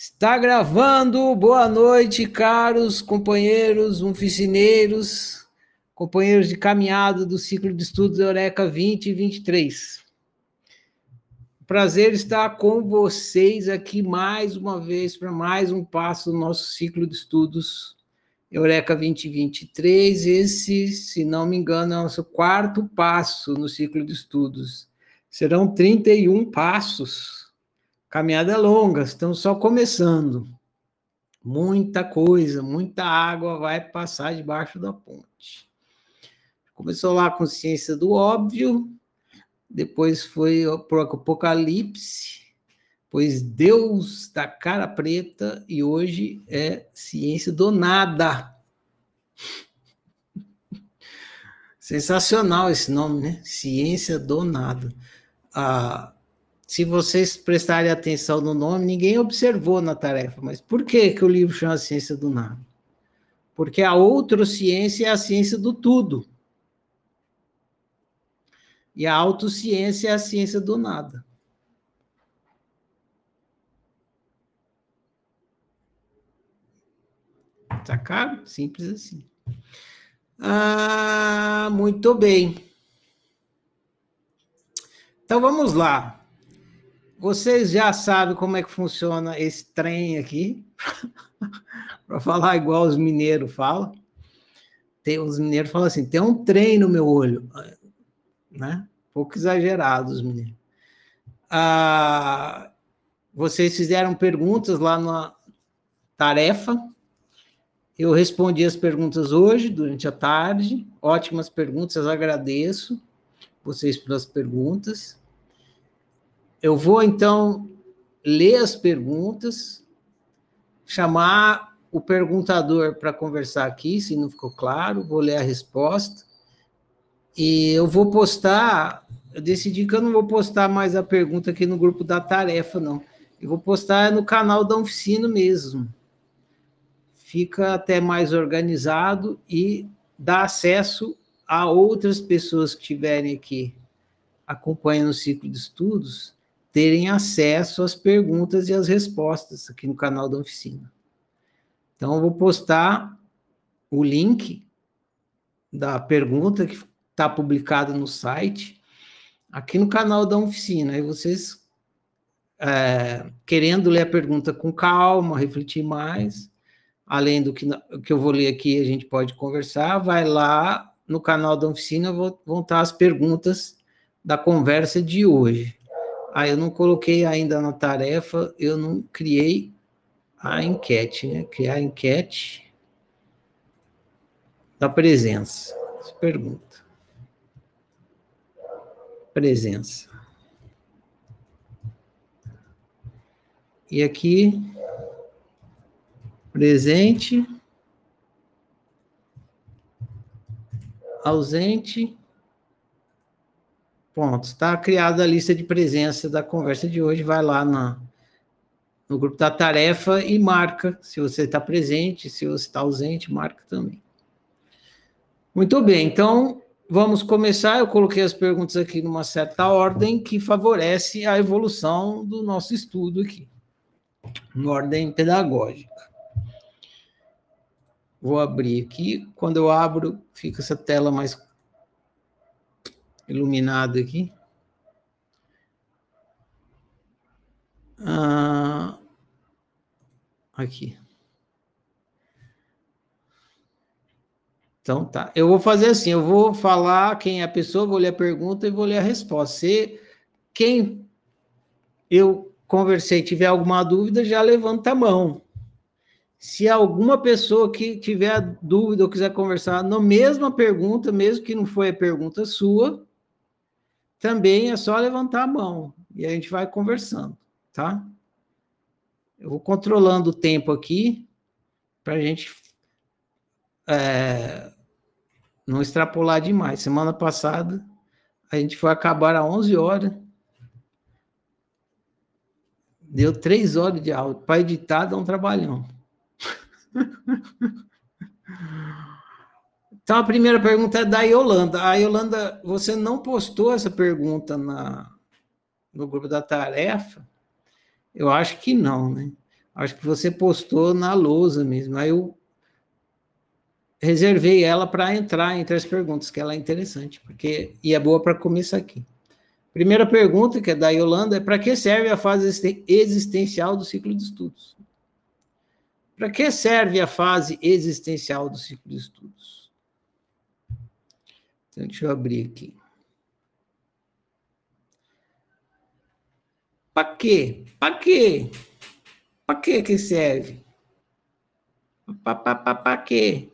Está gravando. Boa noite, caros companheiros, oficineiros, companheiros de caminhada do ciclo de estudos Eureka 2023. Prazer estar com vocês aqui mais uma vez para mais um passo do nosso ciclo de estudos Eureka 2023. Esse, se não me engano, é o nosso quarto passo no ciclo de estudos. Serão 31 passos Caminhada é longa, estamos só começando. Muita coisa, muita água vai passar debaixo da ponte. Começou lá com ciência do óbvio, depois foi para o Apocalipse, pois Deus da cara preta, e hoje é ciência do nada. Sensacional esse nome, né? Ciência do nada. Ah, se vocês prestarem atenção no nome, ninguém observou na tarefa, mas por que, que o livro chama Ciência do Nada? Porque a outra ciência é a ciência do tudo. E a autociência é a ciência do nada. Sacaram? Simples assim. Ah, muito bem. Então vamos lá. Vocês já sabem como é que funciona esse trem aqui? Para falar igual os mineiros falam. Tem os mineiros falam assim: tem um trem no meu olho, né? Pouco exagerado os mineiros. Ah, vocês fizeram perguntas lá na tarefa. Eu respondi as perguntas hoje, durante a tarde. Ótimas perguntas, agradeço vocês pelas perguntas. Eu vou então ler as perguntas, chamar o perguntador para conversar aqui, se não ficou claro, vou ler a resposta. E eu vou postar, eu decidi que eu não vou postar mais a pergunta aqui no grupo da tarefa, não. Eu vou postar no canal da oficina mesmo. Fica até mais organizado e dá acesso a outras pessoas que estiverem aqui acompanhando o ciclo de estudos terem acesso às perguntas e às respostas aqui no canal da oficina. Então, eu vou postar o link da pergunta que está publicada no site aqui no canal da oficina. Aí vocês, é, querendo ler a pergunta com calma, refletir mais, além do que, que eu vou ler aqui, a gente pode conversar, vai lá no canal da oficina, vão estar as perguntas da conversa de hoje. Ah, eu não coloquei ainda na tarefa, eu não criei a enquete, né? Criar a enquete da presença. Pergunta. Presença. E aqui, presente, ausente, Pontos. Está criada a lista de presença da conversa de hoje. Vai lá na, no grupo da tarefa e marca se você está presente, se você está ausente, marca também. Muito bem, então vamos começar. Eu coloquei as perguntas aqui numa certa ordem que favorece a evolução do nosso estudo aqui, em ordem pedagógica. Vou abrir aqui. Quando eu abro, fica essa tela mais iluminado aqui. Ah, aqui. Então tá. Eu vou fazer assim, eu vou falar quem é a pessoa, vou ler a pergunta e vou ler a resposta. Se quem eu conversei tiver alguma dúvida, já levanta a mão. Se alguma pessoa que tiver dúvida ou quiser conversar na mesma pergunta, mesmo que não foi a pergunta sua, também é só levantar a mão e a gente vai conversando, tá? Eu vou controlando o tempo aqui para a gente é, não extrapolar demais. Semana passada a gente foi acabar às 11 horas. Deu três horas de aula. Para editar, dá um trabalhão. Então, a primeira pergunta é da Yolanda. A Yolanda, você não postou essa pergunta na, no grupo da tarefa? Eu acho que não, né? Acho que você postou na lousa mesmo. Aí eu reservei ela para entrar entre as perguntas, que ela é interessante, porque e é boa para começar aqui. Primeira pergunta, que é da Yolanda, é para que serve a fase existencial do ciclo de estudos? Para que serve a fase existencial do ciclo de estudos? Então, deixa eu abrir aqui. Para quê? Para quê? Para que que serve? Para quê?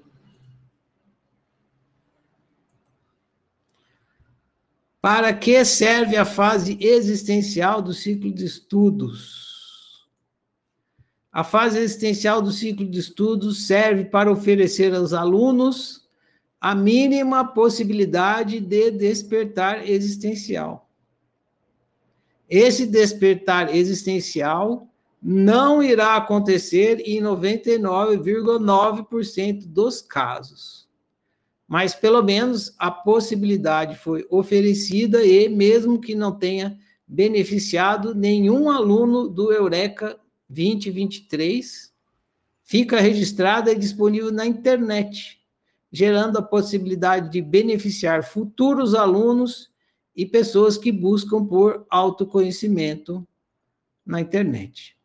Para que serve a fase existencial do ciclo de estudos? A fase existencial do ciclo de estudos serve para oferecer aos alunos a mínima possibilidade de despertar existencial. Esse despertar existencial não irá acontecer em 99,9% dos casos mas pelo menos a possibilidade foi oferecida e, mesmo que não tenha beneficiado nenhum aluno do Eureka 2023, fica registrada e disponível na internet, gerando a possibilidade de beneficiar futuros alunos e pessoas que buscam por autoconhecimento na internet.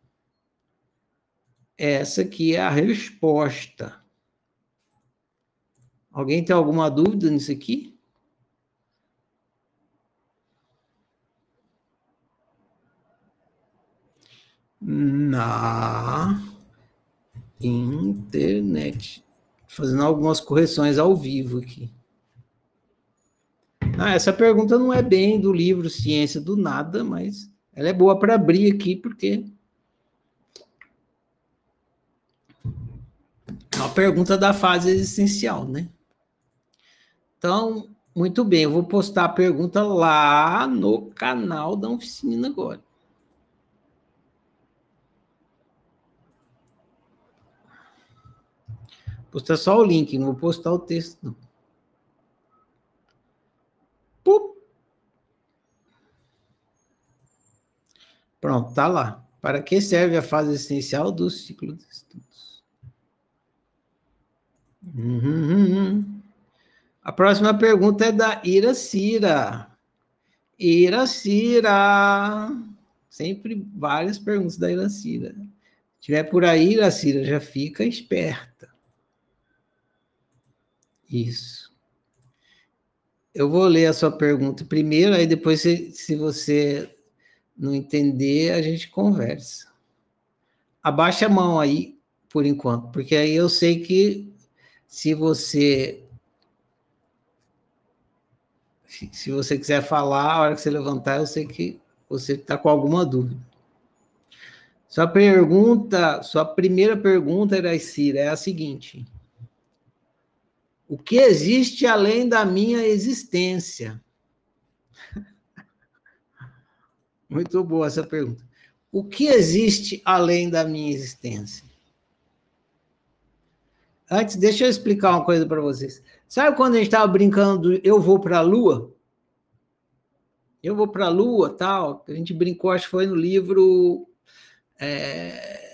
Essa aqui é a resposta. Alguém tem alguma dúvida nisso aqui? Na internet. Fazendo algumas correções ao vivo aqui. Ah, essa pergunta não é bem do livro Ciência do Nada, mas ela é boa para abrir aqui, porque é uma pergunta da fase existencial, né? Então, muito bem, eu vou postar a pergunta lá no canal da oficina agora. Postar só o link, não vou postar o texto, não. Pup. Pronto, tá lá. Para que serve a fase essencial do ciclo de estudos? Uhum, uhum. uhum. A próxima pergunta é da Iracira. Iracira. Sempre várias perguntas da Iracira. Se tiver por aí, Iracira, já fica esperta. Isso. Eu vou ler a sua pergunta primeiro, aí depois, se, se você não entender, a gente conversa. Abaixa a mão aí, por enquanto, porque aí eu sei que se você se você quiser falar, a hora que você levantar, eu sei que você está com alguma dúvida. Sua pergunta, sua primeira pergunta, Cira, é a seguinte: O que existe além da minha existência? Muito boa essa pergunta. O que existe além da minha existência? Antes, deixa eu explicar uma coisa para vocês. Sabe quando a gente estava brincando do eu vou para a Lua? Eu vou para a Lua, tal. A gente brincou, acho que foi no livro é,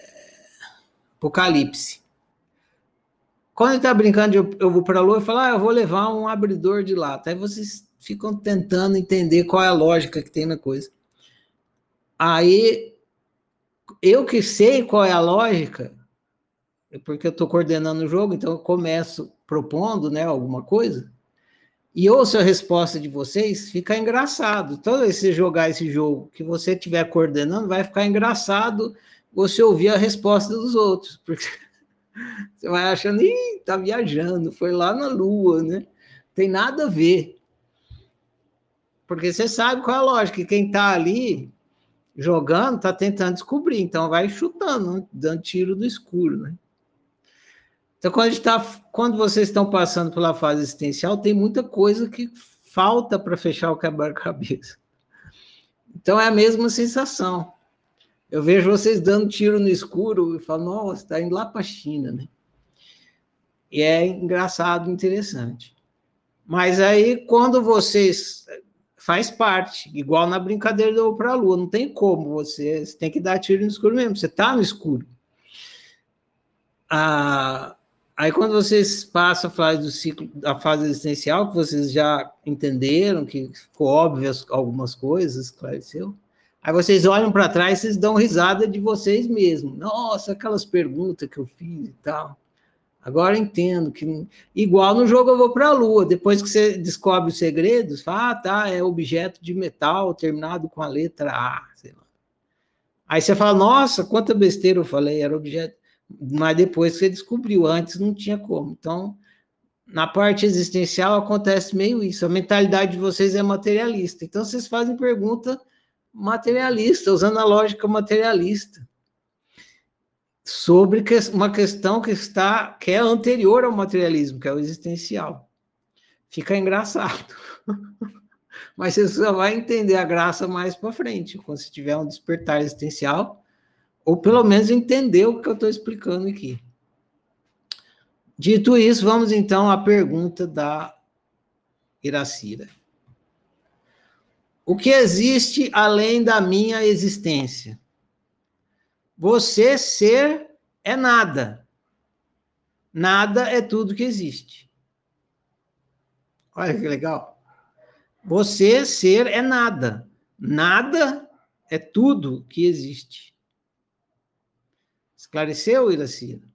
Apocalipse. Quando gente está brincando eu, vou para a Lua, eu falo, ah, eu vou levar um abridor de lata. Aí vocês ficam tentando entender qual é a lógica que tem na coisa. Aí, eu que sei qual é a lógica, porque eu estou coordenando o jogo, então eu começo propondo né, alguma coisa, e ouço a resposta de vocês, fica engraçado. Toda vez que jogar esse jogo que você estiver coordenando, vai ficar engraçado você ouvir a resposta dos outros, porque você vai achando, ih, tá viajando, foi lá na Lua, né? Tem nada a ver. Porque você sabe qual é a lógica, que quem está ali jogando está tentando descobrir, então vai chutando, dando tiro do escuro, né? Então, quando, tá, quando vocês estão passando pela fase existencial, tem muita coisa que falta para fechar o quebra-cabeça. Então, é a mesma sensação. Eu vejo vocês dando tiro no escuro e falo, nossa, está indo lá para a China, né? E é engraçado, interessante. Mas aí, quando vocês faz parte, igual na brincadeira do para a lua, não tem como você, você tem que dar tiro no escuro mesmo, você está no escuro. a, aí quando vocês passam a fase do ciclo, a fase existencial, que vocês já entenderam, que ficou óbvio algumas coisas, esclareceu. Aí vocês olham para trás, vocês dão risada de vocês mesmos. Nossa, aquelas perguntas que eu fiz e tal. Agora entendo que igual no jogo eu vou para a lua, depois que você descobre os segredos, fala, ah, tá, é objeto de metal terminado com a letra A. Aí você fala, nossa, quanta besteira eu falei, era objeto. Mas depois que você descobriu, antes não tinha como. Então, na parte existencial acontece meio isso. A mentalidade de vocês é materialista. Então, vocês fazem pergunta materialista, usando a lógica materialista, sobre uma questão que está que é anterior ao materialismo, que é o existencial. Fica engraçado. Mas você só vai entender a graça mais para frente, quando você tiver um despertar existencial, ou pelo menos entender o que eu estou explicando aqui. Dito isso, vamos então à pergunta da Iracira. O que existe além da minha existência? Você ser é nada. Nada é tudo que existe. Olha que legal. Você ser é nada. Nada é tudo que existe. Esclareceu, Iracira?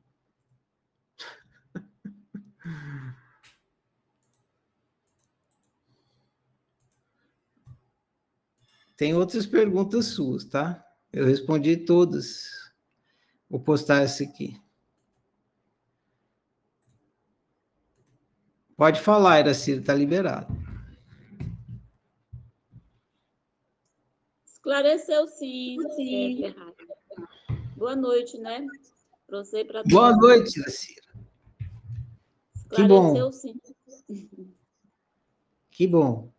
Tem outras perguntas suas, tá? Eu respondi todas. Vou postar essa aqui. Pode falar, Iracira, está liberado. Esclareceu sim, sim. É, Boa noite, né? Para você para Boa noite, Iracira. Que bom. sim. Que bom.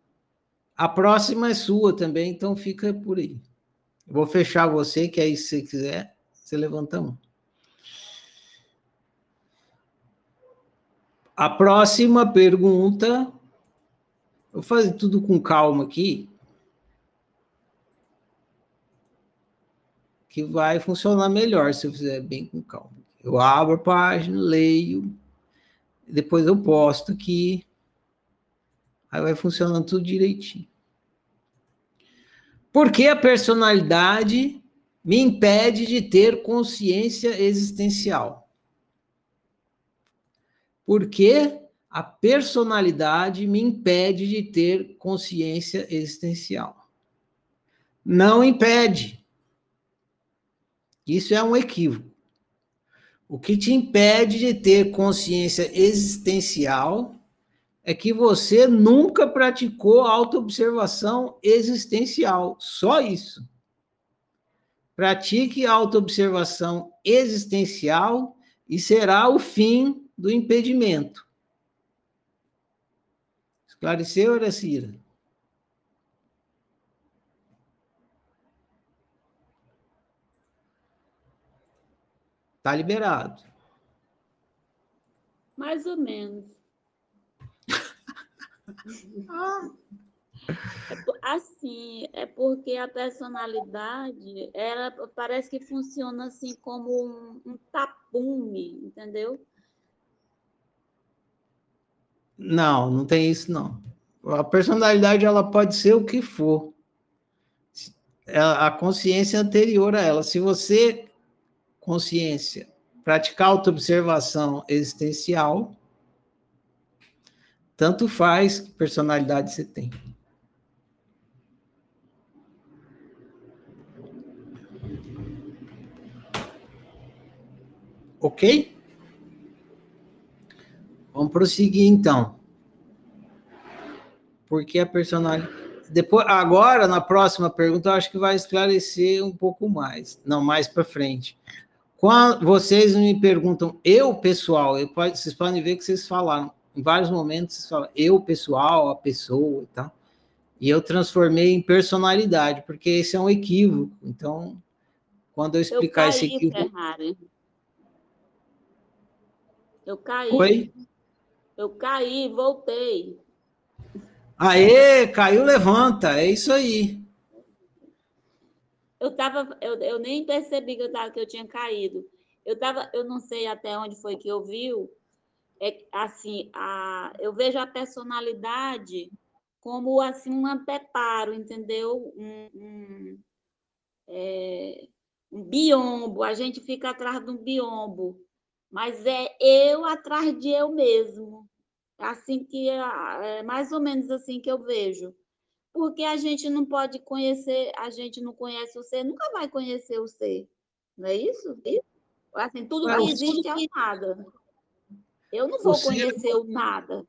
A próxima é sua também, então fica por aí. Eu vou fechar você, que aí, se quiser, você levanta a mão. A próxima pergunta. Vou fazer tudo com calma aqui. Que vai funcionar melhor se eu fizer bem com calma. Eu abro a página, leio, depois eu posto aqui Aí vai funcionando tudo direitinho. Porque a personalidade me impede de ter consciência existencial? Porque a personalidade me impede de ter consciência existencial? Não impede. Isso é um equívoco. O que te impede de ter consciência existencial é que você nunca praticou autoobservação existencial. Só isso. Pratique autoobservação existencial e será o fim do impedimento. Esclareceu, Aracira? Está liberado. Mais ou menos. É, assim, é porque a personalidade, ela parece que funciona assim como um, um tapume, entendeu? Não, não tem isso não. A personalidade ela pode ser o que for. A consciência anterior a ela. Se você consciência praticar autoobservação existencial, tanto faz que personalidade você tem. Ok? Vamos prosseguir então. Porque a personalidade. Depois, agora, na próxima pergunta, eu acho que vai esclarecer um pouco mais. Não, mais para frente. Quando vocês me perguntam, eu, pessoal, eu pode, vocês podem ver que vocês falaram, em vários momentos você fala eu, pessoal, a pessoa e tal. E eu transformei em personalidade, porque esse é um equívoco. Então, quando eu explicar eu caí, esse equívoco. Ferrari. Eu caí. Oi? Eu caí, voltei. Aê, caiu, levanta. É isso aí. Eu tava, eu, eu nem percebi que eu, tava, que eu tinha caído. Eu tava, eu não sei até onde foi que eu viu, é assim, a, eu vejo a personalidade como assim um anteparo, entendeu? Um, um, é, um biombo, a gente fica atrás de um biombo, mas é eu atrás de eu mesmo. Assim que é, é mais ou menos assim que eu vejo. Porque a gente não pode conhecer, a gente não conhece o ser, nunca vai conhecer o ser. Não é isso? Assim, tudo que existe é o nada. Eu não vou o conhecer o nada.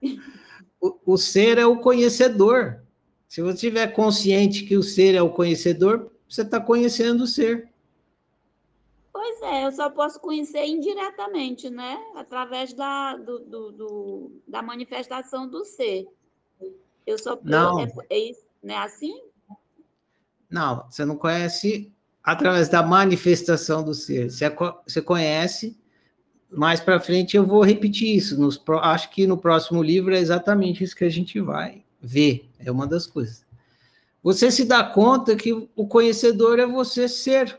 O, o ser é o conhecedor. Se você estiver consciente que o ser é o conhecedor, você está conhecendo o ser. Pois é, eu só posso conhecer indiretamente, né? Através da, do, do, do da manifestação do ser. Eu só não. É, é, não é assim? Não, você não conhece através da manifestação do ser. Você, você conhece. Mais para frente eu vou repetir isso. Nos, acho que no próximo livro é exatamente isso que a gente vai ver. É uma das coisas. Você se dá conta que o conhecedor é você ser.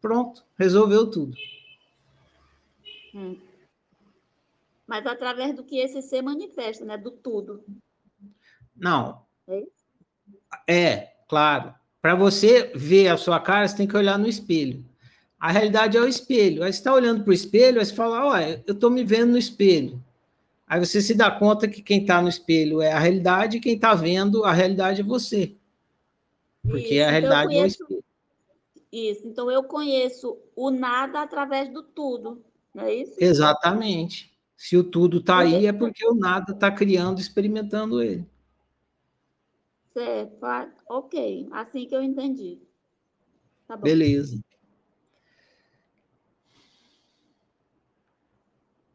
Pronto, resolveu tudo. Hum. Mas através do que esse ser manifesta, né? Do tudo. Não. É, é claro. Para você ver a sua cara, você tem que olhar no espelho. A realidade é o espelho. Aí você está olhando para o espelho, aí você fala, olha, eu estou me vendo no espelho. Aí você se dá conta que quem está no espelho é a realidade e quem está vendo a realidade é você. Porque Isso, a então realidade então conheço... é o espelho. Isso, então eu conheço o nada através do tudo, não é isso? Exatamente. Se o tudo está aí, é porque o nada está criando, experimentando ele. Certo, ok, assim que eu entendi. Tá Beleza.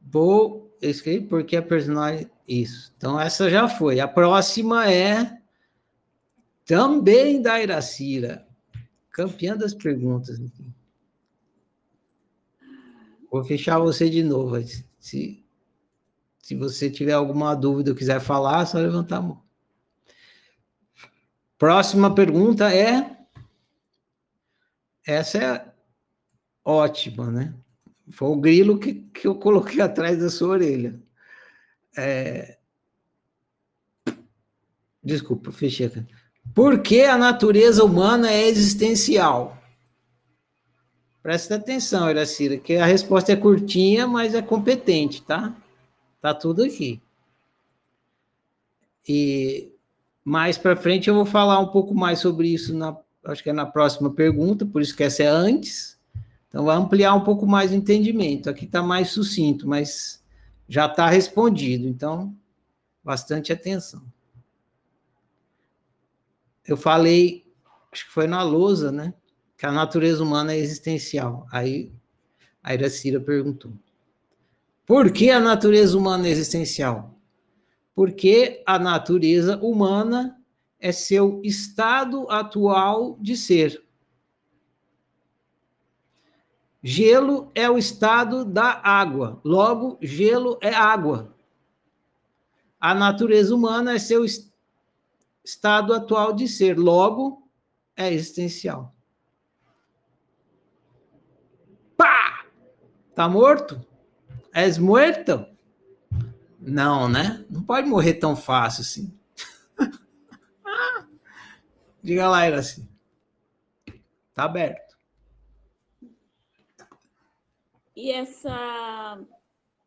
Vou escrever porque a personagem. Isso. Então, essa já foi. A próxima é também da Iracira. Campeã das perguntas. Vou fechar você de novo. Se, se você tiver alguma dúvida ou quiser falar, é só levantar a mão. Próxima pergunta é. Essa é ótima, né? Foi o grilo que, que eu coloquei atrás da sua orelha. É... Desculpa, fechei aqui. Por que a natureza humana é existencial? Presta atenção, Iracira, que a resposta é curtinha, mas é competente, tá? Tá tudo aqui. E mais para frente eu vou falar um pouco mais sobre isso na, acho que é na próxima pergunta, por isso que essa é antes. Então vai ampliar um pouco mais o entendimento. Aqui está mais sucinto, mas já está respondido. Então, bastante atenção. Eu falei, acho que foi na lousa, né? Que a natureza humana é existencial. Aí a Iracira perguntou: por que a natureza humana é existencial? porque a natureza humana é seu estado atual de ser. Gelo é o estado da água, logo, gelo é água. A natureza humana é seu estado atual de ser, logo, é existencial. Pá! Tá morto? És muerto? Não, né? Não pode morrer tão fácil assim. Diga lá, Iraci. Tá aberto. E essa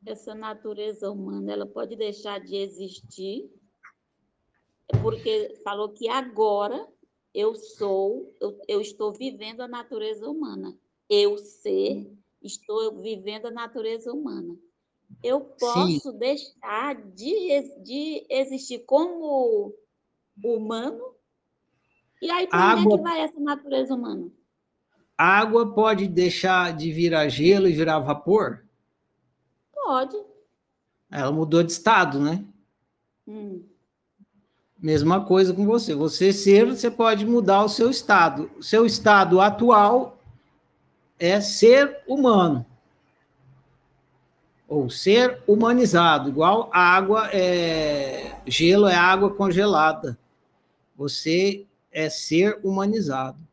essa natureza humana, ela pode deixar de existir? Porque falou que agora eu sou, eu, eu estou vivendo a natureza humana. Eu ser, estou vivendo a natureza humana eu posso Sim. deixar de, de existir como humano? E aí, para onde é que vai essa natureza humana? Água pode deixar de virar gelo e virar vapor? Pode. Ela mudou de estado, né? Hum. Mesma coisa com você. Você ser, você pode mudar o seu estado. O seu estado atual é ser humano ou ser humanizado, igual água é gelo é água congelada. Você é ser humanizado.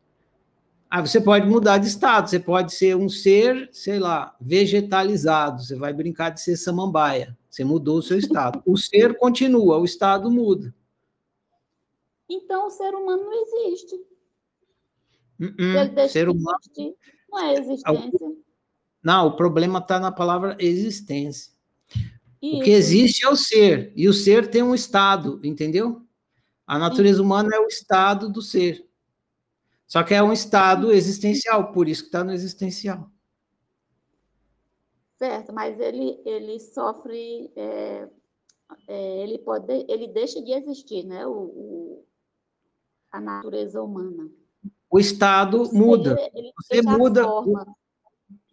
Ah, você pode mudar de estado, você pode ser um ser, sei lá, vegetalizado, você vai brincar de ser samambaia, você mudou o seu estado. O ser continua, o estado muda. Então o ser humano não existe. Uh -uh, ser humano existir, não é existência. Não, o problema está na palavra existência. Isso. O que existe é o ser, e o ser tem um estado, entendeu? A natureza humana é o estado do ser. Só que é um estado existencial, por isso que está no existencial. Certo, mas ele, ele sofre, é, é, ele pode, ele deixa de existir, né? O, o a natureza humana. O estado muda. Ele, você muda.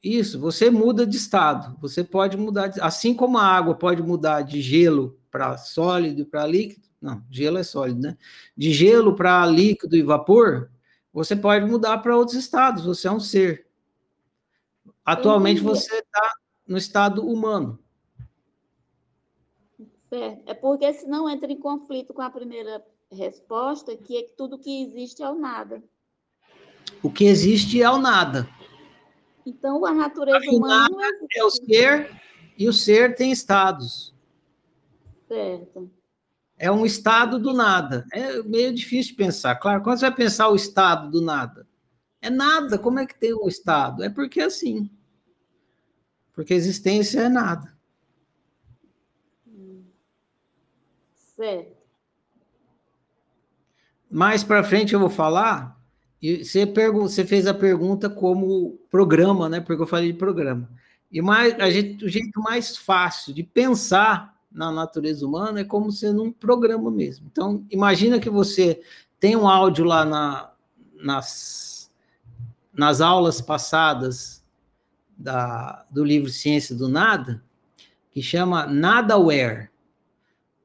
Isso, você muda de estado. Você pode mudar, de, assim como a água pode mudar de gelo para sólido e para líquido. Não, gelo é sólido, né? De gelo para líquido e vapor, você pode mudar para outros estados, você é um ser. Atualmente você está no estado humano. É, é porque senão entra em conflito com a primeira resposta, que é que tudo que existe é o nada. O que existe é o nada. Então a natureza humana não existe. É o ser e o ser tem estados. Certo. É um estado do nada. É meio difícil de pensar. Claro, quando você vai pensar o estado do nada, é nada. Como é que tem um estado? É porque é assim. Porque existência é nada. Certo. Mais para frente eu vou falar. E você, você fez a pergunta como programa, né? Porque eu falei de programa. E mais, a gente, o jeito mais fácil de pensar na natureza humana é como sendo um programa mesmo. Então, imagina que você tem um áudio lá na, nas, nas aulas passadas da, do livro Ciência do Nada, que chama Nadaware.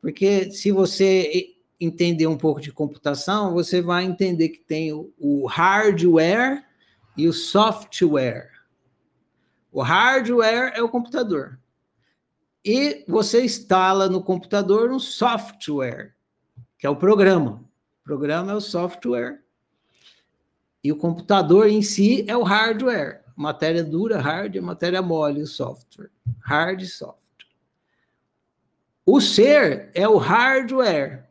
Porque se você entender um pouco de computação, você vai entender que tem o, o hardware e o software. O hardware é o computador. E você instala no computador um software, que é o programa. O programa é o software. E o computador em si é o hardware. Matéria dura, hard, matéria mole, o software. Hard software. O ser é o hardware.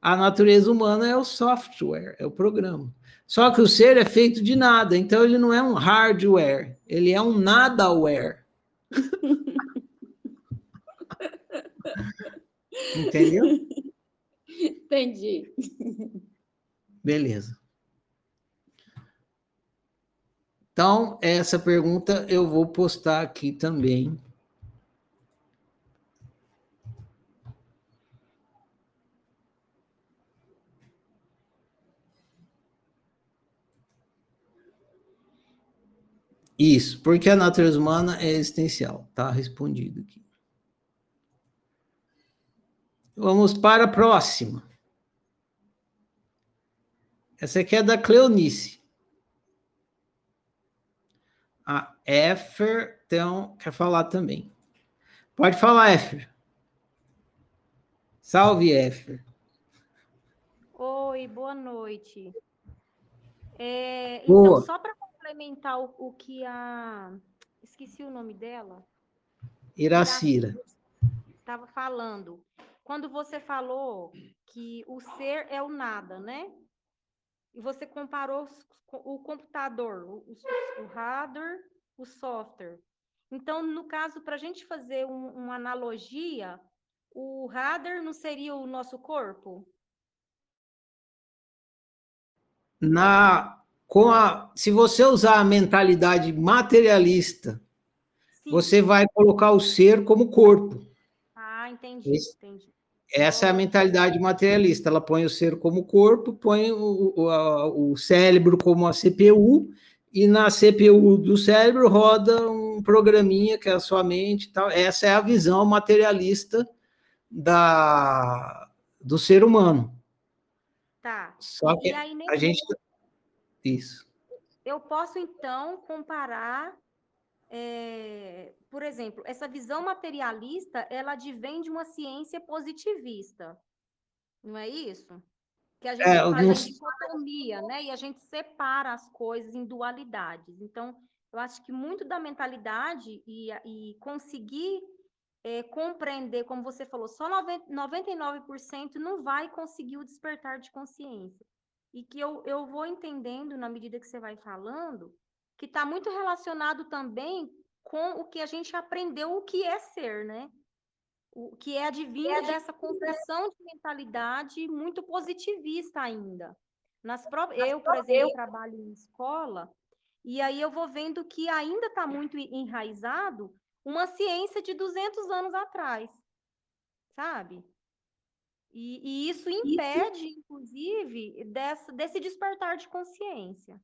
A natureza humana é o software, é o programa. Só que o ser é feito de nada, então ele não é um hardware, ele é um nadaware. Entendeu? Entendi. Beleza. Então, essa pergunta eu vou postar aqui também. Isso, porque a natureza humana é existencial, tá respondido aqui. Vamos para a próxima. Essa aqui é da Cleonice. A Éfer, então, quer falar também. Pode falar, Éfer. Salve, Éfer. Oi, boa noite. É, então, só para complementar o, o, que a. Esqueci o nome dela. Iracira. Estava falando quando você falou que o ser é o nada, né? E você comparou o computador, o, o hardware, o software. Então, no caso, para a gente fazer um, uma analogia, o hardware não seria o nosso corpo? Na, com a, se você usar a mentalidade materialista, Sim. você vai colocar o ser como corpo. Ah, entendi, Esse, entendi. Essa é a mentalidade materialista. Ela põe o ser como corpo, põe o, o, o cérebro como a CPU, e na CPU do cérebro roda um programinha que é a sua mente tal. Essa é a visão materialista da, do ser humano. Tá. Só que aí, a gente. Isso. Eu posso, então, comparar é, por exemplo, essa visão materialista, ela advém de uma ciência positivista, não é isso? Que a gente é, faz a dicotomia, né? E a gente separa as coisas em dualidades. Então, eu acho que muito da mentalidade e, e conseguir é, compreender, como você falou, só 90, 99% não vai conseguir o despertar de consciência. E que eu, eu vou entendendo, na medida que você vai falando, que está muito relacionado também com o que a gente aprendeu o que é ser, né? O que é advindo é dessa construção de mentalidade muito positivista ainda. Nas próprias, eu, por exemplo, trabalho em escola, e aí eu vou vendo que ainda está muito enraizado uma ciência de 200 anos atrás, sabe? E, e isso impede, isso... inclusive, dessa, desse despertar de consciência.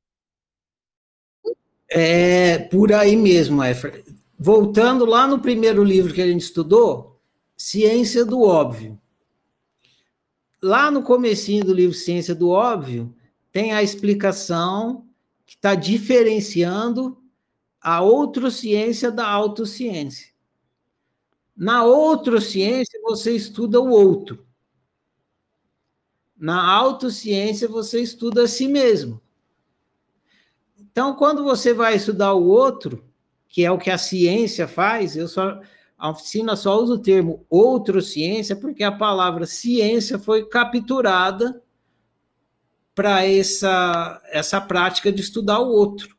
É por aí mesmo, Efra. Voltando lá no primeiro livro que a gente estudou, Ciência do Óbvio. Lá no comecinho do livro Ciência do Óbvio, tem a explicação que está diferenciando a outrociência da autociência. Na outrociência, você estuda o outro. Na autociência, você estuda a si mesmo. Então, quando você vai estudar o outro, que é o que a ciência faz, eu só a oficina só usa o termo outrociência porque a palavra ciência foi capturada para essa essa prática de estudar o outro.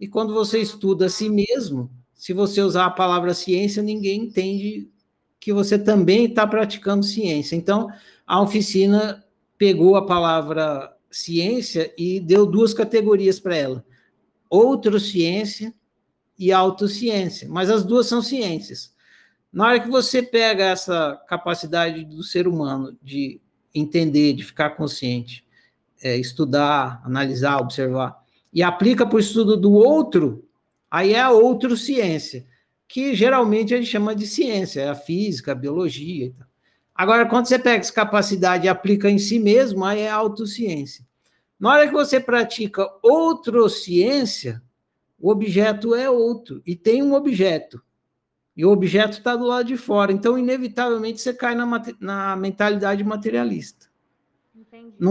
E quando você estuda a si mesmo, se você usar a palavra ciência, ninguém entende que você também está praticando ciência. Então, a oficina pegou a palavra ciência e deu duas categorias para ela: outrociência e autociência. Mas as duas são ciências. Na hora que você pega essa capacidade do ser humano de entender, de ficar consciente, é, estudar, analisar, observar, e aplica para o estudo do outro, aí é a outro ciência, que geralmente a gente chama de ciência, é a física, a biologia. Agora, quando você pega essa capacidade e aplica em si mesmo, aí é autociência. Na hora que você pratica outrociência, o objeto é outro, e tem um objeto. E o objeto está do lado de fora. Então, inevitavelmente, você cai na, na mentalidade materialista.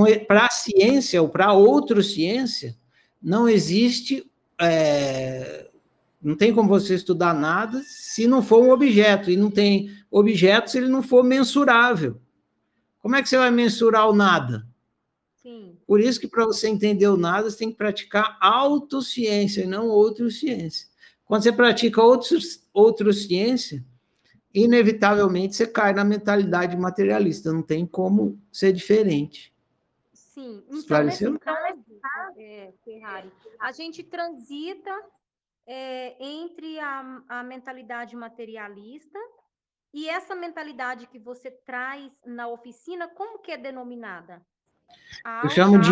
É, para a ciência ou para outra ciência, não existe. É, não tem como você estudar nada se não for um objeto. E não tem objeto se ele não for mensurável. Como é que você vai mensurar o nada? Sim. Por isso que para você entender o nada, você tem que praticar autociência e não outra ciência. Quando você pratica outra ciência, inevitavelmente você cai na mentalidade materialista, não tem como ser diferente. Sim, então nesse caso, é, Ferrari, a gente transita é, entre a, a mentalidade materialista e essa mentalidade que você traz na oficina, como que é denominada? A Eu chamo de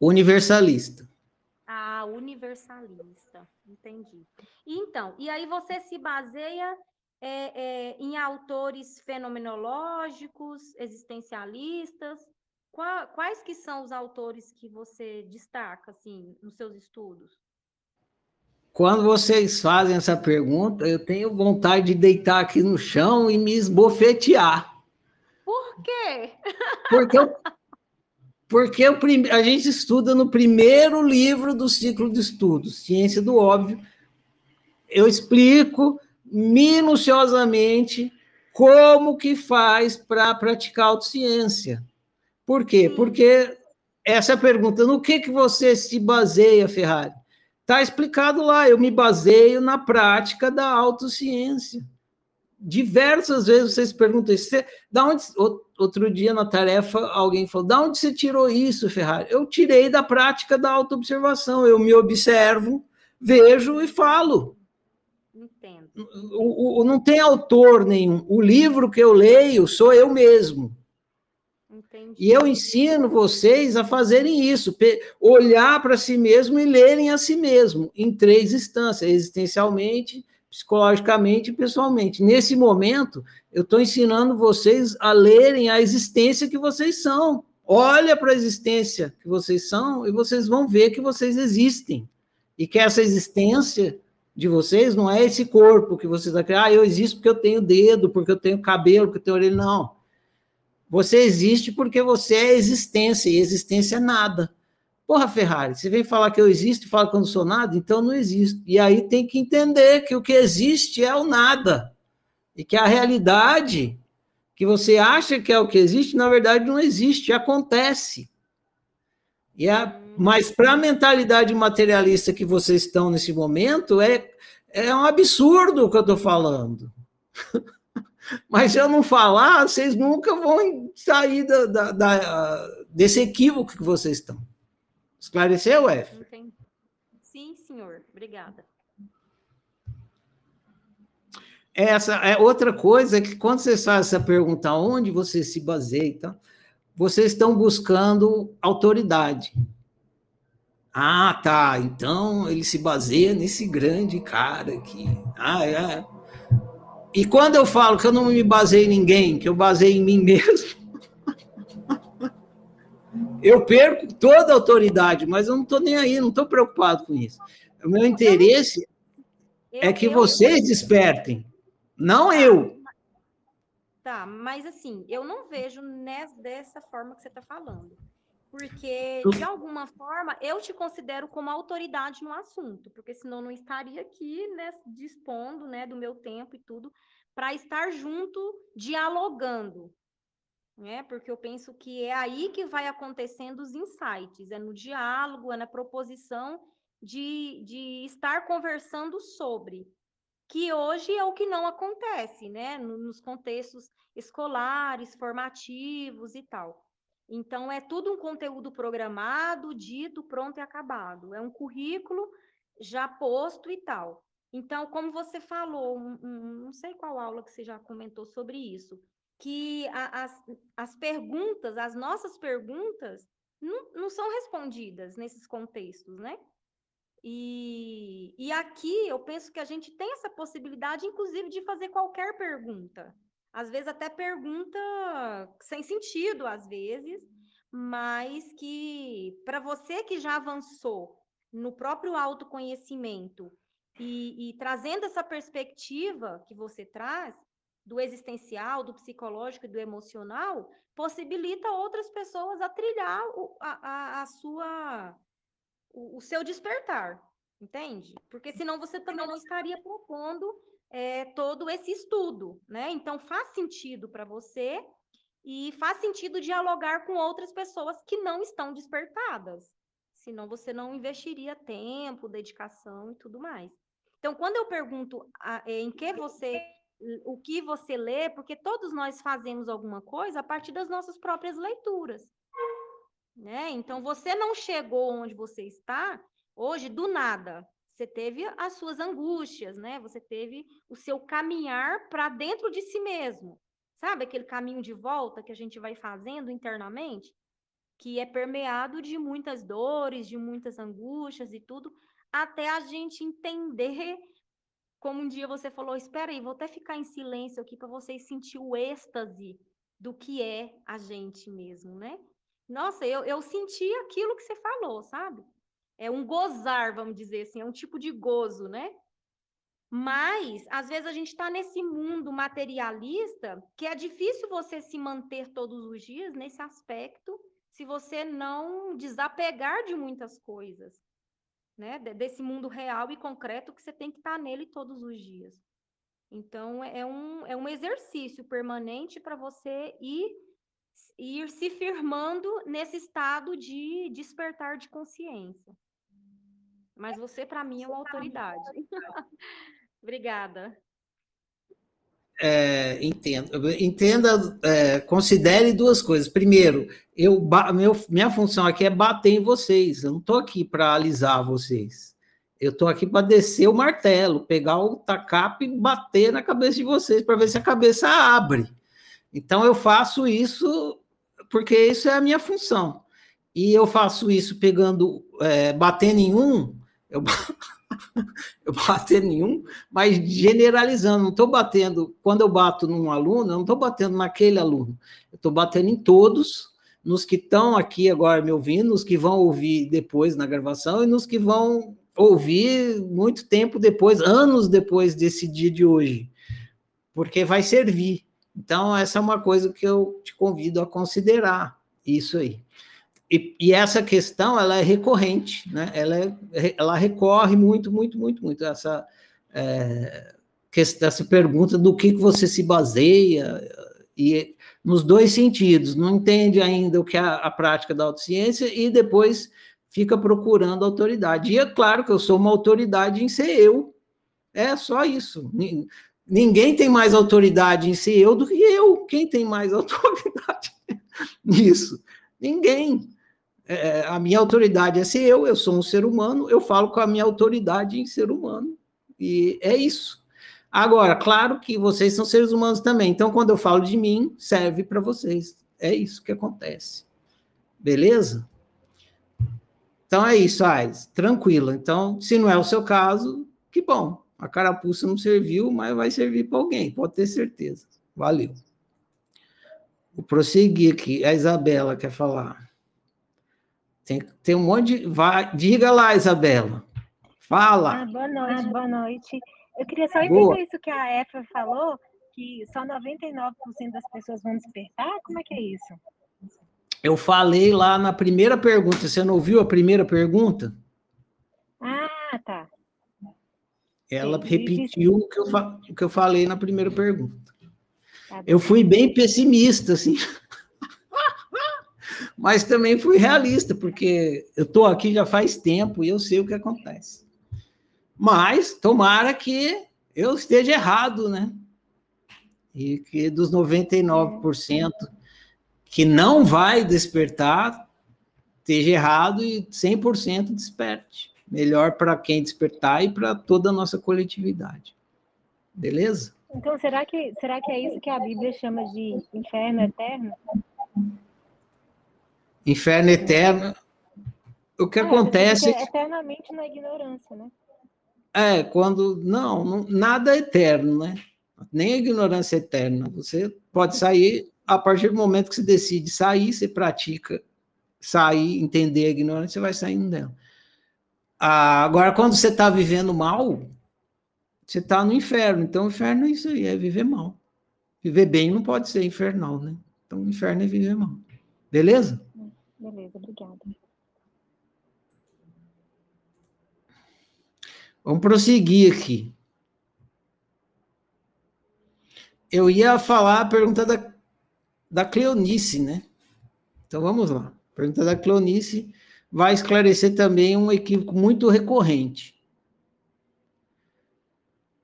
universalista. Ah, universalista, entendi. Então, e aí você se baseia é, é, em autores fenomenológicos, existencialistas, quais que são os autores que você destaca, assim, nos seus estudos? Quando vocês fazem essa pergunta, eu tenho vontade de deitar aqui no chão e me esbofetear. Por quê? Porque, eu, porque eu, a gente estuda no primeiro livro do ciclo de estudos, Ciência do Óbvio. Eu explico minuciosamente como que faz para praticar autociência. Por quê? Sim. Porque essa pergunta, no que, que você se baseia, Ferrari? Está explicado lá, eu me baseio na prática da autociência. Diversas vezes vocês perguntam isso. Você, da onde, outro dia na tarefa, alguém falou: da onde você tirou isso, Ferrari? Eu tirei da prática da autoobservação. Eu me observo, vejo e falo. Entendo. O, o, não tem autor nenhum. O livro que eu leio sou eu mesmo. Entendi. E eu ensino vocês a fazerem isso, olhar para si mesmo e lerem a si mesmo, em três instâncias, existencialmente, psicologicamente e pessoalmente. Nesse momento, eu estou ensinando vocês a lerem a existência que vocês são. Olha para a existência que vocês são e vocês vão ver que vocês existem. E que essa existência de vocês não é esse corpo que vocês acreditam, ah, eu existo porque eu tenho dedo, porque eu tenho cabelo, porque eu tenho orelha, não Você existe porque você é existência, e existência é nada. Porra, Ferrari, você vem falar que eu existo e fala que eu não sou nada, então não existo. E aí tem que entender que o que existe é o nada. E que a realidade que você acha que é o que existe, na verdade não existe, acontece. E a, mas para a mentalidade materialista que vocês estão nesse momento, é, é um absurdo o que eu estou falando. mas se eu não falar, vocês nunca vão sair da, da, da, desse equívoco que vocês estão. Esclareceu, F? Entendi. Sim, senhor. Obrigada. Essa é outra coisa que quando vocês fazem essa pergunta, onde você se baseia, então, vocês estão buscando autoridade. Ah, tá. Então ele se baseia nesse grande cara aqui. Ah, é. E quando eu falo que eu não me baseio em ninguém, que eu baseio em mim mesmo, eu perco toda a autoridade, mas eu não estou nem aí, não estou preocupado com isso. O meu interesse é que vocês despertem, não eu. Tá, mas assim, eu não vejo nessa, dessa forma que você está falando. Porque, de alguma forma, eu te considero como autoridade no assunto, porque senão não estaria aqui né, dispondo né, do meu tempo e tudo para estar junto, dialogando né? Porque eu penso que é aí que vai acontecendo os insights, é no diálogo, é na proposição de, de estar conversando sobre, que hoje é o que não acontece, né? Nos contextos escolares, formativos e tal. Então, é tudo um conteúdo programado, dito, pronto e acabado. É um currículo já posto e tal. Então, como você falou, um, um, não sei qual aula que você já comentou sobre isso, que a, as, as perguntas, as nossas perguntas, não, não são respondidas nesses contextos, né? E, e aqui eu penso que a gente tem essa possibilidade, inclusive, de fazer qualquer pergunta. Às vezes até pergunta sem sentido, às vezes, mas que para você que já avançou no próprio autoconhecimento e, e trazendo essa perspectiva que você traz, do existencial, do psicológico e do emocional, possibilita outras pessoas a trilhar o, a, a, sua, o, o, seu despertar, entende? Porque senão você também não estaria propondo é, todo esse estudo, né? Então faz sentido para você e faz sentido dialogar com outras pessoas que não estão despertadas, senão você não investiria tempo, dedicação e tudo mais. Então, quando eu pergunto a, é, em que você o que você lê, porque todos nós fazemos alguma coisa a partir das nossas próprias leituras. Né? Então, você não chegou onde você está hoje do nada. Você teve as suas angústias, né? Você teve o seu caminhar para dentro de si mesmo. Sabe aquele caminho de volta que a gente vai fazendo internamente? Que é permeado de muitas dores, de muitas angústias e tudo, até a gente entender como um dia você falou, espera aí, vou até ficar em silêncio aqui para vocês sentir o êxtase do que é a gente mesmo, né? Nossa, eu, eu senti aquilo que você falou, sabe? É um gozar, vamos dizer assim, é um tipo de gozo, né? Mas, às vezes, a gente está nesse mundo materialista que é difícil você se manter todos os dias nesse aspecto se você não desapegar de muitas coisas né? Desse mundo real e concreto que você tem que estar nele todos os dias. Então, é um, é um exercício permanente para você ir, ir se firmando nesse estado de despertar de consciência. Mas você, para mim, é uma autoridade. Obrigada. É, entendo. Entenda, é, considere duas coisas. Primeiro, eu, meu, minha função aqui é bater em vocês. Eu não estou aqui para alisar vocês. Eu estou aqui para descer o martelo, pegar o tacape e bater na cabeça de vocês para ver se a cabeça abre. Então eu faço isso porque isso é a minha função. E eu faço isso pegando, é, batendo em um, eu bater nenhum, mas generalizando, não estou batendo, quando eu bato num aluno, eu não estou batendo naquele aluno, eu estou batendo em todos, nos que estão aqui agora me ouvindo, nos que vão ouvir depois na gravação e nos que vão ouvir muito tempo depois, anos depois desse dia de hoje, porque vai servir. Então, essa é uma coisa que eu te convido a considerar, isso aí. E, e essa questão, ela é recorrente, né? Ela, é, ela recorre muito, muito, muito, muito, essa, é, essa pergunta do que, que você se baseia, e nos dois sentidos, não entende ainda o que é a, prática da autociência e depois fica procurando autoridade. E é claro que eu sou uma autoridade em ser eu, é só isso. Ninguém tem mais autoridade em ser eu do que eu. Quem tem mais autoridade nisso? Ninguém. É, a minha autoridade é ser eu, eu sou um ser humano, eu falo com a minha autoridade em ser humano. E é isso. Agora, claro que vocês são seres humanos também, então quando eu falo de mim, serve para vocês. É isso que acontece. Beleza? Então é isso, Ais. Tranquilo. Então, se não é o seu caso, que bom. A carapuça não serviu, mas vai servir para alguém, pode ter certeza. Valeu. Vou prosseguir aqui. A Isabela quer falar. Tem, tem um monte de. Vai, diga lá, Isabela. Fala. Ah, boa noite, boa noite. Eu queria só entender boa. isso que a Efa falou, que só 99% das pessoas vão despertar. Como é que é isso? Eu falei lá na primeira pergunta. Você não ouviu a primeira pergunta? Ah, tá. Ela repetiu o que, eu, o que eu falei na primeira pergunta. Eu fui bem pessimista, assim. Mas também fui realista, porque eu estou aqui já faz tempo e eu sei o que acontece. Mas tomara que eu esteja errado, né? E que dos 99% que não vai despertar, esteja errado e 100% desperte melhor para quem despertar e para toda a nossa coletividade. Beleza? Então, será que, será que é isso que a Bíblia chama de inferno eterno? Inferno eterno. O que é, acontece. É eternamente na ignorância, né? É, quando. Não, não, nada é eterno, né? Nem a ignorância é eterna. Você pode sair, a partir do momento que você decide sair, você pratica sair, entender a ignorância, você vai saindo dela. Ah, agora, quando você está vivendo mal, você está no inferno. Então, o inferno é isso aí, é viver mal. Viver bem não pode ser infernal, né? Então, o inferno é viver mal. Beleza? Beleza, obrigada. Vamos prosseguir aqui. Eu ia falar a pergunta da, da Cleonice, né? Então vamos lá. Pergunta da Cleonice vai esclarecer também um equívoco muito recorrente.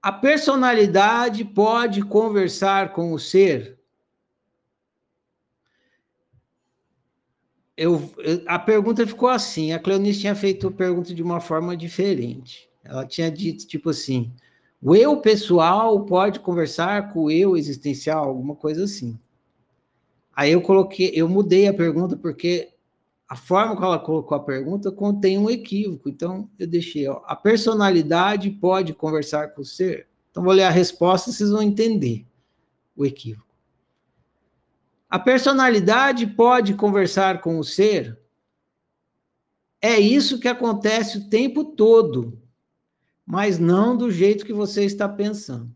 A personalidade pode conversar com o ser? Eu, a pergunta ficou assim: a Cleonice tinha feito a pergunta de uma forma diferente. Ela tinha dito, tipo assim: o eu pessoal pode conversar com o eu existencial, alguma coisa assim. Aí eu coloquei, eu mudei a pergunta porque a forma que ela colocou a pergunta contém um equívoco. Então, eu deixei, ó, a personalidade pode conversar com o ser? Então, vou ler a resposta, vocês vão entender o equívoco. A personalidade pode conversar com o ser? É isso que acontece o tempo todo, mas não do jeito que você está pensando.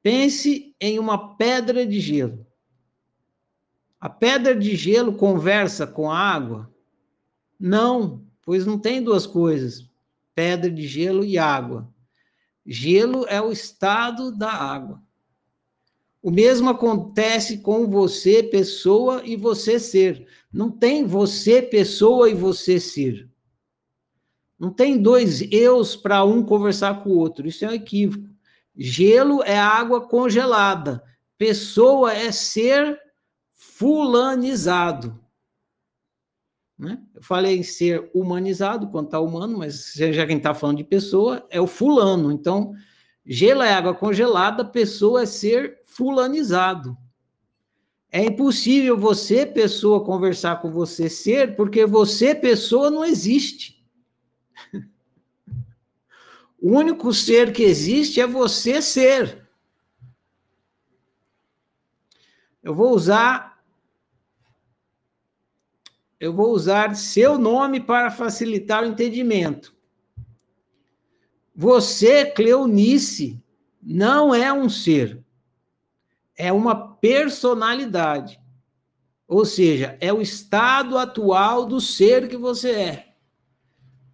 Pense em uma pedra de gelo. A pedra de gelo conversa com a água? Não, pois não tem duas coisas: pedra de gelo e água. Gelo é o estado da água. O mesmo acontece com você, pessoa, e você ser. Não tem você, pessoa, e você ser. Não tem dois eus para um conversar com o outro. Isso é um equívoco. Gelo é água congelada. Pessoa é ser fulanizado. Né? Eu falei em ser humanizado, quando está humano, mas já quem está falando de pessoa é o fulano. Então, gelo é água congelada, pessoa é ser fulanizado. É impossível você, pessoa, conversar com você ser, porque você, pessoa, não existe. O único ser que existe é você ser. Eu vou usar eu vou usar seu nome para facilitar o entendimento. Você, Cleonice, não é um ser. é uma personalidade. Ou seja, é o estado atual do ser que você é.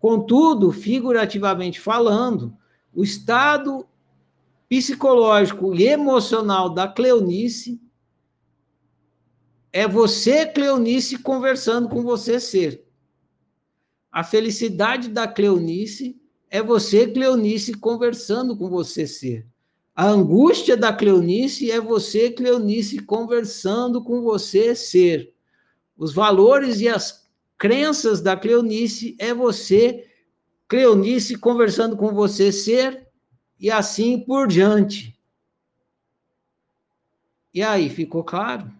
Contudo, figurativamente falando, o estado psicológico e emocional da Cleonice é você, Cleonice, conversando com você ser. A felicidade da Cleonice é você, Cleonice, conversando com você ser. A angústia da Cleonice é você, Cleonice, conversando com você ser. Os valores e as crenças da Cleonice é você, Cleonice, conversando com você ser, e assim por diante. E aí, ficou claro?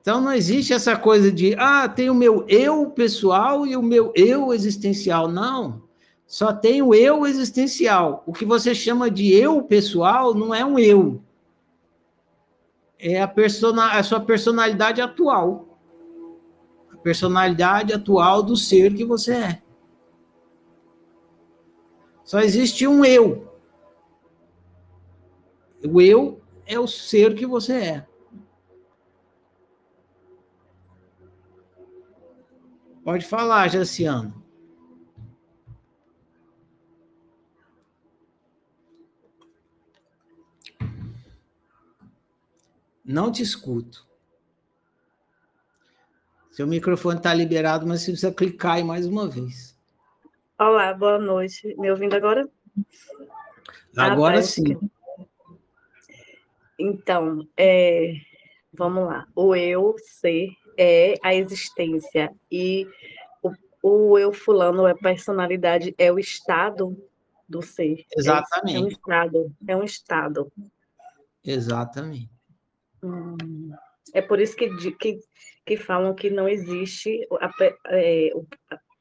Então não existe essa coisa de, ah, tem o meu eu pessoal e o meu eu existencial. Não. Só tem o eu existencial. O que você chama de eu pessoal não é um eu. É a, persona, a sua personalidade atual. A personalidade atual do ser que você é. Só existe um eu. O eu é o ser que você é. Pode falar, Jaciano. Não te escuto. Seu microfone está liberado, mas você precisa clicar aí mais uma vez. Olá, boa noite. Me ouvindo agora? Agora ah, sim. Então, é, vamos lá. O eu ser é a existência e o, o eu fulano é personalidade, é o estado do ser. Exatamente. É, é um estado, é um estado. Exatamente. Hum, é por isso que, que, que falam que não existe a, é,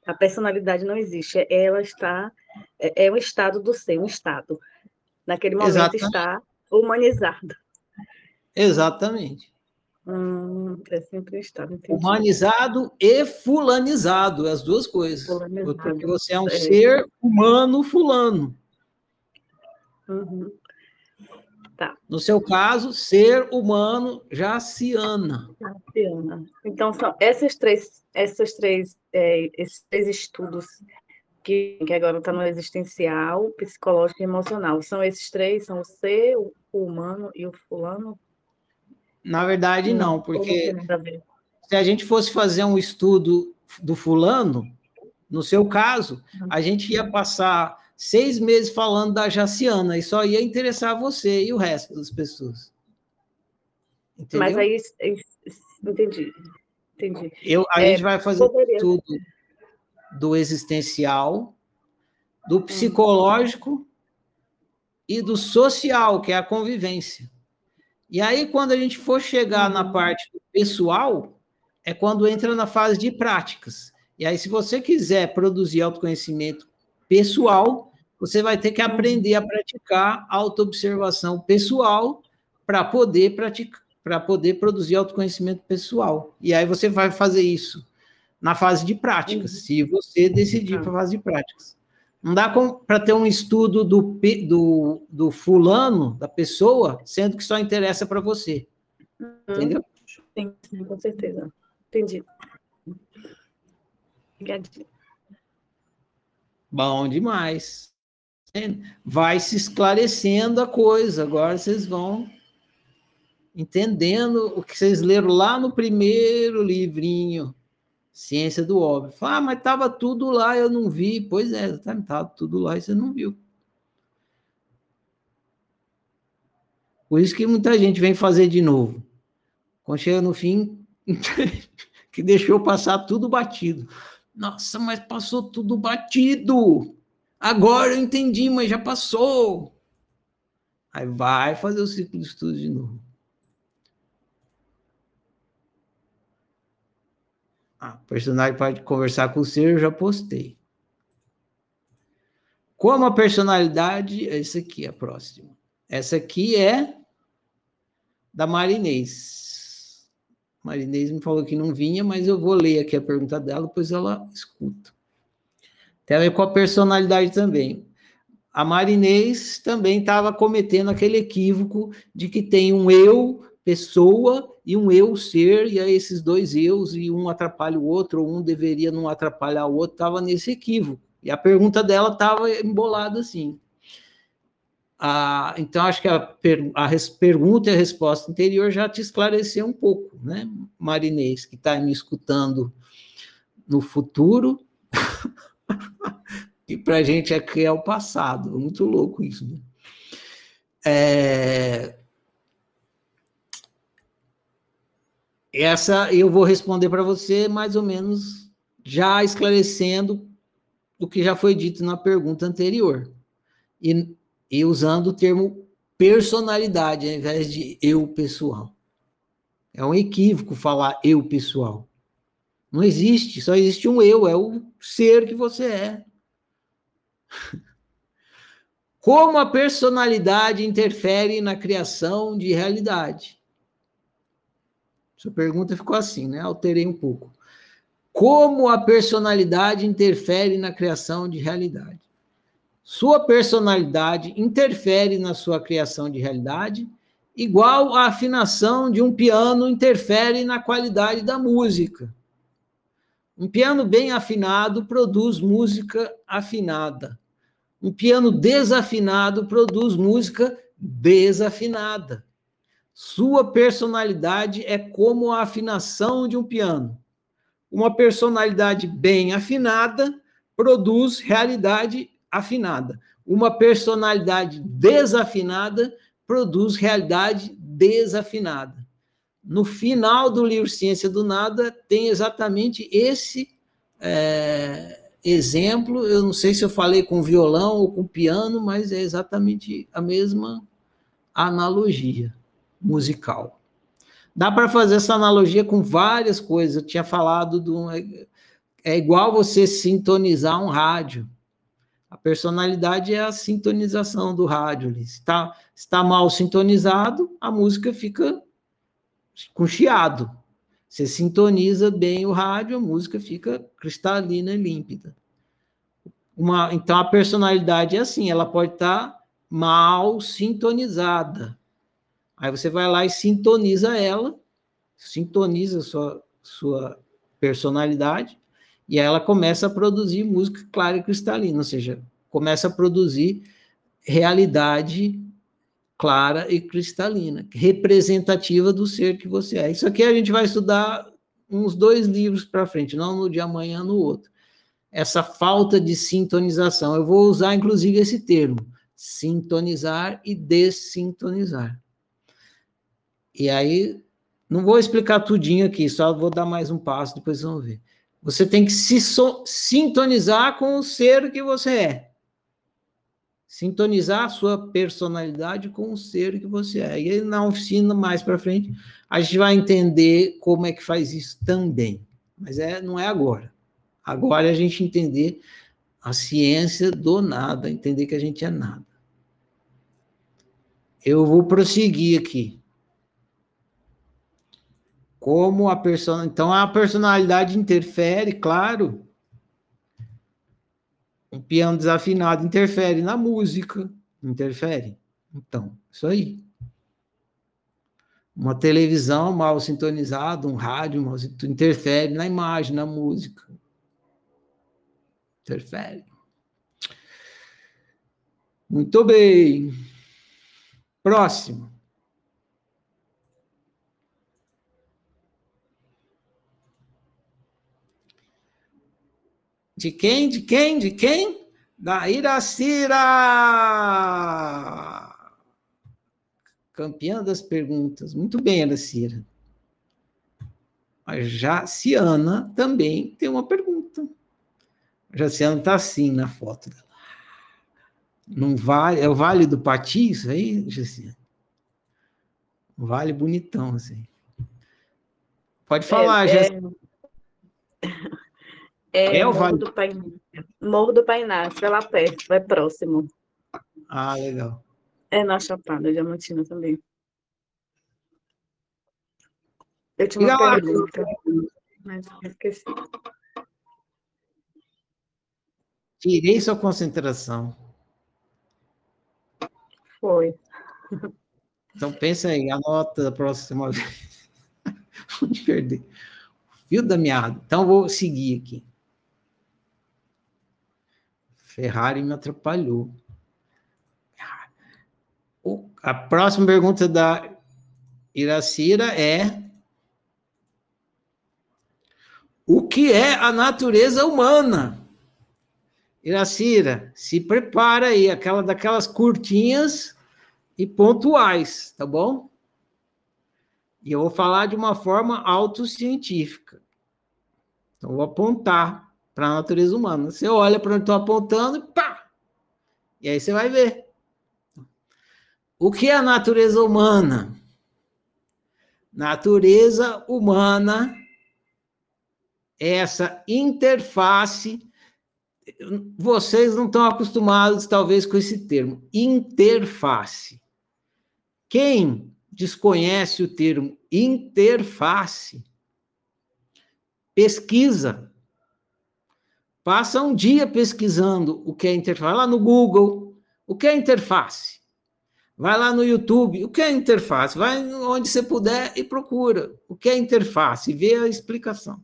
a personalidade não existe, ela está é, é um estado do ser, um estado. Naquele momento Exatamente. está humanizado. Exatamente. Hum, é sempre estado. Entendi. Humanizado e fulanizado, as duas coisas. Fulanizado. Porque você é um é. ser humano fulano. Uhum. Tá. No seu caso, ser humano jaciana. Jaciana. Então, são essas três, essas três, é, esses três estudos que, que agora está no existencial, psicológico e emocional. São esses três, são o ser, o humano e o fulano? Na verdade, não, porque se a gente fosse fazer um estudo do fulano, no seu caso, a gente ia passar seis meses falando da Jaciana e só ia interessar você e o resto das pessoas. Entendeu? Mas aí, entendi, entendi. Eu, a é, gente vai fazer poderia... tudo do existencial, do hum. psicológico e do social, que é a convivência. E aí, quando a gente for chegar na uhum. parte pessoal, é quando entra na fase de práticas. E aí, se você quiser produzir autoconhecimento pessoal, você vai ter que aprender a praticar autoobservação pessoal para poder praticar, para poder produzir autoconhecimento pessoal. E aí você vai fazer isso na fase de práticas, uhum. se você decidir tá. para a fase de práticas. Não dá para ter um estudo do, do, do fulano, da pessoa, sendo que só interessa para você. Uhum. Entendeu? Sim, sim, com certeza. Entendi. Obrigadinha. Bom demais. Vai se esclarecendo a coisa. Agora vocês vão entendendo o que vocês leram lá no primeiro livrinho. Ciência do óbvio. Ah, mas estava tudo lá, eu não vi. Pois é, estava tudo lá e você não viu. Por isso que muita gente vem fazer de novo. Quando chega no fim, que deixou passar tudo batido. Nossa, mas passou tudo batido. Agora eu entendi, mas já passou. Aí vai fazer o ciclo de estudo de novo. A personagem pode conversar com o ser, eu já postei. Como a personalidade, essa aqui é a próxima. Essa aqui é da Marinês. Marinês me falou que não vinha, mas eu vou ler aqui a pergunta dela, depois ela escuta. Tem a ver com a personalidade também. A Marinês também estava cometendo aquele equívoco de que tem um eu, pessoa, e um eu ser, e aí esses dois eus, e um atrapalha o outro, ou um deveria não atrapalhar o outro, estava nesse equívoco. E a pergunta dela estava embolada assim. Ah, então, acho que a, per, a pergunta e a resposta anterior já te esclareceu um pouco, né, Marinês, que está me escutando no futuro, e para a gente aqui é o passado. Muito louco isso. Né? É... Essa eu vou responder para você mais ou menos já esclarecendo o que já foi dito na pergunta anterior. E, e usando o termo personalidade ao invés de eu pessoal. É um equívoco falar eu pessoal. Não existe, só existe um eu, é o ser que você é. Como a personalidade interfere na criação de realidade? Sua pergunta ficou assim, né? Alterei um pouco. Como a personalidade interfere na criação de realidade? Sua personalidade interfere na sua criação de realidade, igual a afinação de um piano interfere na qualidade da música. Um piano bem afinado produz música afinada. Um piano desafinado produz música desafinada. Sua personalidade é como a afinação de um piano. Uma personalidade bem afinada produz realidade afinada. Uma personalidade desafinada produz realidade desafinada. No final do livro Ciência do Nada, tem exatamente esse é, exemplo. Eu não sei se eu falei com violão ou com piano, mas é exatamente a mesma analogia musical. Dá para fazer essa analogia com várias coisas. Eu tinha falado do. É igual você sintonizar um rádio. A personalidade é a sintonização do rádio. Se está está mal sintonizado, a música fica com chiado. Você sintoniza bem o rádio, a música fica cristalina e límpida. Uma, então a personalidade é assim, ela pode estar tá mal sintonizada. Aí você vai lá e sintoniza ela, sintoniza sua, sua personalidade, e aí ela começa a produzir música clara e cristalina, ou seja, começa a produzir realidade clara e cristalina, representativa do ser que você é. Isso aqui a gente vai estudar uns dois livros para frente, não no de amanhã, no outro. Essa falta de sintonização. Eu vou usar, inclusive, esse termo: sintonizar e dessintonizar. E aí, não vou explicar tudinho aqui, só vou dar mais um passo, depois vamos ver. Você tem que se so sintonizar com o ser que você é. Sintonizar a sua personalidade com o ser que você é. E aí, na oficina, mais para frente, a gente vai entender como é que faz isso também. Mas é, não é agora. Agora é a gente entender a ciência do nada, entender que a gente é nada. Eu vou prosseguir aqui. Como a persona. Então, a personalidade interfere, claro. Um piano desafinado interfere na música. Interfere. Então, isso aí. Uma televisão mal sintonizada, um rádio mal sintonizado, interfere na imagem, na música. Interfere. Muito bem. Próximo. De quem? De quem? De quem? Da Iracira! Campeã das perguntas. Muito bem, Iracira. A Jaciana também tem uma pergunta. A Jaciana está assim na foto dela. Não vale, é o Vale do Pati, isso aí, Jaciana? Vale bonitão, assim. Pode falar, é, Jaciana. É... É, é o Morro, do. Morro do Painácio, é lá perto, é próximo. Ah, legal. É na Chapada Diamantina também. Eu tinha uma pergunta, mas esqueci. Tirei sua concentração. Foi. Então pensa aí, anota da próxima vez. Vou me perder. Fio da meada. Então vou seguir aqui. Ferrari me atrapalhou. A próxima pergunta da Iracira é: O que é a natureza humana? Iracira, se prepara aí, aquela daquelas curtinhas e pontuais, tá bom? E eu vou falar de uma forma autocientífica. Então, vou apontar para a natureza humana. Você olha para onde estou apontando e pá! E aí você vai ver. O que é a natureza humana? Natureza humana é essa interface. Vocês não estão acostumados, talvez, com esse termo, interface. Quem desconhece o termo interface, pesquisa. Passa um dia pesquisando o que é interface. Vai lá no Google, o que é interface? Vai lá no YouTube, o que é interface? Vai onde você puder e procura o que é interface, e vê a explicação.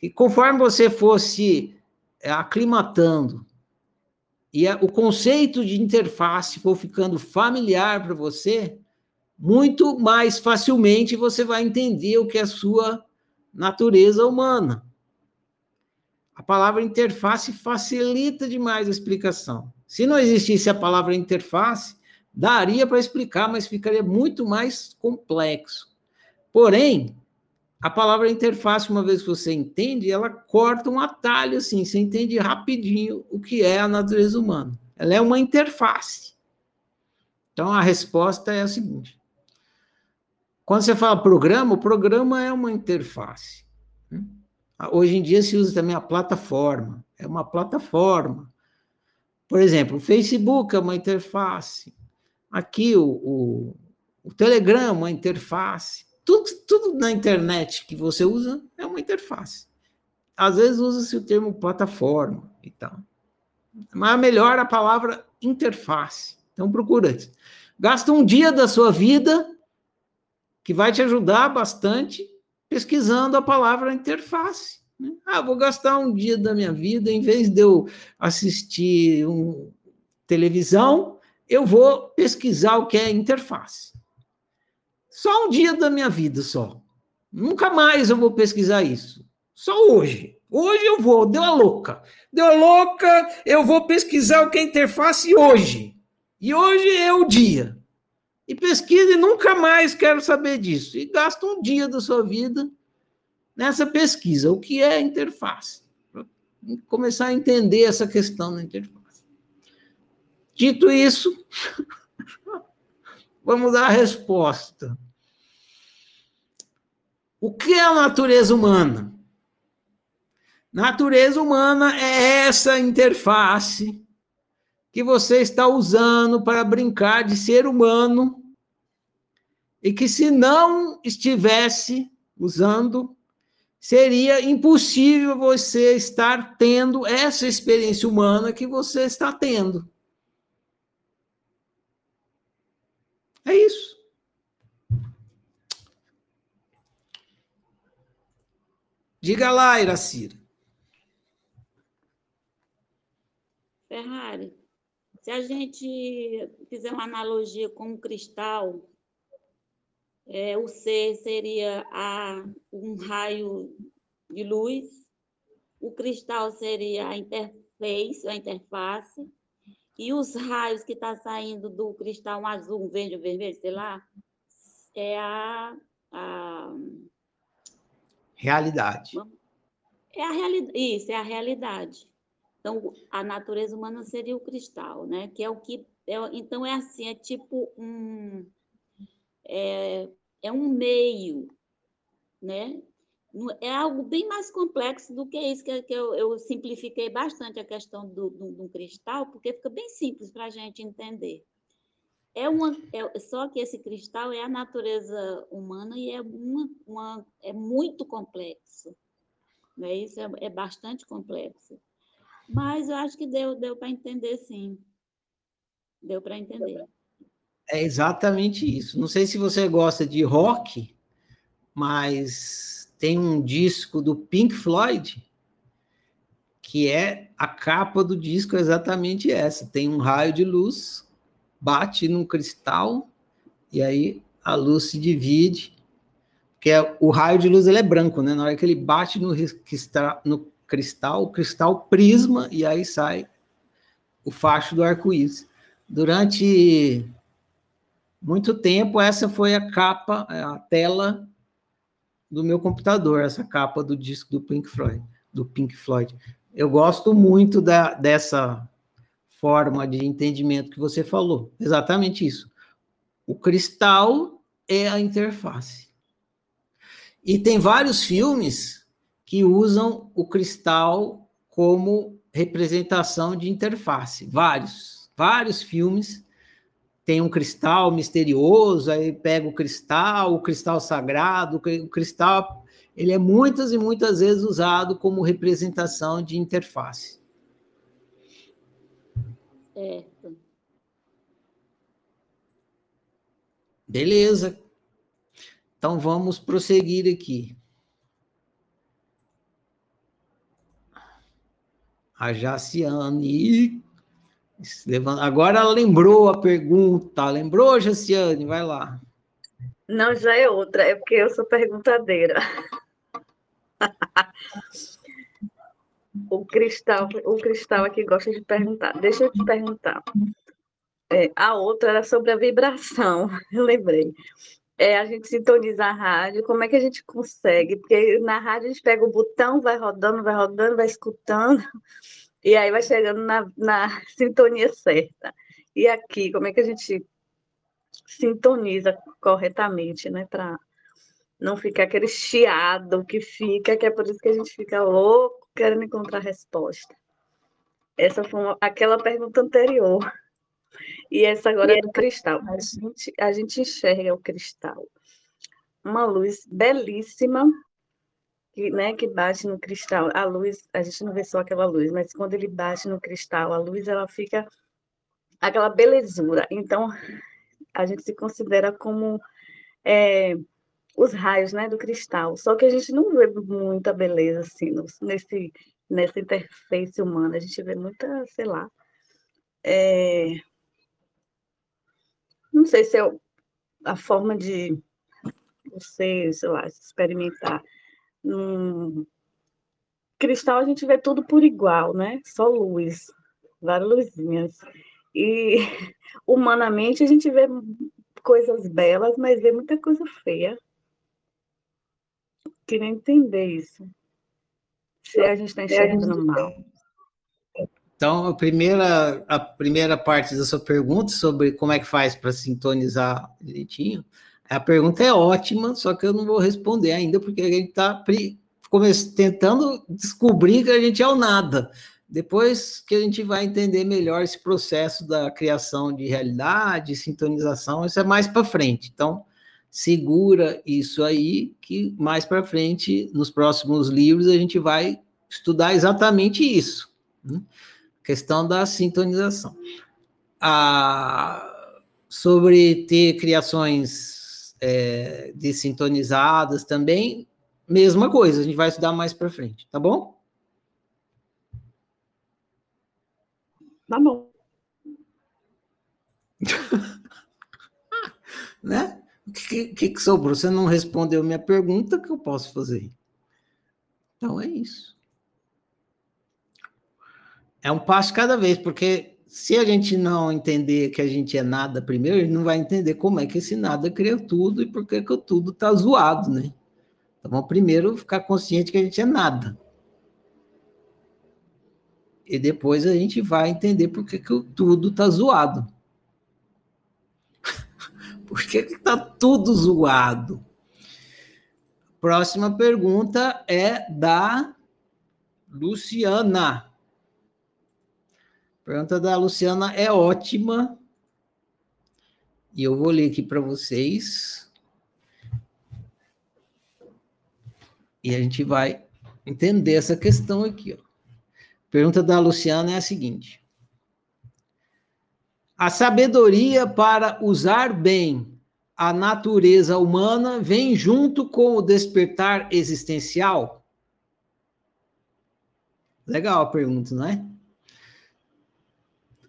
E conforme você fosse é, aclimatando e o conceito de interface for ficando familiar para você, muito mais facilmente você vai entender o que é a sua natureza humana. A palavra interface facilita demais a explicação. Se não existisse a palavra interface, daria para explicar, mas ficaria muito mais complexo. Porém, a palavra interface, uma vez que você entende, ela corta um atalho assim, você entende rapidinho o que é a natureza humana. Ela é uma interface. Então a resposta é a seguinte: quando você fala programa, o programa é uma interface. Né? Hoje em dia se usa também a plataforma, é uma plataforma. Por exemplo, o Facebook é uma interface. Aqui o, o, o Telegram é uma interface. Tudo, tudo na internet que você usa é uma interface. Às vezes usa-se o termo plataforma e tal. Mas melhor a palavra interface. Então procura. Gasta um dia da sua vida que vai te ajudar bastante pesquisando a palavra interface. né? Ah, vou gastar um dia da minha vida, em vez de eu assistir um, televisão, eu vou pesquisar o que é interface. Só um dia da minha vida só. Nunca mais eu vou pesquisar isso. Só hoje. Hoje eu vou, deu a louca. Deu a louca, eu vou pesquisar o que é interface hoje. E hoje é o dia. E pesquisa e nunca mais quero saber disso. E gasta um dia da sua vida nessa pesquisa. O que é interface? Começar a entender essa questão da interface. Dito isso, vamos dar a resposta. O que é a natureza humana? Natureza humana é essa interface que você está usando para brincar de ser humano e que, se não estivesse usando, seria impossível você estar tendo essa experiência humana que você está tendo. É isso. Diga lá, Iracira. Ferrari, se a gente fizer uma analogia com o cristal, é, o C seria a, um raio de luz, o cristal seria a interface, a interface, e os raios que estão tá saindo do cristal um azul, um verde, um vermelho, sei lá, é a, a Realidade. é a realidade, isso, é a realidade. Então, a natureza humana seria o cristal, né? Que é o que. É, então, é assim, é tipo um. É, é um meio, né? É algo bem mais complexo do que isso, que, que eu, eu, simplifiquei bastante a questão do, do, do cristal, porque fica bem simples para a gente entender. é uma, é, só que esse cristal é a natureza humana e é, uma, uma é muito complexo. Né? Isso é, é bastante complexo. Mas eu acho que deu, deu para entender, sim. Deu para entender. É exatamente isso. Não sei se você gosta de rock, mas tem um disco do Pink Floyd que é a capa do disco é exatamente essa. Tem um raio de luz, bate num cristal e aí a luz se divide. Porque o raio de luz ele é branco, né? Na hora que ele bate no, no cristal, cristal prisma e aí sai o facho do arco-íris. Durante muito tempo, essa foi a capa, a tela do meu computador, essa capa do disco do Pink Floyd. Do Pink Floyd. Eu gosto muito da, dessa forma de entendimento que você falou. Exatamente isso. O cristal é a interface. E tem vários filmes que usam o cristal como representação de interface. Vários. Vários filmes tem um cristal misterioso, aí pega o cristal, o cristal sagrado, o cristal, ele é muitas e muitas vezes usado como representação de interface. Certo. Beleza. Então vamos prosseguir aqui. A Jaciane Agora ela lembrou a pergunta. Lembrou, Jaciane? Vai lá. Não, já é outra. É porque eu sou perguntadeira. o cristal, o cristal aqui gosta de perguntar. Deixa eu te perguntar. É, a outra era sobre a vibração. Eu lembrei. É, a gente sintoniza a rádio, como é que a gente consegue? Porque na rádio a gente pega o botão, vai rodando, vai rodando, vai escutando, e aí vai chegando na, na sintonia certa. E aqui, como é que a gente sintoniza corretamente, né? Para não ficar aquele chiado que fica, que é por isso que a gente fica louco querendo encontrar resposta. Essa foi uma, aquela pergunta anterior. E essa agora é do cristal. A gente, a gente enxerga o cristal. Uma luz belíssima, que, né, que bate no cristal, a luz, a gente não vê só aquela luz, mas quando ele bate no cristal, a luz ela fica aquela belezura. Então, a gente se considera como é, os raios né, do cristal. Só que a gente não vê muita beleza assim nesse, nessa interface humana. A gente vê muita, sei lá. É... Não sei se é a forma de você, sei lá, experimentar no cristal a gente vê tudo por igual, né? Só luz, várias luzinhas. E humanamente a gente vê coisas belas, mas vê muita coisa feia. Queria entender isso. Se a gente está enxergando mal. Então, a primeira, a primeira parte da sua pergunta sobre como é que faz para sintonizar direitinho, a pergunta é ótima, só que eu não vou responder ainda, porque a gente está tentando descobrir que a gente é o nada. Depois que a gente vai entender melhor esse processo da criação de realidade, sintonização, isso é mais para frente. Então, segura isso aí, que mais para frente, nos próximos livros, a gente vai estudar exatamente isso. Né? Questão da sintonização. Ah, sobre ter criações é, desintonizadas também, mesma coisa, a gente vai estudar mais para frente, tá bom? Tá bom. né? O que, que, que sobrou? Você não respondeu minha pergunta, que eu posso fazer? Então é isso. É um passo cada vez, porque se a gente não entender que a gente é nada primeiro, a gente não vai entender como é que esse nada cria tudo e por que, tudo está zoado, né? Então, vamos primeiro ficar consciente que a gente é nada. E depois a gente vai entender por que, que tudo está zoado. por que está tudo zoado? Próxima pergunta é da Luciana. Pergunta da Luciana é ótima. E eu vou ler aqui para vocês. E a gente vai entender essa questão aqui. Ó. Pergunta da Luciana é a seguinte: A sabedoria para usar bem a natureza humana vem junto com o despertar existencial? Legal a pergunta, não é?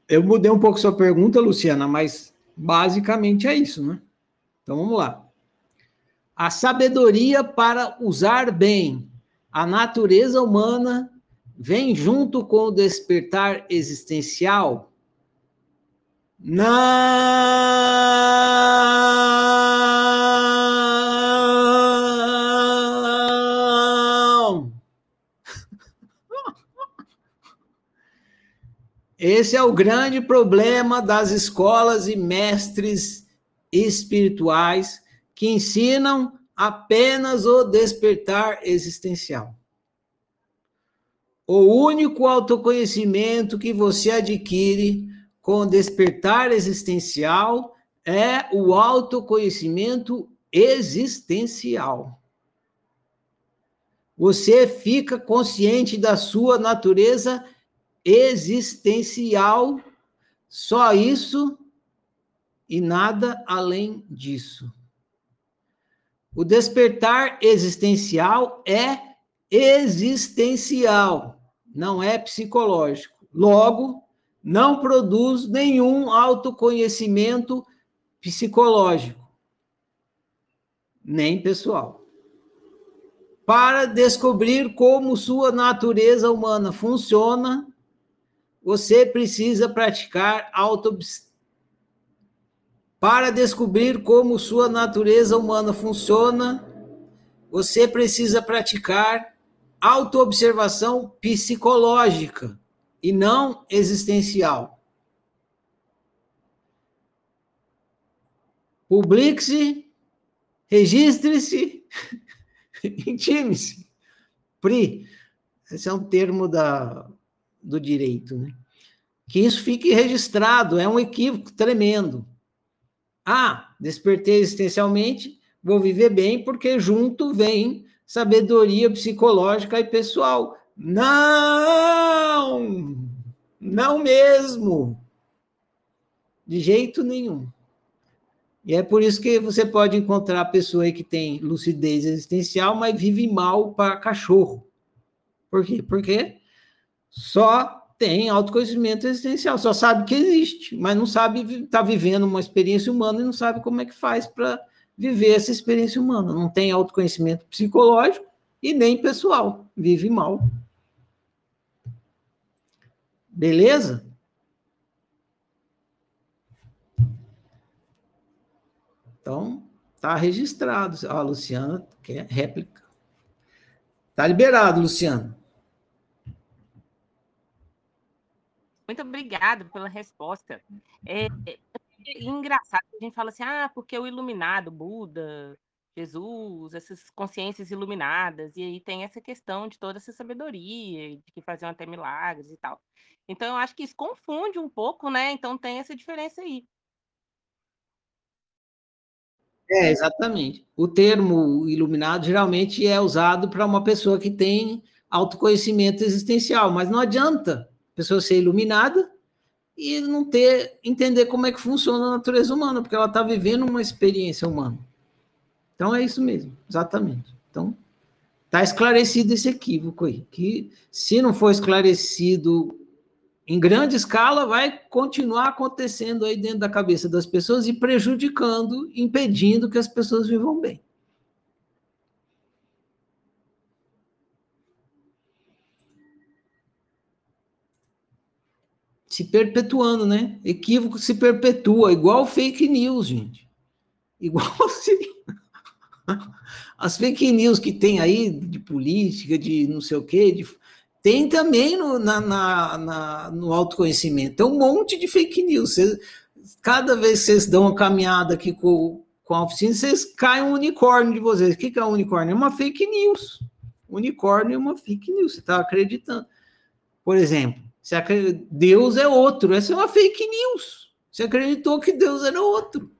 Eu mudei um pouco sua pergunta, Luciana, mas basicamente é isso, né? Então vamos lá. A sabedoria para usar bem a natureza humana vem junto com o despertar existencial? Não! Esse é o grande problema das escolas e mestres espirituais que ensinam apenas o despertar existencial. O único autoconhecimento que você adquire com o despertar existencial é o autoconhecimento existencial. Você fica consciente da sua natureza existencial, só isso e nada além disso. O despertar existencial é existencial, não é psicológico. Logo, não produz nenhum autoconhecimento psicológico, nem pessoal. Para descobrir como sua natureza humana funciona, você precisa praticar auto para descobrir como sua natureza humana funciona, você precisa praticar autoobservação psicológica e não existencial. Publique-se, registre-se, intime-se. PRI, esse é um termo da, do direito, né? Que isso fique registrado, é um equívoco tremendo. Ah, despertei existencialmente, vou viver bem, porque junto vem sabedoria psicológica e pessoal. Não! Não mesmo! De jeito nenhum. E é por isso que você pode encontrar a pessoa que tem lucidez existencial, mas vive mal para cachorro. Por quê? Porque só tem autoconhecimento existencial, só sabe que existe, mas não sabe está vivendo uma experiência humana e não sabe como é que faz para viver essa experiência humana. Não tem autoconhecimento psicológico e nem pessoal, vive mal. Beleza? Então, tá registrado. A Luciana quer réplica. Tá liberado, Luciana. Muito obrigada pela resposta. É, é, é engraçado que a gente fala assim, ah, porque o iluminado, Buda, Jesus, essas consciências iluminadas, e aí tem essa questão de toda essa sabedoria, de que faziam até milagres e tal. Então, eu acho que isso confunde um pouco, né? Então, tem essa diferença aí. É, exatamente. O termo iluminado geralmente é usado para uma pessoa que tem autoconhecimento existencial, mas não adianta pessoa ser iluminada e não ter entender como é que funciona a natureza humana, porque ela está vivendo uma experiência humana. Então é isso mesmo, exatamente. Então está esclarecido esse equívoco aí, que se não for esclarecido em grande escala, vai continuar acontecendo aí dentro da cabeça das pessoas e prejudicando, impedindo que as pessoas vivam bem. Se perpetuando, né? Equívoco se perpetua, igual fake news, gente. Igual assim. As fake news que tem aí de política, de não sei o quê, de... tem também no, na, na, na, no autoconhecimento. Tem um monte de fake news. Vocês, cada vez que vocês dão uma caminhada aqui com, com a oficina, vocês caem um unicórnio de vocês. O que, que é um unicórnio? É uma fake news. Unicórnio é uma fake news. Você está acreditando. Por exemplo, você acredita, Deus é outro. Essa é uma fake news. Você acreditou que Deus era outro.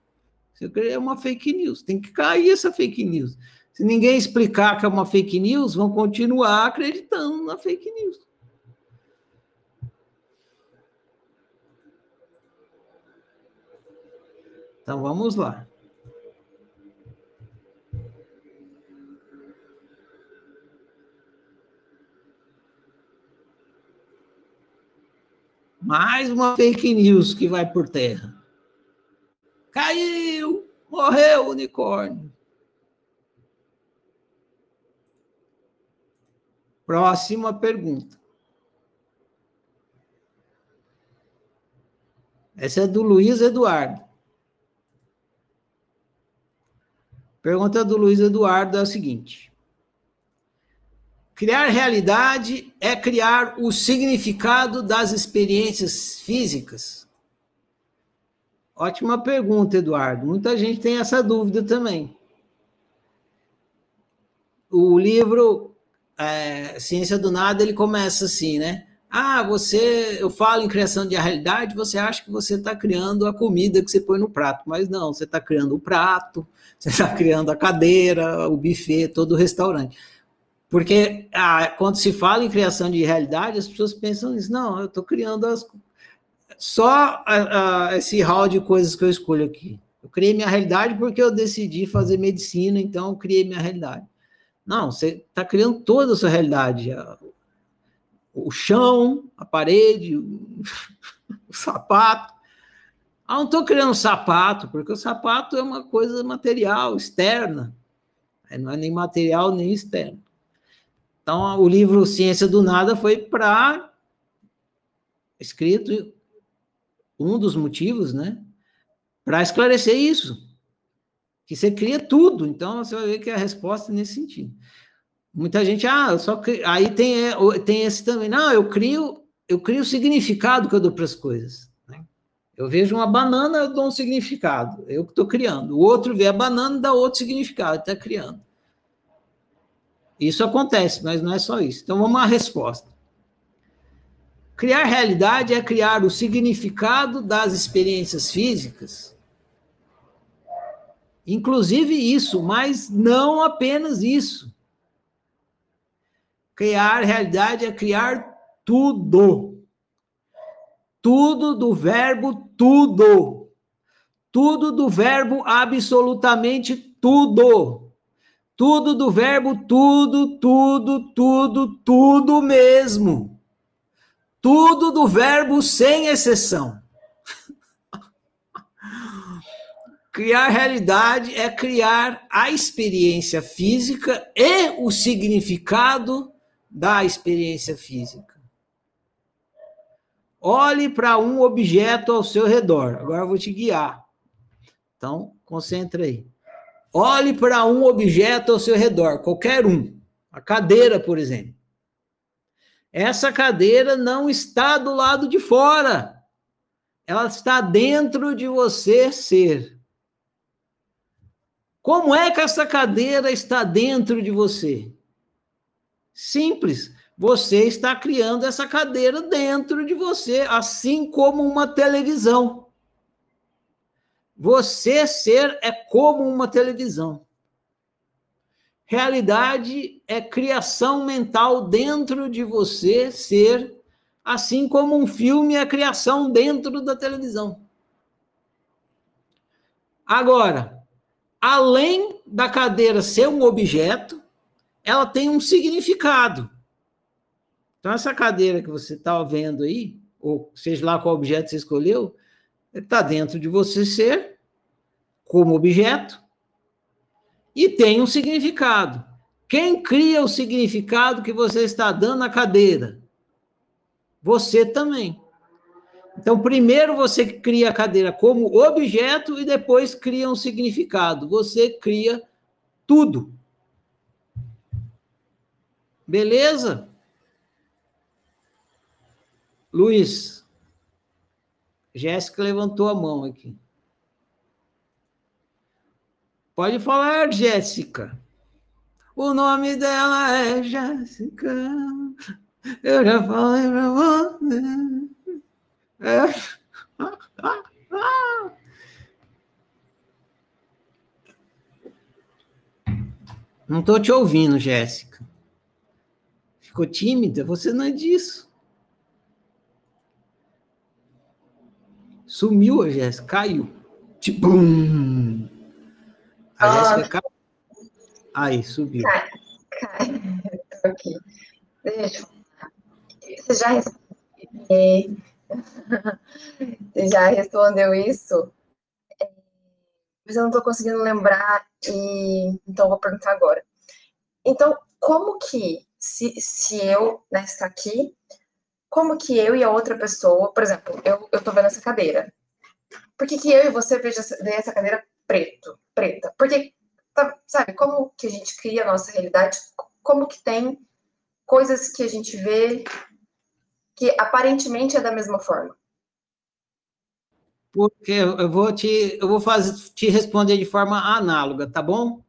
Você é uma fake news. Tem que cair essa fake news. Se ninguém explicar que é uma fake news, vão continuar acreditando na fake news. Então vamos lá. Mais uma fake news que vai por terra. Caiu! Morreu o unicórnio. Próxima pergunta. Essa é do Luiz Eduardo. Pergunta do Luiz Eduardo é a seguinte: Criar realidade é criar o significado das experiências físicas? Ótima pergunta, Eduardo. Muita gente tem essa dúvida também. O livro é, Ciência do Nada ele começa assim, né? Ah, você, eu falo em criação de realidade, você acha que você está criando a comida que você põe no prato, mas não, você está criando o prato, você está criando a cadeira, o buffet, todo o restaurante. Porque ah, quando se fala em criação de realidade, as pessoas pensam nisso. Não, eu estou criando as, só ah, ah, esse hall de coisas que eu escolho aqui. Eu criei minha realidade porque eu decidi fazer medicina, então eu criei minha realidade. Não, você está criando toda a sua realidade. O chão, a parede, o, o sapato. Ah, não estou criando um sapato, porque o sapato é uma coisa material, externa. Não é nem material nem externo. Então, o livro Ciência do Nada foi para escrito um dos motivos, né? Para esclarecer isso. Que você cria tudo. Então, você vai ver que a resposta é nesse sentido. Muita gente, ah, só que aí tem, é, tem esse também. Não, eu crio, eu crio o significado que eu dou para as coisas. Né? Eu vejo uma banana, eu dou um significado. Eu que estou criando. O outro vê a banana, dá outro significado, está criando. Isso acontece, mas não é só isso. Então vamos à resposta. Criar realidade é criar o significado das experiências físicas, inclusive isso, mas não apenas isso. Criar realidade é criar tudo. Tudo do verbo tudo. Tudo do verbo absolutamente tudo. Tudo do verbo tudo, tudo, tudo, tudo mesmo. Tudo do verbo sem exceção. criar realidade é criar a experiência física e o significado da experiência física. Olhe para um objeto ao seu redor. Agora eu vou te guiar. Então, concentre aí. Olhe para um objeto ao seu redor, qualquer um. A cadeira, por exemplo. Essa cadeira não está do lado de fora. Ela está dentro de você ser. Como é que essa cadeira está dentro de você? Simples. Você está criando essa cadeira dentro de você, assim como uma televisão. Você ser é como uma televisão. Realidade é criação mental dentro de você ser, assim como um filme é criação dentro da televisão. Agora, além da cadeira ser um objeto, ela tem um significado. Então, essa cadeira que você está vendo aí, ou seja lá qual objeto você escolheu, está dentro de você ser como objeto e tem um significado. Quem cria o significado que você está dando à cadeira? Você também. Então, primeiro você cria a cadeira como objeto e depois cria um significado. Você cria tudo. Beleza? Luiz. Jéssica levantou a mão aqui. Pode falar, Jéssica. O nome dela é Jéssica. Eu já falei pra você. É. Não estou te ouvindo, Jéssica. Ficou tímida? Você não é disso. Sumiu a Jéssica, caiu. Tipo. A Ah. Jéssica caiu. Aí, subiu. Cai, cai. Tô aqui. Deixa eu falar. Você já, res- é, Você já respondeu isso? É, Mas eu não estou conseguindo lembrar, e então eu vou perguntar agora. Então, como que, se, se eu né, está aqui, como que eu e a outra pessoa, por exemplo, eu, eu tô vendo essa cadeira. Por que, que eu e você vê essa cadeira preto, preta? Porque, tá- sabe, como que a gente cria a nossa realidade? Como que tem coisas que a gente vê que aparentemente é da mesma forma? Porque eu vou te, eu vou fazer, te responder de forma análoga, tá bom?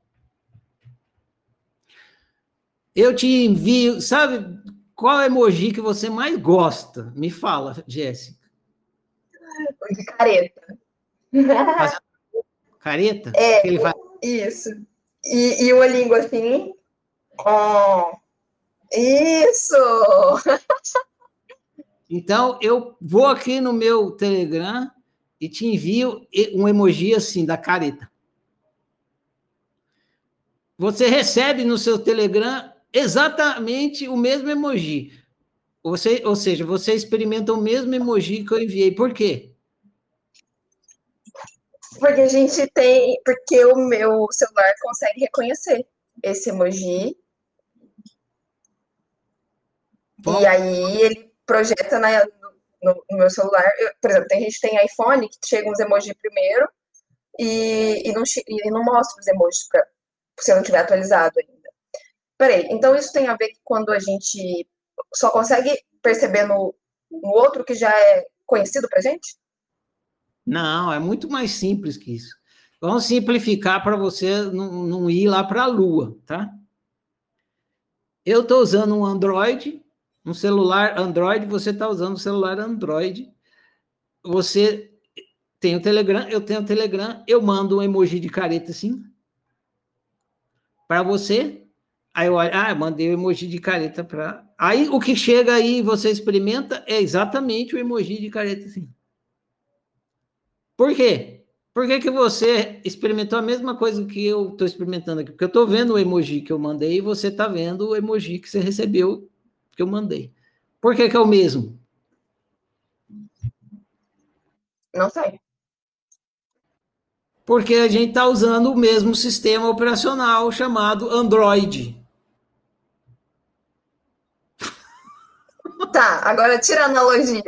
Eu te envio, sabe qual emoji que você mais gosta? Me fala, Jéssica. O de careta. Careta? É. Que ele vai- Isso. E, e uma língua assim. Oh. Isso! Então, eu vou aqui no meu Telegram e te envio um emoji assim, da careta. Você recebe no seu Telegram exatamente o mesmo emoji. Você, ou seja, você experimenta o mesmo emoji que eu enviei. Por quê? Porque a gente tem. Porque o meu celular consegue reconhecer esse emoji. Bom. E aí ele projeta na, no, no meu celular. Eu- por exemplo, tem gente que tem iPhone que chega uns emojis primeiro e, e, não, e não mostra os emojis pra, se eu não tiver atualizado ainda. Peraí, então isso tem a ver que quando a gente só consegue perceber no, no outro que já é conhecido pra gente? Não, é muito mais simples que isso. Vamos simplificar para você não, não ir lá para a Lua, tá? Eu estou usando um Android, um celular Android, você está usando um celular Android. Você tem o Telegram, eu tenho o Telegram, eu mando um emoji de careta assim para você. Aí eu olho, ah, mandei o emoji de careta para. Aí o que chega aí e você experimenta é exatamente o emoji de careta assim. Por quê? Por que, que você experimentou a mesma coisa que eu estou experimentando aqui? Porque eu estou vendo o emoji que eu mandei e você está vendo o emoji que você recebeu que eu mandei. Por que, que é o mesmo? Não sei. Porque a gente está usando o mesmo sistema operacional chamado Android. Tá, agora tira a analogia.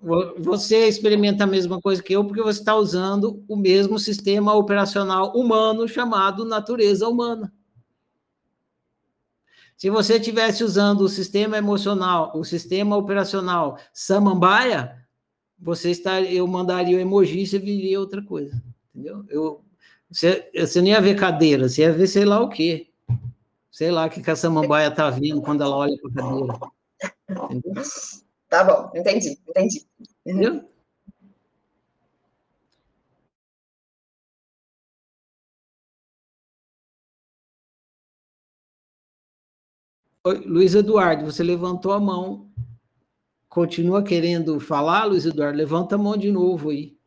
Vo- Você experimenta a mesma coisa que eu porque você está usando o mesmo sistema operacional humano chamado natureza humana. Se você estivesse usando o sistema emocional, o sistema operacional samambaia, você está, eu mandaria o emoji e você viria outra coisa, entendeu? Eu, você, você não ia ver cadeira, você ia ver sei lá o quê. Sei lá o que, a samambaia está vendo quando ela olha para a cadeira. Entendeu? Tá bom, entendi, entendi. Entendeu? Oi, Luiz Eduardo, você levantou a mão. Continua querendo falar, Luiz Eduardo? Levanta a mão de novo aí.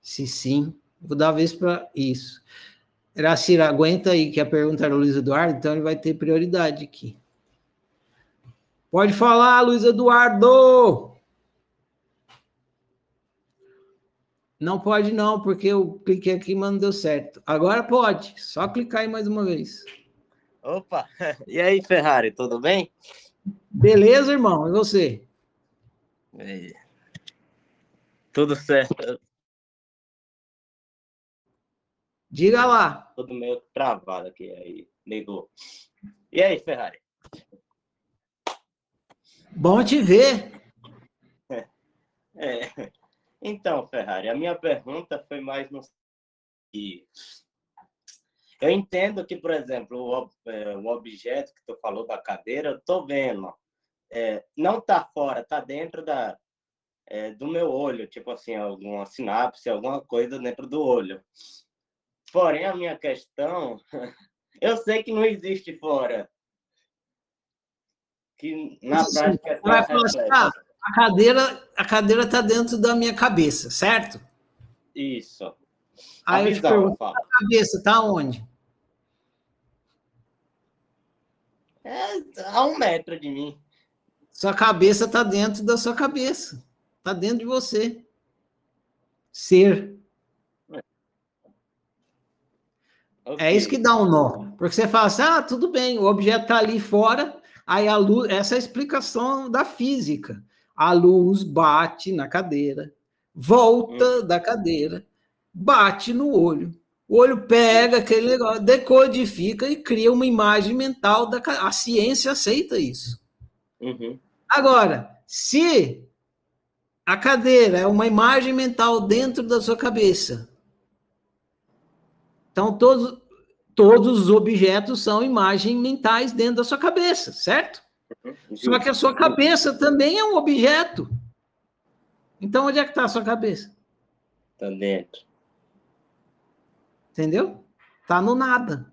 Se sim, vou dar a vez para isso. Iracira, aguenta aí que a pergunta era o Luiz Eduardo, então ele vai ter prioridade aqui. Pode falar, Luiz Eduardo! Não pode não, porque eu cliquei aqui, mas não deu certo. Agora pode, só clicar aí mais uma vez. Opa! E aí, Ferrari, tudo bem? Beleza, irmão? E você? E- Tudo certo. Diga lá. Tudo meio travado aqui, aí ligou. E aí, Ferrari? Bom te ver. É. Então, Ferrari, a minha pergunta foi mais no eu entendo que, por exemplo, o, é, o objeto que tu falou da cadeira, eu tô vendo. É, não tá fora, tá dentro da, é, do meu olho, tipo assim, alguma sinapse, alguma coisa dentro do olho. Porém, a minha questão, eu sei que não existe fora. Que na Sim, prática é vai só falar assim, ah, a cadeira a cadeira está dentro da minha cabeça, certo? Isso. Aí a eu te pergunto, a cabeça está onde? É a um metro de mim. Sua cabeça está dentro da sua cabeça. Está dentro de você. Ser. É isso que dá um nó. Porque você fala assim: ah, tudo bem, o objeto está ali fora, aí a luz. Essa é a explicação da física. A luz bate na cadeira, volta da cadeira, bate no olho. O olho pega aquele negócio, decodifica e cria uma imagem mental da A ciência aceita isso. Uhum. Agora, se a cadeira é uma imagem mental dentro da sua cabeça, então todos, todos os objetos são imagens mentais dentro da sua cabeça, certo? Só que a sua cabeça também é um objeto. Então, onde é que está a sua cabeça? Tá dentro. Entendeu? Está no nada.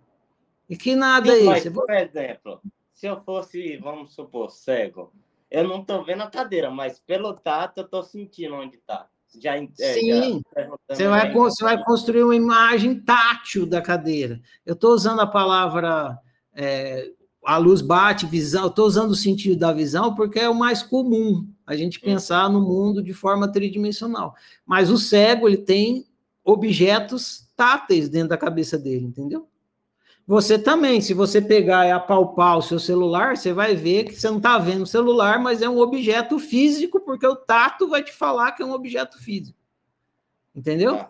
E que nada Sim, é mas, esse? por exemplo, se eu fosse, vamos supor, cego, eu não estou vendo a cadeira, mas pelo tato eu estou sentindo onde está. Já, é, Sim, já Você vai, você vai construir uma imagem tátil da cadeira. Eu estou usando a palavra é, a luz bate, visão, estou usando o sentido da visão porque é o mais comum a gente pensar no mundo de forma tridimensional. Mas o cego, ele tem objetos táteis dentro da cabeça dele, entendeu? Você também, se você pegar e apalpar o seu celular, você vai ver que você não está vendo o celular, mas é um objeto físico, porque o tato vai te falar que é um objeto físico. Entendeu? Tá.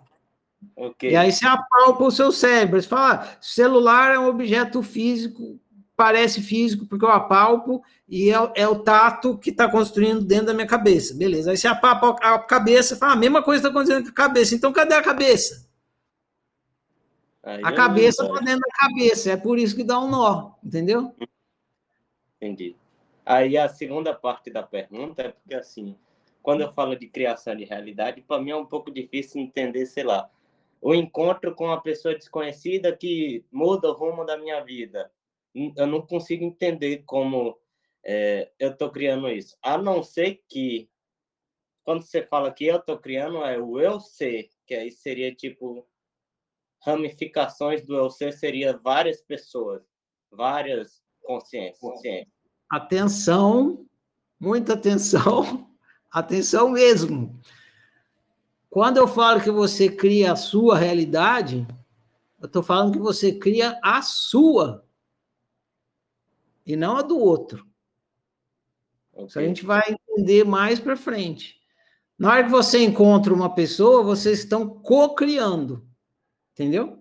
Ok. E aí você apalpa o seu cérebro. Você fala, ah, celular é um objeto físico, parece físico porque eu apalpo, e é, o- é o tato que está construindo dentro da minha cabeça. Beleza. Aí você apalpa a cabeça e fala, a mesma coisa está acontecendo com a cabeça. Então, cadê a cabeça? Aí A cabeça está dentro da cabeça. É por isso que dá um nó, entendeu? Entendi. Aí a segunda parte da pergunta é porque, assim, quando eu falo de criação de realidade, para mim é um pouco difícil entender, sei lá, o encontro com uma pessoa desconhecida que muda o rumo da minha vida. Eu não consigo entender como é, eu estou criando isso. A não ser que, quando você fala que eu estou criando, é o eu ser, que aí seria tipo ramificações do eu ser, seria várias pessoas, várias consciências. consciências. Atenção, muita atenção, atenção mesmo. Quando eu falo que você cria a sua realidade, eu estou falando que você cria a sua e não a do outro. Isso a gente vai entender mais para frente. Na hora que você encontra uma pessoa, vocês estão co-criando. Entendeu?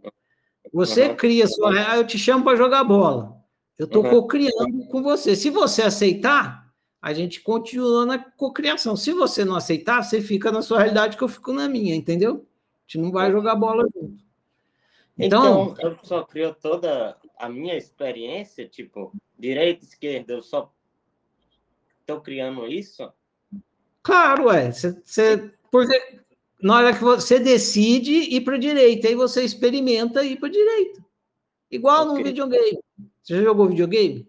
Você Uhum. cria a sua. Ah, eu te chamo para jogar bola. Eu estou Uhum. co-criando com você. Se você aceitar, a gente continua na cocriação. Se você não aceitar, você fica na sua realidade que eu fico na minha, entendeu? A gente não vai jogar bola junto. Então, Então, eu só crio toda a minha experiência, tipo, direita, esquerda, eu só estou criando isso? claro, é. Você, você- porque na hora que você decide ir para a direita, aí você experimenta ir para a direita. Igual num Ok. videogame. Você já jogou videogame?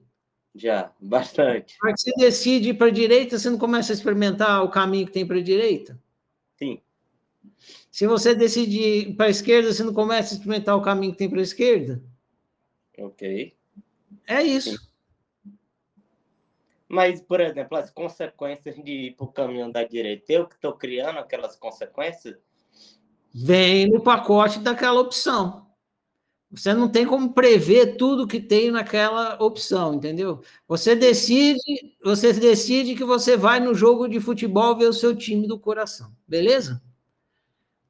Já, bastante. Na hora que você decide ir para a direita, você não começa a experimentar o caminho que tem para a direita? Sim. Se você decidir ir para a esquerda, você não começa a experimentar o caminho que tem para a esquerda? Ok. É isso. Mas, por exemplo, as consequências de ir para o caminho da direita, eu que estou criando aquelas consequências? Vem no pacote daquela opção. Você não tem como prever tudo que tem naquela opção, entendeu? Você decide, você decide que você vai no jogo de futebol ver o seu time do coração, beleza?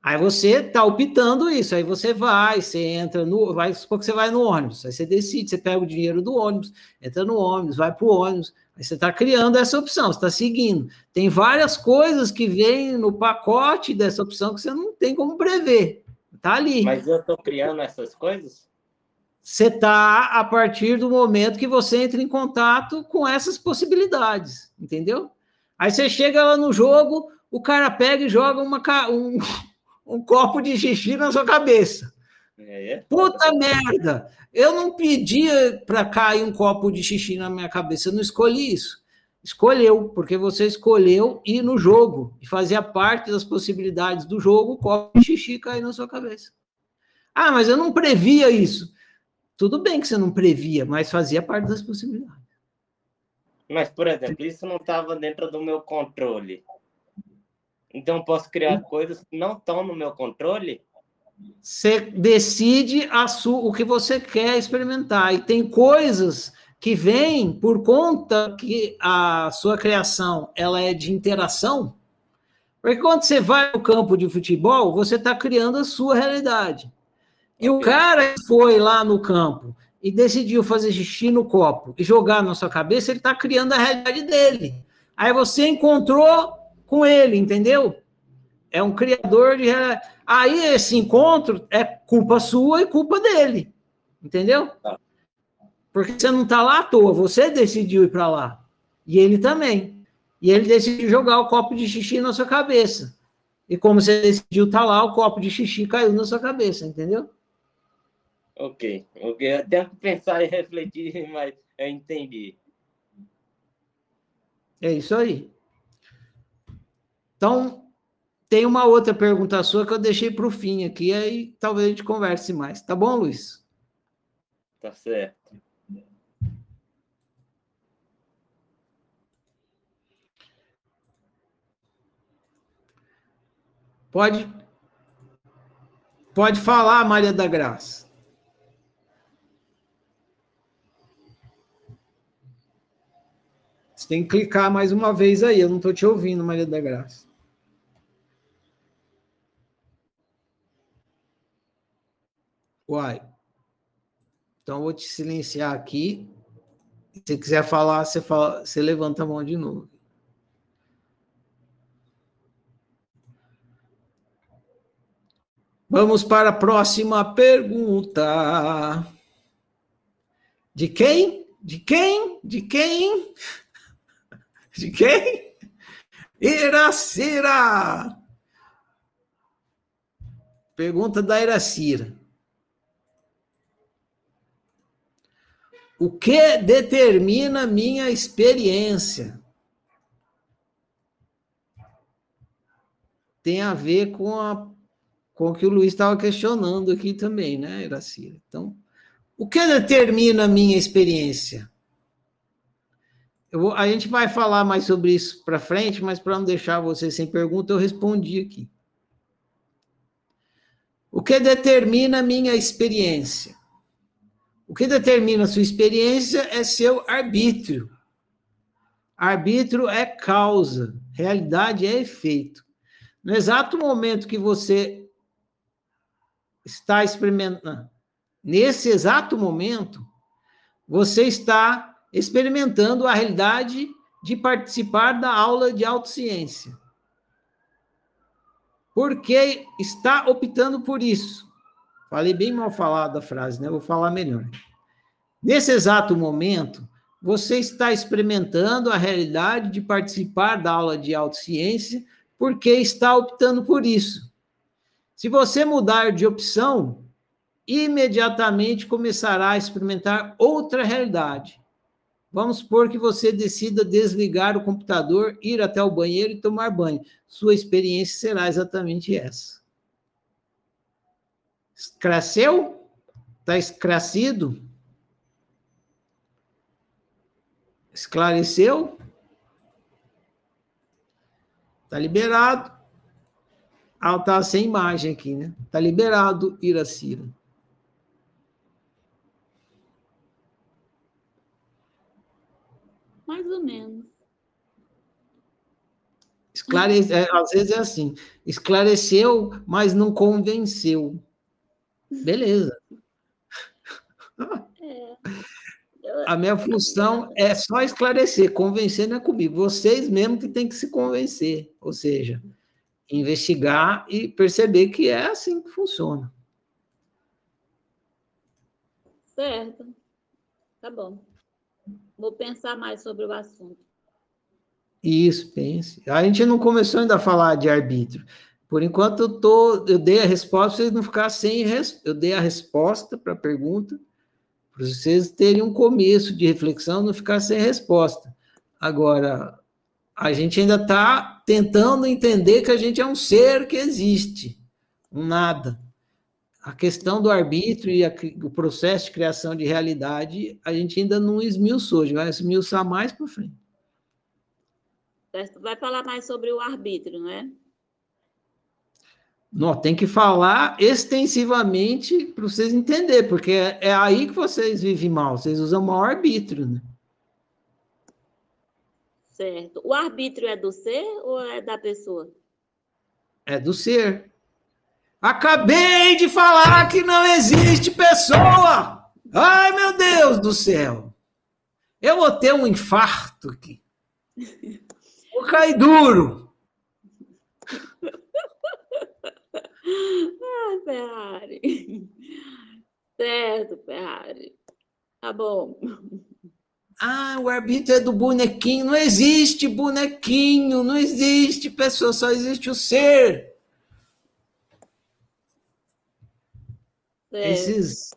Aí você está optando isso, aí você vai, você entra no, vai supor que você vai no ônibus, aí você decide, você pega o dinheiro do ônibus, entra no ônibus, vai para o ônibus, você está criando essa opção, você está seguindo. Tem várias coisas que vêm no pacote dessa opção que você não tem como prever, tá ali. Mas eu estou criando essas coisas? Você está a partir do momento que você entra em contato com essas possibilidades, entendeu? Aí você chega lá no jogo, o cara pega e joga uma, um, um copo de xixi na sua cabeça. É. Puta merda! Eu não pedia para cair um copo de xixi na minha cabeça, eu não escolhi isso. Escolheu, porque você escolheu ir no jogo e fazia parte das possibilidades do jogo o copo de xixi cair na sua cabeça. Ah, mas eu não previa isso. Tudo bem que você não previa, mas fazia parte das possibilidades. Mas, por exemplo, isso não estava dentro do meu controle. Então, posso criar coisas que não estão no meu controle? Você decide a o que você quer experimentar. E tem coisas que vêm por conta que a sua criação ela é de interação. Porque quando você vai no campo de futebol, você está criando a sua realidade. E o cara que foi lá no campo e decidiu fazer xixi no copo e jogar na sua cabeça, ele está criando a realidade dele. Aí você encontrou com ele, entendeu? É um criador de. Aí esse encontro é culpa sua e culpa dele. Entendeu? Tá. Porque você não está lá à toa, você decidiu ir para lá. E ele também. E ele decidiu jogar o copo de xixi na sua cabeça. E como você decidiu estar tá lá, o copo de xixi caiu na sua cabeça, entendeu? Ok, ok. Eu tenho que pensar e refletir, mas eu entendi. É isso aí. Então, tem uma outra pergunta sua que eu deixei para o fim aqui, aí talvez a gente converse mais. Tá bom, Luiz? Tá certo. Pode, pode falar, Maria da Graça. Você tem que clicar mais uma vez aí. Eu não estou te ouvindo, Maria da Graça. Uai. Então, eu vou te silenciar aqui. Se quiser falar, você, fala, você levanta a mão de novo. Vamos para a próxima pergunta. De quem? De quem? De quem? De quem? Iracira! Pergunta da Iracira. O que determina minha experiência? Tem a ver com, a, com o que o Luiz estava questionando aqui também, né, Iracira? Então, o que determina minha experiência? Vou, a gente vai falar mais sobre isso para frente, mas para não deixar você sem pergunta, eu respondi aqui. O que determina minha experiência? O que determina a sua experiência é seu arbítrio. Arbítrio é causa, realidade é efeito. No exato momento que você está experimentando, nesse exato momento, você está experimentando a realidade de participar da aula de autociência. Porque está optando por isso. Falei bem mal falado a frase, né? Vou falar melhor. Nesse exato momento, você está experimentando a realidade de participar da aula de autociência porque está optando por isso. Se você mudar de opção, imediatamente começará a experimentar outra realidade. Vamos supor que você decida desligar o computador, ir até o banheiro e tomar banho. Sua experiência será exatamente essa. Cresceu? Está esclarecido? Esclareceu? Está liberado. Ah, tá sem imagem aqui, né? Está liberado, Iracira. Mais ou menos. Esclarece, é, às vezes é assim, esclareceu, mas não convenceu. Beleza. É. A minha função é só esclarecer, convencer não é comigo. Vocês mesmo que têm que se convencer, ou seja, investigar e perceber que é assim que funciona. Certo. Tá bom. Vou pensar mais sobre o assunto. Isso, pense. A gente não começou ainda a falar de arbítrio. Por enquanto eu tô, eu dei a resposta, vocês não ficar sem eu dei a resposta para a pergunta, para vocês terem um começo de reflexão, não ficar sem resposta. Agora, a gente ainda está tentando entender que a gente é um ser que existe, um nada. A questão do arbítrio e a, o processo de criação de realidade, a gente ainda não esmiuçou, a gente vai esmiuçar mais para frente. Vai falar mais sobre o arbítrio, não é? Não, tem que falar extensivamente para vocês entenderem, porque é, é, aí que vocês vivem mal, vocês usam mau arbítrio, né? Certo. O arbítrio é do ser ou é da pessoa? É do ser. Acabei de falar que não existe pessoa! Ai, meu Deus do céu! Eu vou ter um infarto aqui. Vou cair duro. Ah, Ferrari. Certo, Ferrari. Tá bom. Ah, o arbítrio é do bonequinho. Não existe bonequinho, não existe pessoa, só existe o ser. É. Esses,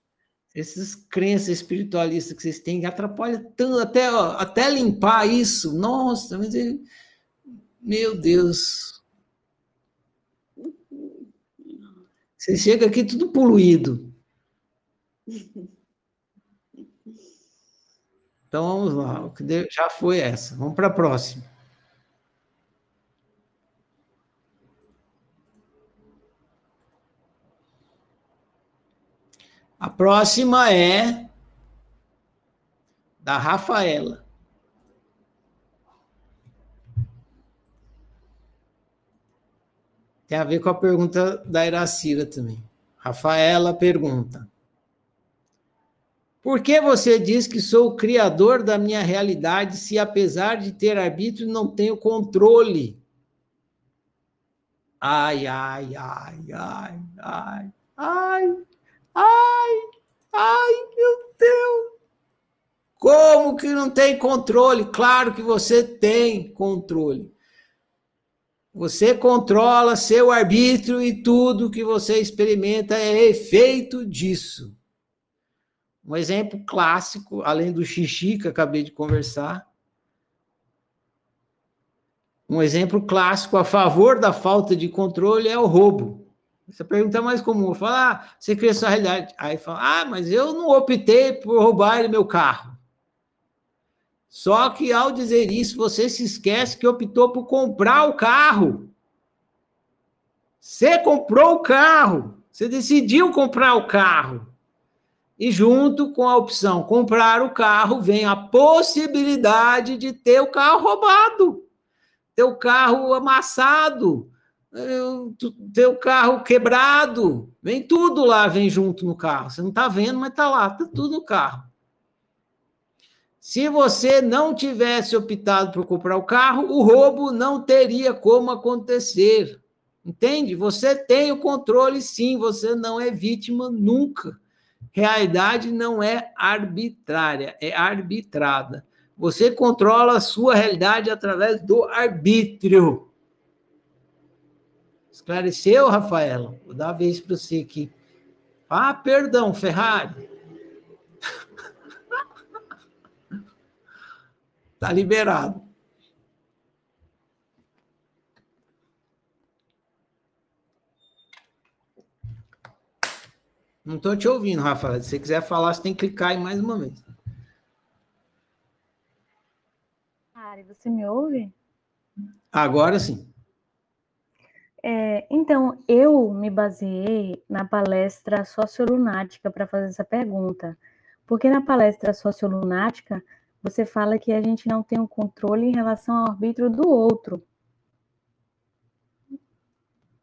esses crenças espiritualistas que vocês têm atrapalham tanto, até, ó, até limpar isso. Nossa, mas ele, meu Deus. Você chega aqui tudo poluído. Então vamos lá, o que já foi essa. Vamos para a próxima. A próxima é da Rafaela. Tem a ver com a pergunta da Iracira também. Rafaela pergunta: Por que você diz que sou o criador da minha realidade se, apesar de ter arbítrio, não tenho controle? Ai, ai, ai, ai, ai, ai, ai, ai, meu Deus! Como que não tem controle? Claro que você tem controle. Você controla seu arbítrio e tudo que você experimenta é efeito disso. Um exemplo clássico, além do xixi que acabei de conversar, um exemplo clássico a favor da falta de controle é o roubo. Essa pergunta é mais comum. Fala, ah, você cria sua realidade. Aí fala, ah, mas eu não optei por roubar meu carro. Só que ao dizer isso, você se esquece que optou por comprar o carro. Você comprou o carro. Você decidiu comprar o carro. E junto com a opção comprar o carro, vem a possibilidade de ter o carro roubado, ter o carro amassado, eh, ter o carro quebrado. Vem tudo lá, vem junto no carro. Você não está vendo, mas está lá, está tudo no carro. Se você não tivesse optado por comprar o carro, o roubo não teria como acontecer. Entende? Você tem o controle, sim, você não é vítima nunca. Realidade não é arbitrária, é arbitrada. Você controla a sua realidade através do arbítrio. Esclareceu, Rafaela? Vou dar a vez para você aqui. Ah, perdão, Ferrari. Está liberado. Não estou te ouvindo, Rafael. Se você quiser falar, você tem que clicar aí mais uma vez. Ari, você me ouve? Agora sim. É, então, eu me baseei na palestra sociolunática para fazer essa pergunta. Porque na palestra sociolunática, você fala que a gente não tem o um controle em relação ao arbítrio do outro.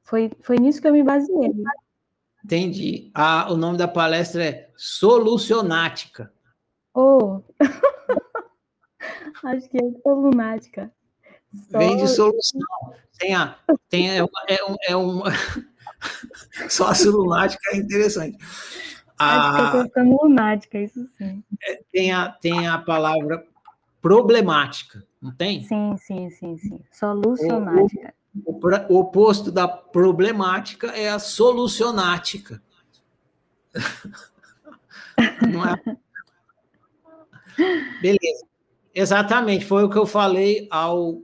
Foi, foi nisso que eu me baseei. Entendi. Ah, o nome da palestra é Solucionática. Oh! Acho que é solunática. Só... Vem de solução. Tem a, tem a, é, um, é uma. Só a solunática é interessante. Que eu ficando lunática, isso sim. É, tem a, tem a palavra problemática, não tem? Sim, sim, sim, sim. Solucionática. O, pra, o oposto da problemática é a solucionática. Não é? Beleza. Exatamente, foi o que eu falei ao.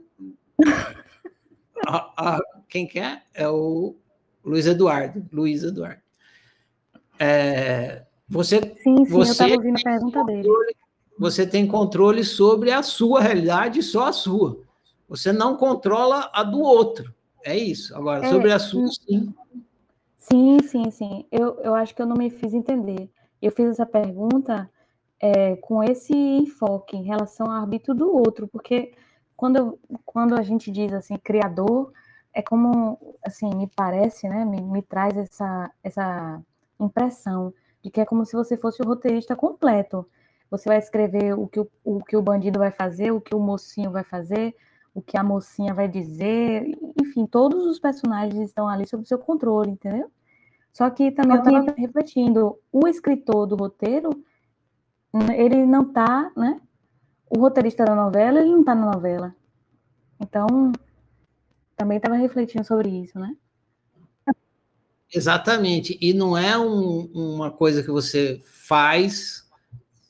A, a, quem que é? É o Luiz Eduardo. Luiz Eduardo. É, você, Sim, sim, você eu estava ouvindo a pergunta dele. Você tem controle sobre a sua realidade, só a sua. Você não controla a do outro. É isso. Agora, É, sobre a sua, sim. Sim, sim, sim. Eu, eu acho que eu não me fiz entender. Eu fiz essa pergunta é, com esse enfoque em relação ao arbítrio do outro, porque quando, quando a gente diz assim, criador, é como, assim, me parece, né, me, me traz essa, essa impressão de que é como se você fosse o roteirista completo. Você vai escrever o que o, o que o bandido vai fazer, o que o mocinho vai fazer, o que a mocinha vai dizer, enfim, todos os personagens estão ali sob seu controle, entendeu? Só que também eu estava refletindo, o escritor do roteiro, ele não tá, né? O roteirista da novela, ele não tá na novela. Então, também estava refletindo sobre isso, né? Exatamente. E não é um- uma coisa que você faz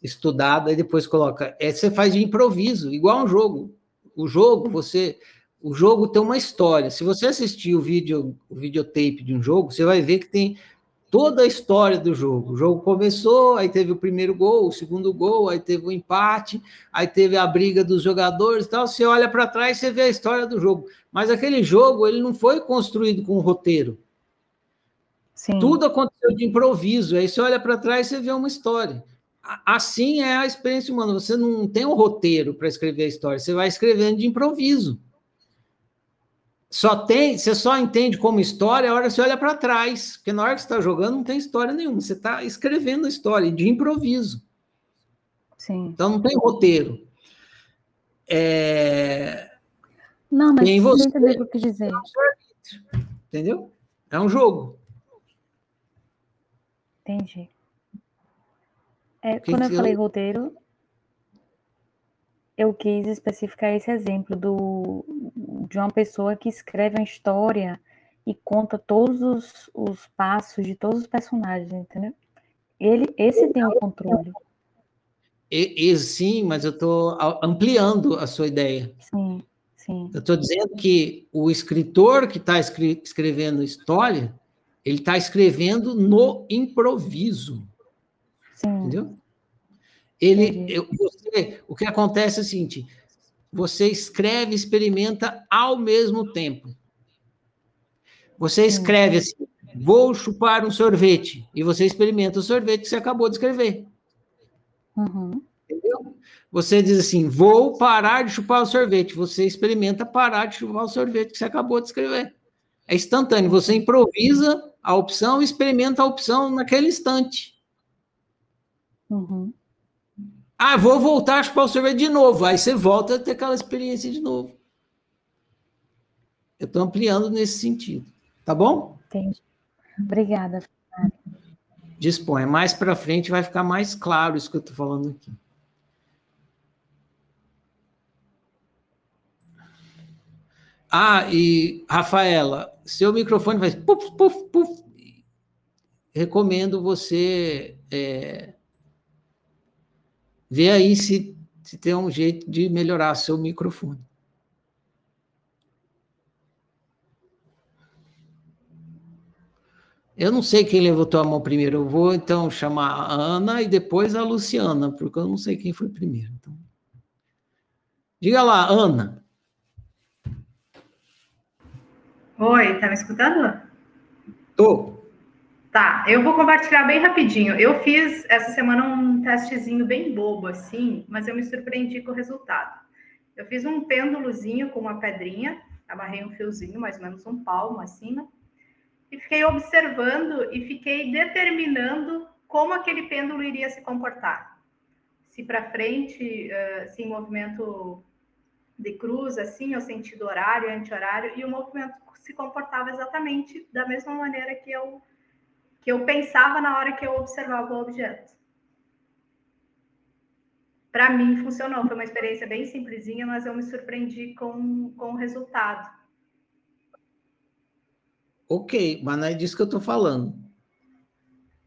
estudada e depois coloca. É você faz de improviso, igual um jogo. O jogo, você. O jogo tem uma história. Se você assistir o vídeo, o videotape de um jogo, você vai ver que tem toda a história do jogo. O jogo começou, aí teve o primeiro gol, o segundo gol, aí teve o empate, aí teve a briga dos jogadores e tal. Você olha para trás, você vê a história do jogo. Mas aquele jogo, ele não foi construído com um roteiro. Sim. Tudo aconteceu de improviso. Aí você olha para trás e você vê uma história. Assim é a experiência humana. Você não tem um roteiro para escrever a história, você vai escrevendo de improviso. Só tem, você só entende como história a hora que você olha para trás, porque na hora que você está jogando não tem história nenhuma, você está escrevendo a história de improviso. Sim. Então não tem roteiro. É, Não, mas Tem você entendeu o que dizer. entendeu? É um jogo. Entendi. É, quando eu eu- falei roteiro, eu quis especificar esse exemplo do, de uma pessoa que escreve uma história e conta todos os, os passos de todos os personagens, entendeu? Ele, esse tem o controle. E, e sim, mas eu estou ampliando a sua ideia. Sim, sim. Eu estou dizendo que o escritor que está escrevendo história, ele está escrevendo no improviso, Sim, entendeu? Ele, eu- você- o que acontece é o seguinte: você escreve e experimenta ao mesmo tempo. Você escreve assim, vou chupar um sorvete, e você experimenta o sorvete que você acabou de escrever. uhum, Entendeu? Você diz assim, vou parar de chupar o sorvete. Você experimenta parar de chupar o sorvete que você acabou de escrever. É instantâneo. Você improvisa a opção e experimenta a opção naquele instante. uhum. Ah, vou voltar a chupar o sorvete de novo. Aí você volta a ter aquela experiência de novo. Eu estou ampliando nesse sentido. Tá bom? Entendi. Obrigada. Dispõe. Mais para frente vai ficar mais claro isso que eu estou falando aqui. Ah, e Rafaela, seu microfone faz puf, puf, puf. Recomendo você é, ver aí se, se tem um jeito de melhorar seu microfone. Eu não sei quem levantou a mão primeiro. Eu vou então chamar a Ana e depois a Luciana, porque eu não sei quem foi primeiro. Então... Diga lá, Ana. Oi, tá me escutando? Tô. Tá, eu vou compartilhar bem rapidinho. Eu fiz essa semana um testezinho bem bobo, assim, mas eu me surpreendi com o resultado. Eu fiz um pêndulozinho com uma pedrinha, amarrei um fiozinho, mais ou menos um palmo acima, e fiquei observando e fiquei determinando como aquele pêndulo iria se comportar. Se para frente, se em movimento de cruz, assim, ou sentido horário, anti-horário, e o movimento se comportava exatamente da mesma maneira que eu que eu pensava na hora que eu observava o objeto. Para mim funcionou, foi uma experiência bem simplesinha, mas eu me surpreendi com, com o resultado. Ok, mas não é disso que eu estou falando.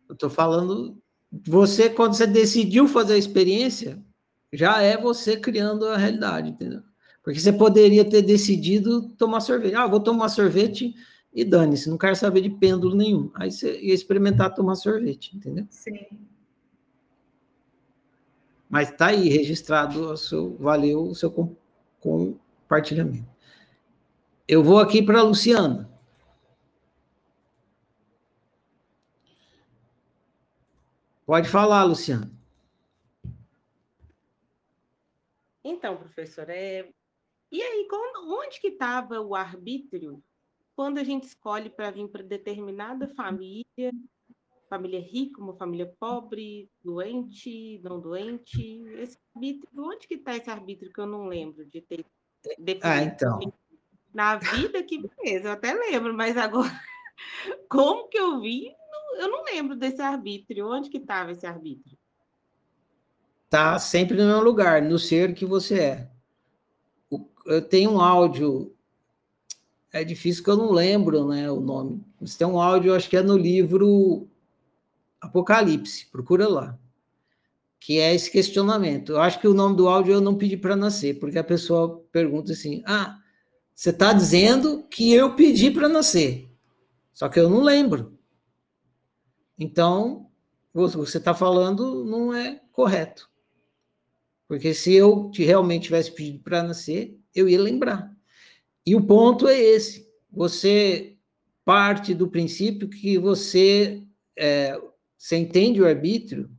Eu estou falando. Você, quando você decidiu fazer a experiência, já é você criando a realidade, entendeu? Porque você poderia ter decidido tomar sorvete. Ah, vou tomar sorvete e dane-se, não quero saber de pêndulo nenhum. Aí você ia experimentar tomar sorvete, entendeu? Sim. Mas tá aí registrado, o seu, valeu o seu compartilhamento. Eu vou aqui para a Luciana. Pode falar, Luciana. Então, professor, é... e aí, onde que estava o arbítrio quando a gente escolhe para vir para determinada família, família rica, uma família pobre, doente, não doente, esse arbítrio, onde que está esse arbítrio que eu não lembro de ter definido? Ah, então. Na vida que beleza, eu até lembro, mas agora como que eu vi? Eu não lembro desse arbítrio. Onde que estava esse arbítrio? Tá sempre no mesmo lugar, no ser que você é. Eu tenho um áudio é difícil que eu não lembro né, o nome. Mas tem um áudio, acho que é no livro Apocalipse, procura lá. Que é esse questionamento. Eu acho que o nome do áudio eu não pedi para nascer, porque a pessoa pergunta assim: ah, você está dizendo que eu pedi para nascer, só que eu não lembro. Então, você está falando não é correto. Porque se eu realmente tivesse pedido para nascer, eu ia lembrar. E o ponto é esse: você parte do princípio que você, é, você entende o arbítrio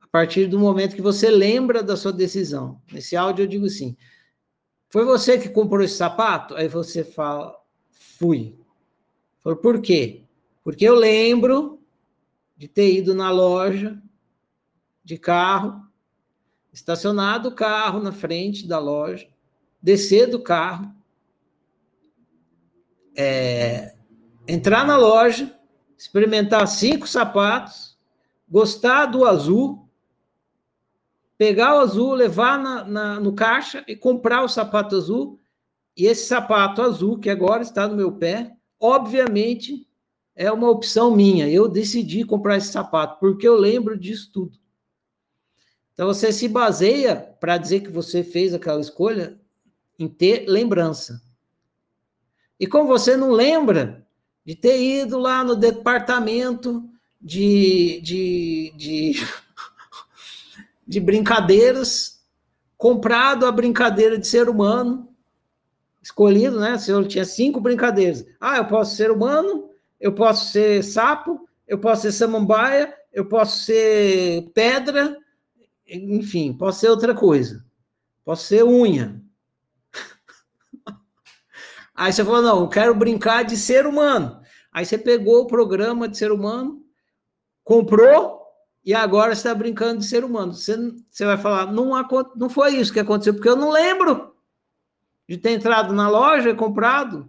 a partir do momento que você lembra da sua decisão. Nesse áudio eu digo assim: foi você que comprou esse sapato? Aí você fala, fui. Falou, por quê? Porque eu lembro de ter ido na loja de carro, estacionado o carro na frente da loja, descer do carro, é, entrar na loja, experimentar cinco sapatos, gostar do azul, pegar o azul, levar na, na, no caixa e comprar o sapato azul. E esse sapato azul, que agora está no meu pé, obviamente é uma opção minha. Eu decidi comprar esse sapato, porque eu lembro disso tudo. Então você se baseia para dizer que você fez aquela escolha em ter lembrança. E como você não lembra de ter ido lá no departamento de, de, de, de brincadeiras, comprado a brincadeira de ser humano, escolhido, né? Se eu tinha cinco brincadeiras. Ah, eu posso ser humano, eu posso ser sapo, eu posso ser samambaia, eu posso ser pedra, enfim, posso ser outra coisa. Posso ser unha. Aí você falou: não, eu quero brincar de ser humano. Aí você pegou o programa de ser humano, comprou e agora está brincando de ser humano. Você, você vai falar: não, não foi isso que aconteceu, porque eu não lembro de ter entrado na loja e comprado.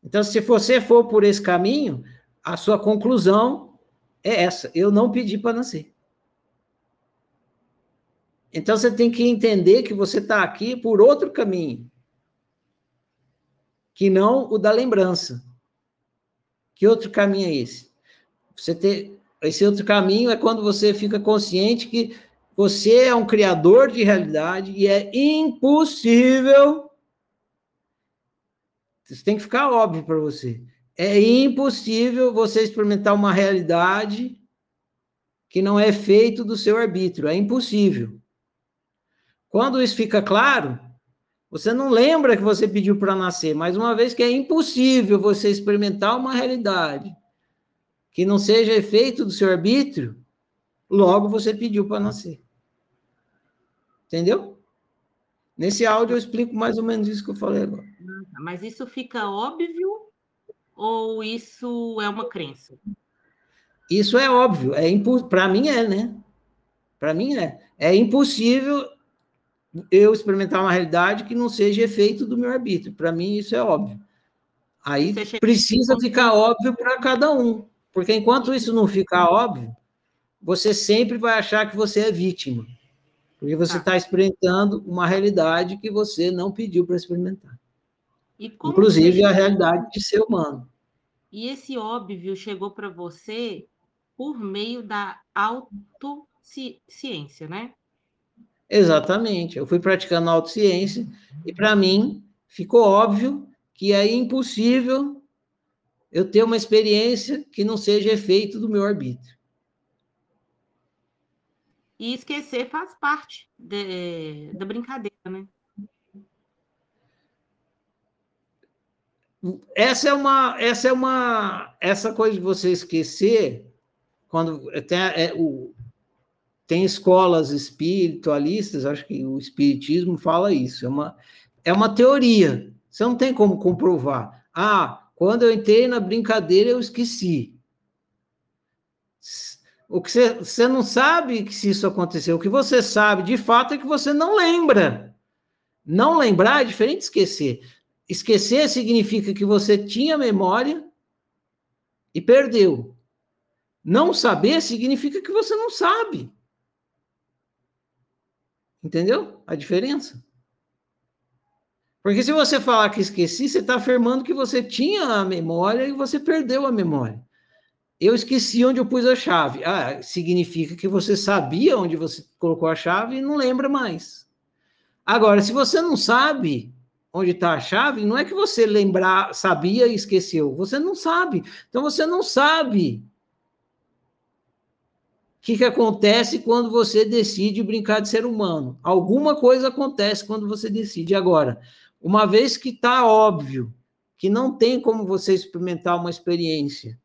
Então, se você for por esse caminho, a sua conclusão é essa: eu não pedi para nascer. Então, você tem que entender que você está aqui por outro caminho que não o da lembrança. Que outro caminho é esse? Você ter esse outro caminho é quando você fica consciente que você é um criador de realidade e é impossível. Isso tem que ficar óbvio para você. É impossível você experimentar uma realidade que não é feito do seu arbítrio. É impossível. Quando isso fica claro, você não lembra que você pediu para nascer, mas uma vez que é impossível você experimentar uma realidade que não seja efeito do seu arbítrio, logo você pediu para nascer. Entendeu? Nesse áudio eu explico mais ou menos isso que eu falei agora. Mas isso fica óbvio ou isso é uma crença? Isso é óbvio, é impo... para mim é, né? Para mim é. É impossível eu experimentar uma realidade que não seja efeito do meu arbítrio. Para mim, isso é óbvio. Aí precisa ficar óbvio para cada um. Porque enquanto isso não ficar óbvio, você sempre vai achar que você é vítima. Porque você está tá experimentando uma realidade que você não pediu para experimentar. Inclusive a realidade de ser humano. E esse óbvio chegou para você por meio da autociência, né? Exatamente. Eu fui praticando autociência e para mim ficou óbvio que é impossível eu ter uma experiência que não seja efeito do meu arbítrio. E esquecer faz parte de, da brincadeira, né? Essa é uma, essa é uma, essa coisa de você esquecer quando tem, é, o, tem escolas espiritualistas, acho que o espiritismo fala isso, é uma, é uma teoria. Você não tem como comprovar. Ah, quando eu entrei na brincadeira eu esqueci. O que você, você não sabe que se isso aconteceu. O que você sabe, de fato, é que você não lembra. Não lembrar é diferente de esquecer. Esquecer significa que você tinha memória e perdeu. Não saber significa que você não sabe. Entendeu a diferença? Porque se você falar que esqueci, você está afirmando que você tinha a memória e você perdeu a memória. Eu esqueci onde eu pus a chave. Ah, significa que você sabia onde você colocou a chave e não lembra mais. Agora, se você não sabe onde está a chave, não é que você lembrar, sabia e esqueceu. Você não sabe. Então você não sabe que, que acontece quando você decide brincar de ser humano. Alguma coisa acontece quando você decide. Agora, uma vez que está óbvio que não tem como você experimentar uma experiência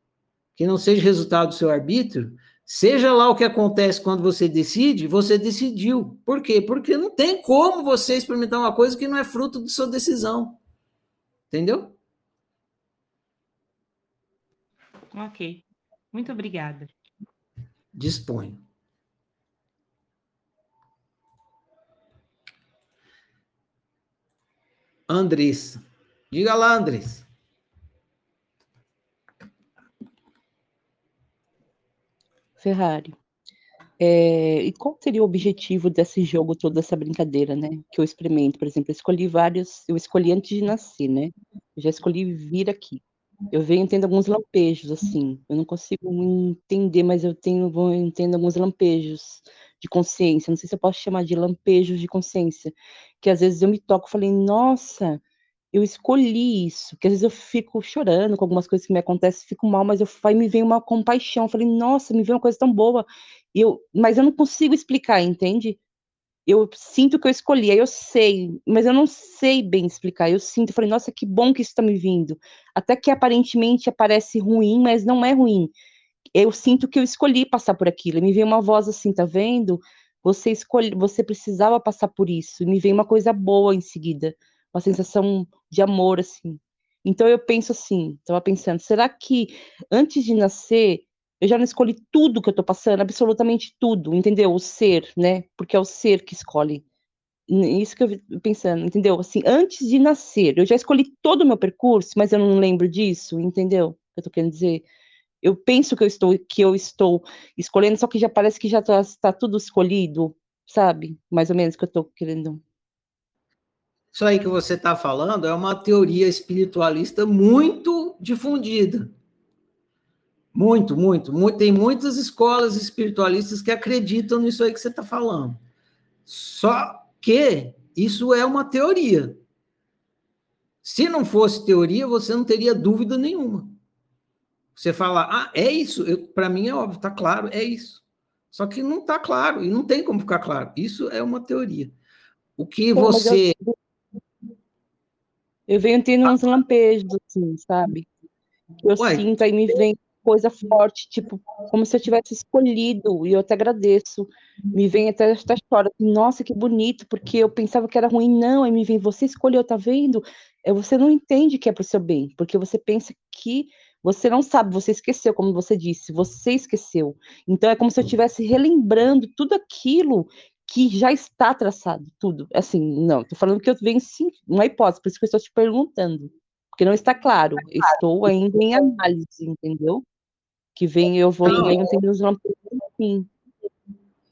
que não seja resultado do seu arbítrio, seja lá o que acontece quando você decide, você decidiu. Por quê? Porque não tem como você experimentar uma coisa que não é fruto de sua decisão. Entendeu? Ok. Muito obrigada. Disponho. Andressa. Diga lá, Andressa. Ferrari. É, e qual seria o objetivo desse jogo, toda essa brincadeira, né? Que eu experimento, por exemplo, eu escolhi vários, eu escolhi antes de nascer, né? Eu já escolhi vir aqui. Eu venho tendo alguns lampejos, assim. Eu não consigo entender, mas eu tenho, vou entendo alguns lampejos de consciência. Não sei se eu posso chamar de lampejos de consciência. Que às vezes eu me toco e falei, nossa, eu escolhi isso, que às vezes eu fico chorando com algumas coisas que me acontecem, fico mal, mas eu vai me vem uma compaixão, eu falei, nossa, me veio uma coisa tão boa, eu, mas eu não consigo explicar, entende? Eu sinto que eu escolhi, aí eu sei, mas eu não sei bem explicar. Eu sinto, falei, nossa, que bom que isso está me vindo. Até que aparentemente aparece ruim, mas não é ruim. Eu sinto que eu escolhi passar por aquilo. E me veio uma voz assim, tá vendo? Você escolhe, você precisava passar por isso. E me veio uma coisa boa em seguida uma sensação de amor, assim. Então eu penso assim, estava pensando, será que antes de nascer eu já não escolhi tudo que eu estou passando, absolutamente tudo, entendeu? O ser, né? Porque é o ser que escolhe. Isso que eu pensando, entendeu? Assim, antes de nascer, eu já escolhi todo o meu percurso, mas eu não lembro disso, entendeu? Eu tô querendo dizer, eu penso que eu estou que eu estou escolhendo, só que já parece que já está tá tudo escolhido, sabe? Mais ou menos que eu estou querendo isso aí que você está falando é uma teoria espiritualista muito difundida. Muito, muito, muito. Tem muitas escolas espiritualistas que acreditam nisso aí que você está falando. Só que isso é uma teoria. Se não fosse teoria, você não teria dúvida nenhuma. Você fala, ah, é isso. Para mim é óbvio, está claro, é isso. Só que não está claro e não tem como ficar claro. Isso é uma teoria. O que você. Eu venho tendo uns lampejos, assim, sabe? Eu Ué. sinto, aí me vem coisa forte, tipo, como se eu tivesse escolhido, e eu até agradeço. Me vem até esta história, nossa, que bonito, porque eu pensava que era ruim, não, aí me vem, você escolheu, tá vendo? É, você não entende que é pro seu bem, porque você pensa que você não sabe, você esqueceu, como você disse, você esqueceu. Então é como se eu estivesse relembrando tudo aquilo que já está traçado, tudo. Assim, não, estou falando que eu venho sim, uma hipótese, por isso que eu estou te perguntando. Porque não está claro. Estou ainda em análise, entendeu? Que vem, eu vou venho tendo os sim.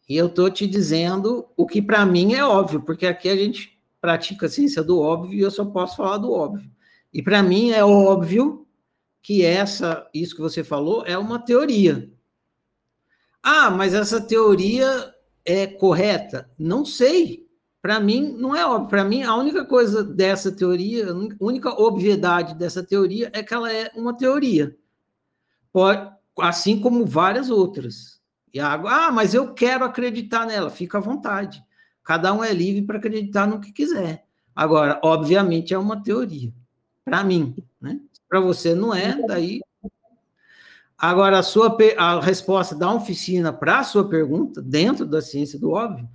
E eu estou te dizendo o que para mim é óbvio, porque aqui a gente pratica a ciência do óbvio e eu só posso falar do óbvio. E para mim é óbvio que essa, isso que você falou, é uma teoria. Ah, mas essa teoria é correta? Não sei. Para mim, não é óbvio. Para mim, a única coisa dessa teoria, a única obviedade dessa teoria é que ela é uma teoria. Pode, assim como várias outras. E a água, ah, mas eu quero acreditar nela. Fica à vontade. Cada um é livre para acreditar no que quiser. Agora, obviamente, é uma teoria. Para mim, né? Para você não é, daí. Agora, a sua a resposta da oficina para a sua pergunta, dentro da ciência do óbvio,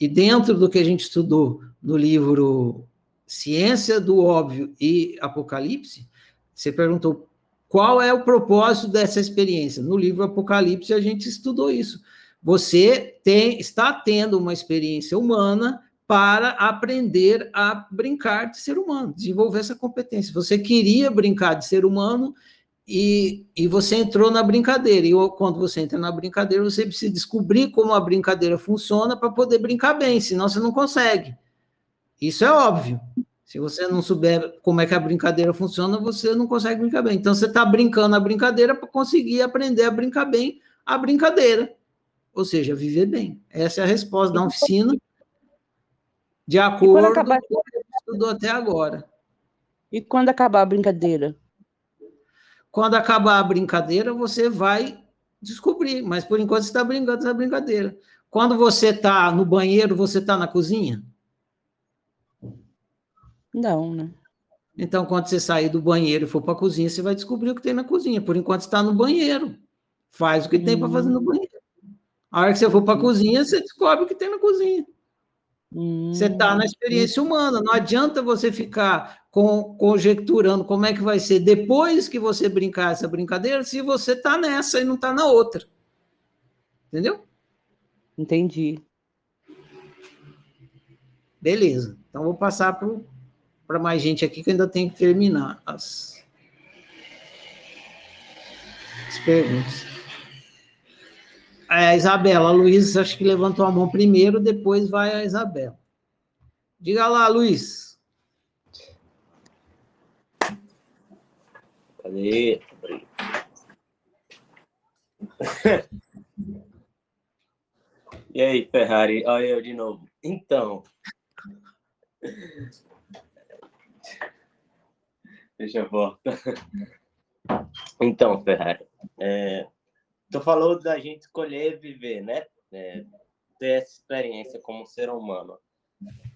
e dentro do que a gente estudou no livro Ciência do Óbvio e Apocalipse, você perguntou qual é o propósito dessa experiência. No livro Apocalipse, a gente estudou isso. Você tem, está tendo uma experiência humana para aprender a brincar de ser humano, desenvolver essa competência. Você queria brincar de ser humano e, e você entrou na brincadeira. E quando você entra na brincadeira, você precisa descobrir como a brincadeira funciona para poder brincar bem, senão você não consegue. Isso é óbvio. Se você não souber como é que a brincadeira funciona, você não consegue brincar bem. Então você está brincando a brincadeira para conseguir aprender a brincar bem a brincadeira. Ou seja, viver bem. Essa é a resposta da oficina de acordo acabar... com o que estudou até agora. E quando acabar a brincadeira? Quando acabar a brincadeira, você vai descobrir, mas por enquanto você está brincando essa brincadeira. Quando você está no banheiro, você está na cozinha? Não, né? Então, quando você sair do banheiro e for para a cozinha, você vai descobrir o que tem na cozinha. Por enquanto, está no banheiro. Faz o que hum. tem para fazer no banheiro. A hora que você for para a hum. cozinha, você descobre o que tem na cozinha. Você está na hum, experiência humana, não adianta você ficar com, conjecturando como é que vai ser depois que você brincar essa brincadeira, se você está nessa e não está na outra. Entendeu? Entendi. Beleza. Então vou passar para mais gente aqui que ainda tem que terminar as, as perguntas. É, Isabela, a Luiz acho que levantou a mão primeiro, depois vai a Isabela. Diga lá, Luiz. Cadê? e aí, Ferrari? Olha eu de novo. Então. Deixa eu voltar. Então, Ferrari. É, Tu falou da gente escolher viver, né? É, ter essa experiência como ser humano.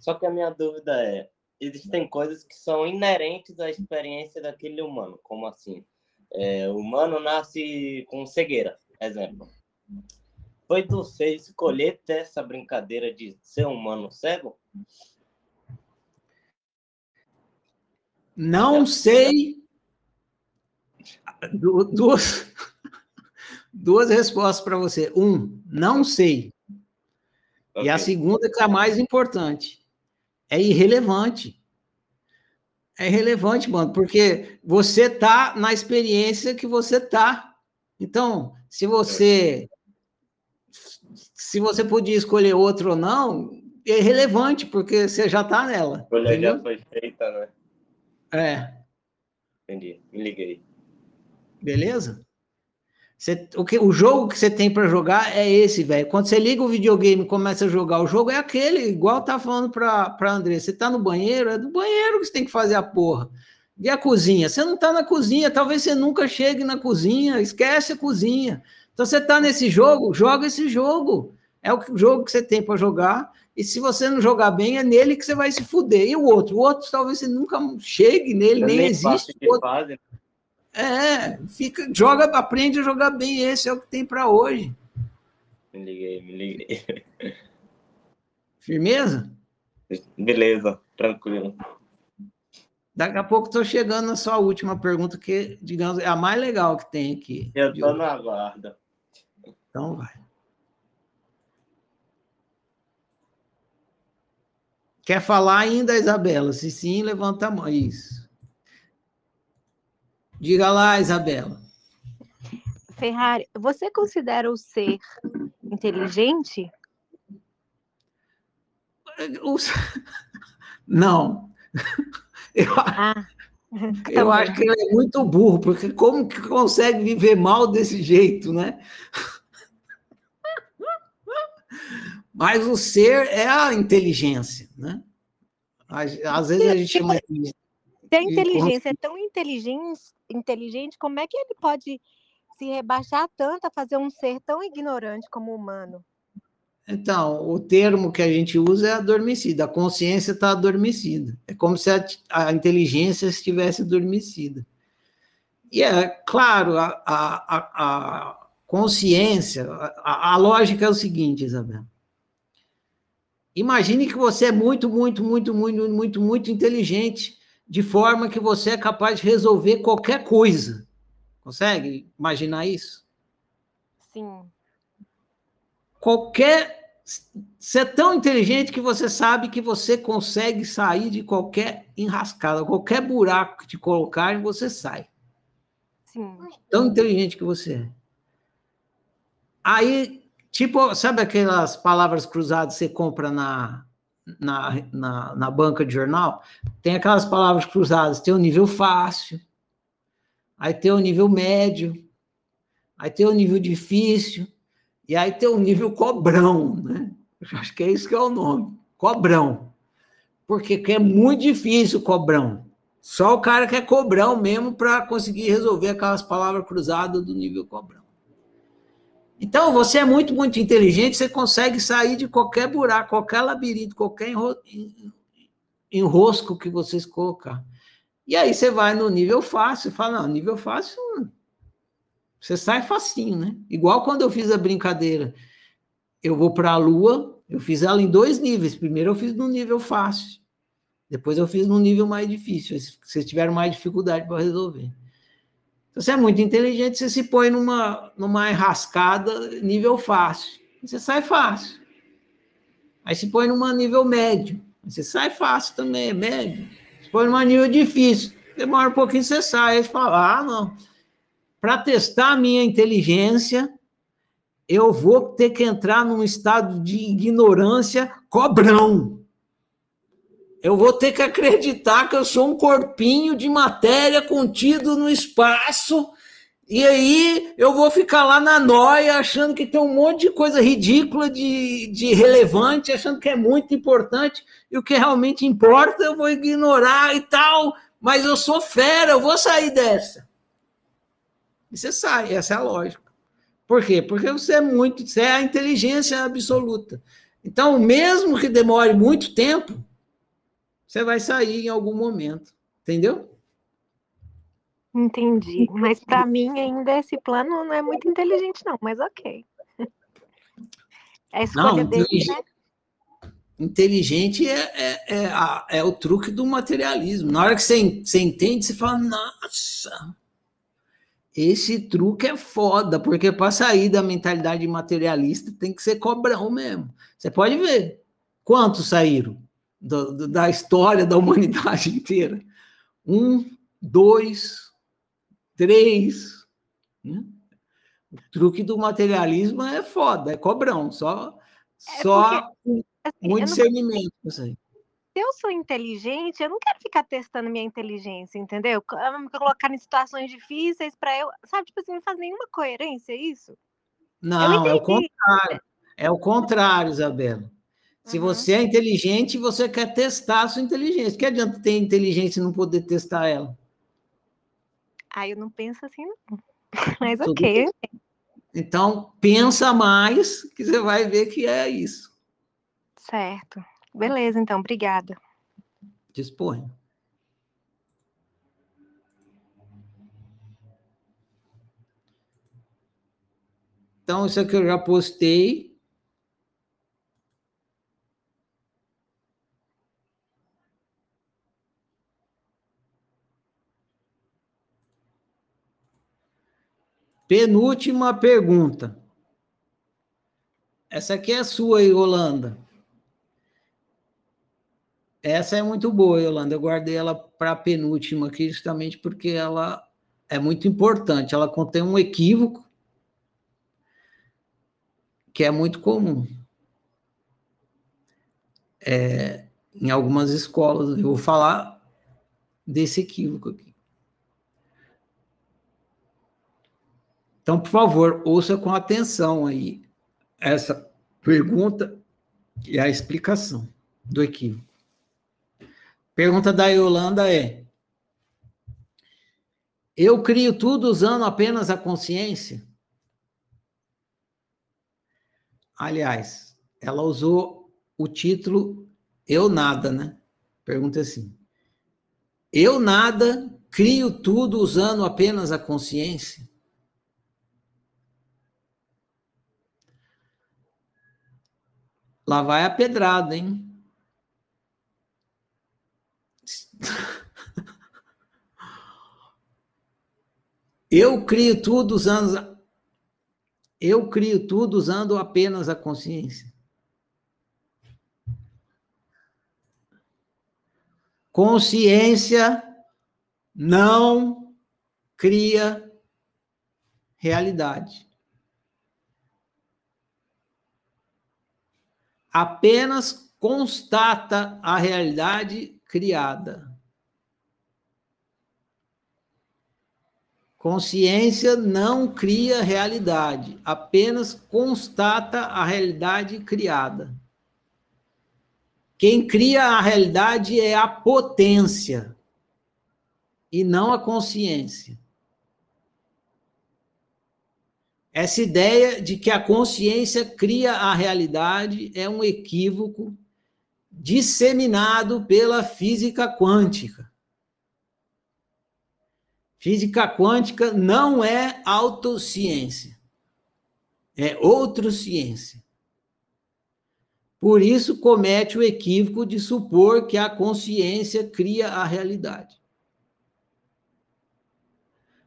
Só que a minha dúvida é: existem coisas que são inerentes à experiência daquele humano, como assim? É, o humano nasce com cegueira, exemplo. Foi você escolher ter essa brincadeira de ser humano cego? Não sei. Duas, duas respostas para você. Um, não sei. Okay. E a segunda, que é a mais importante, é irrelevante. É irrelevante, mano, porque você tá na experiência que você tá. Então, se você se você podia escolher outro ou não, é irrelevante, porque você já tá nela. A escolha já foi feita, né? É. Entendi, me liguei. Beleza? Você, o, que, o jogo que você tem para jogar é esse, velho. Quando você liga o videogame e começa a jogar o jogo, é aquele, igual tá falando para André. Você tá no banheiro, é do banheiro que você tem que fazer a porra. E a cozinha? Você não tá na cozinha, talvez você nunca chegue na cozinha, esquece a cozinha. Então você tá nesse jogo, joga esse jogo. É o jogo que você tem para jogar. E se você não jogar bem, é nele que você vai se fuder. E o outro? O outro talvez você nunca chegue nele, nem existe. Fase, é, fica, joga, aprende a jogar bem. Esse é o que tem para hoje. Me liguei, me liguei. Firmeza? Beleza, tranquilo. Daqui a pouco estou chegando na sua última pergunta, que, digamos, é a mais legal que tem aqui. Eu estou na guarda. Então vai. Quer falar ainda, Isabela? Se sim, levanta a mão. Isso. Diga lá, Isabela. Ferrari, você considera o ser inteligente? Não. Eu, ah. Eu acho que ele é muito burro, porque como que consegue viver mal desse jeito, né? Mas o ser é a inteligência, né? Às vezes a gente chama de... Se a inteligência é tão inteligente, inteligente, como é que ele pode se rebaixar tanto a fazer um ser tão ignorante como o humano? Então, o termo que a gente usa é adormecida. A consciência está adormecida. É como se a, a, inteligência estivesse adormecida. E é claro, a, a, a consciência, a, lógica é o seguinte, Isabel. Imagine que você é muito, muito, muito, muito, muito, muito inteligente, de forma que você é capaz de resolver qualquer coisa. Consegue imaginar isso? Sim. Qualquer. Você é tão inteligente que você sabe que você consegue sair de qualquer enrascada, qualquer buraco que te colocarem, você sai. Sim. Tão inteligente que você é. Aí, tipo, sabe aquelas palavras cruzadas que você compra na, na, na, na banca de jornal? Tem aquelas palavras cruzadas, tem o nível fácil, aí tem o nível médio, aí tem o nível difícil, e aí tem o nível cobrão, né? Eu acho que é isso que é o nome, cobrão. Porque é muito difícil o cobrão. Só o cara que é cobrão mesmo para conseguir resolver aquelas palavras cruzadas do nível cobrão. Então, você é muito, muito inteligente, você consegue sair de qualquer buraco, qualquer labirinto, qualquer enrosco que vocês colocar. E aí você vai no nível fácil, fala, não, nível fácil, você sai facinho, né? Igual quando eu fiz a brincadeira, eu vou para a Lua, eu fiz ela em dois níveis. Primeiro eu fiz no nível fácil, depois eu fiz no nível mais difícil. Vocês tiveram mais dificuldade para resolver. Então, você é muito inteligente, você se põe numa, numa enrascada nível fácil. Você sai fácil. Aí se põe numa nível médio. Você sai fácil também, é médio põe numa nível difícil. Demora um pouquinho, você sai. Aí você fala, ah, não. Para testar a minha inteligência, eu vou ter que entrar num estado de ignorância cobrão. Eu vou ter que acreditar que eu sou um corpinho de matéria contido no espaço e aí eu vou ficar lá na noia, achando que tem um monte de coisa ridícula, de, de relevante, achando que é muito importante, e o que realmente importa eu vou ignorar e tal, mas eu sou fera, eu vou sair dessa. E você sai, essa é a lógica. Por quê? Porque você é muito, você é a inteligência absoluta. Então, mesmo que demore muito tempo, você vai sair em algum momento. Entendeu? Entendi. Mas para mim ainda esse plano não é muito inteligente, não, mas ok. É a escolha não, dele, né? Inteligente é, é, é, a, é, o truque do materialismo. Na hora que você, você entende, você fala, nossa, esse truque é foda, porque para sair da mentalidade materialista tem que ser cobrão mesmo. Você pode ver quantos saíram do, do, da história da humanidade inteira. Um, dois, três. Né? O truque do materialismo é foda, é cobrão, só, é só porque, assim, muito discernimento. Aí. Se eu sou inteligente, eu não quero ficar testando minha inteligência, entendeu? Me colocar em situações difíceis para eu, sabe, tipo assim, não faz nenhuma coerência isso. Não, é o contrário. É o contrário, Isabela. Se uhum. você é inteligente, você quer testar a sua inteligência. Que adianta ter inteligência e não poder testar ela? Ah, eu não penso assim, não. Mas Tudo ok. Bem. Então, pensa mais, que você vai ver que é isso. Certo. Beleza, então, obrigada. Disponha. Então, isso aqui eu já postei. Penúltima pergunta. Essa aqui é sua, Yolanda. Essa é muito boa, Yolanda. Eu guardei ela para a penúltima aqui, justamente porque ela é muito importante. Ela contém um equívoco que é muito comum. É, em algumas escolas, eu vou falar desse equívoco aqui. Então, por favor, ouça com atenção aí essa pergunta e a explicação do equívoco. Pergunta da Yolanda é: Eu crio tudo usando apenas a consciência? Aliás, ela usou o título Eu Nada, né? Pergunta assim: Eu nada crio tudo usando apenas a consciência? Lá vai a pedrada, hein? Eu crio tudo usando eu crio tudo usando apenas a consciência. Consciência não cria realidade. Apenas constata a realidade criada. Consciência não cria realidade, apenas constata a realidade criada. Quem cria a realidade é a potência e não a consciência. Essa ideia de que a consciência cria a realidade é um equívoco disseminado pela física quântica. Física quântica não é autociência, é outra ciência. Por isso comete o equívoco de supor que a consciência cria a realidade.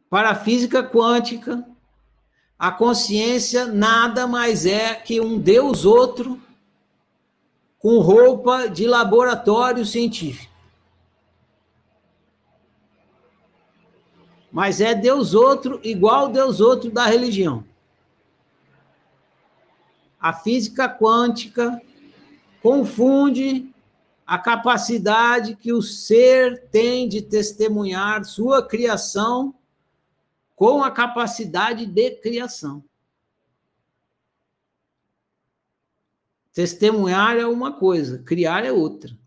Para a física quântica, a consciência nada mais é que um Deus outro com roupa de laboratório científico. mas é Deus outro, igual Deus outro da religião. A física quântica confunde a capacidade que o ser tem de testemunhar sua criação com a capacidade de criação. Testemunhar é uma coisa, criar é outra.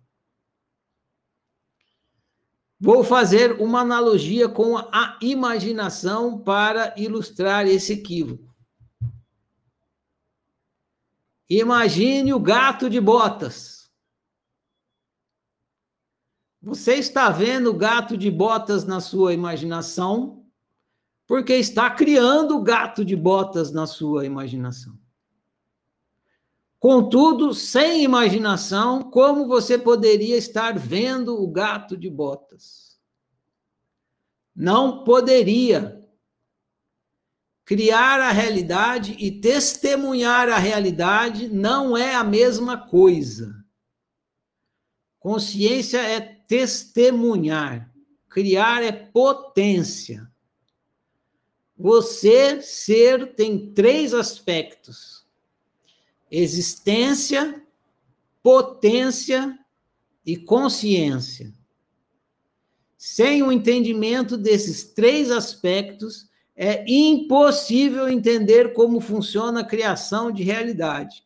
Vou fazer uma analogia com a imaginação para ilustrar esse equívoco. Imagine o gato de botas. Você está vendo o gato de botas na sua imaginação, porque está criando o gato de botas na sua imaginação. Contudo, sem imaginação, como você poderia estar vendo o gato de botas? Não poderia. Criar a realidade e testemunhar a realidade não é a mesma coisa. Consciência é testemunhar, criar é potência. Você, ser, tem três aspectos existência, potência e consciência. Sem o entendimento desses três aspectos, é impossível entender como funciona a criação de realidade.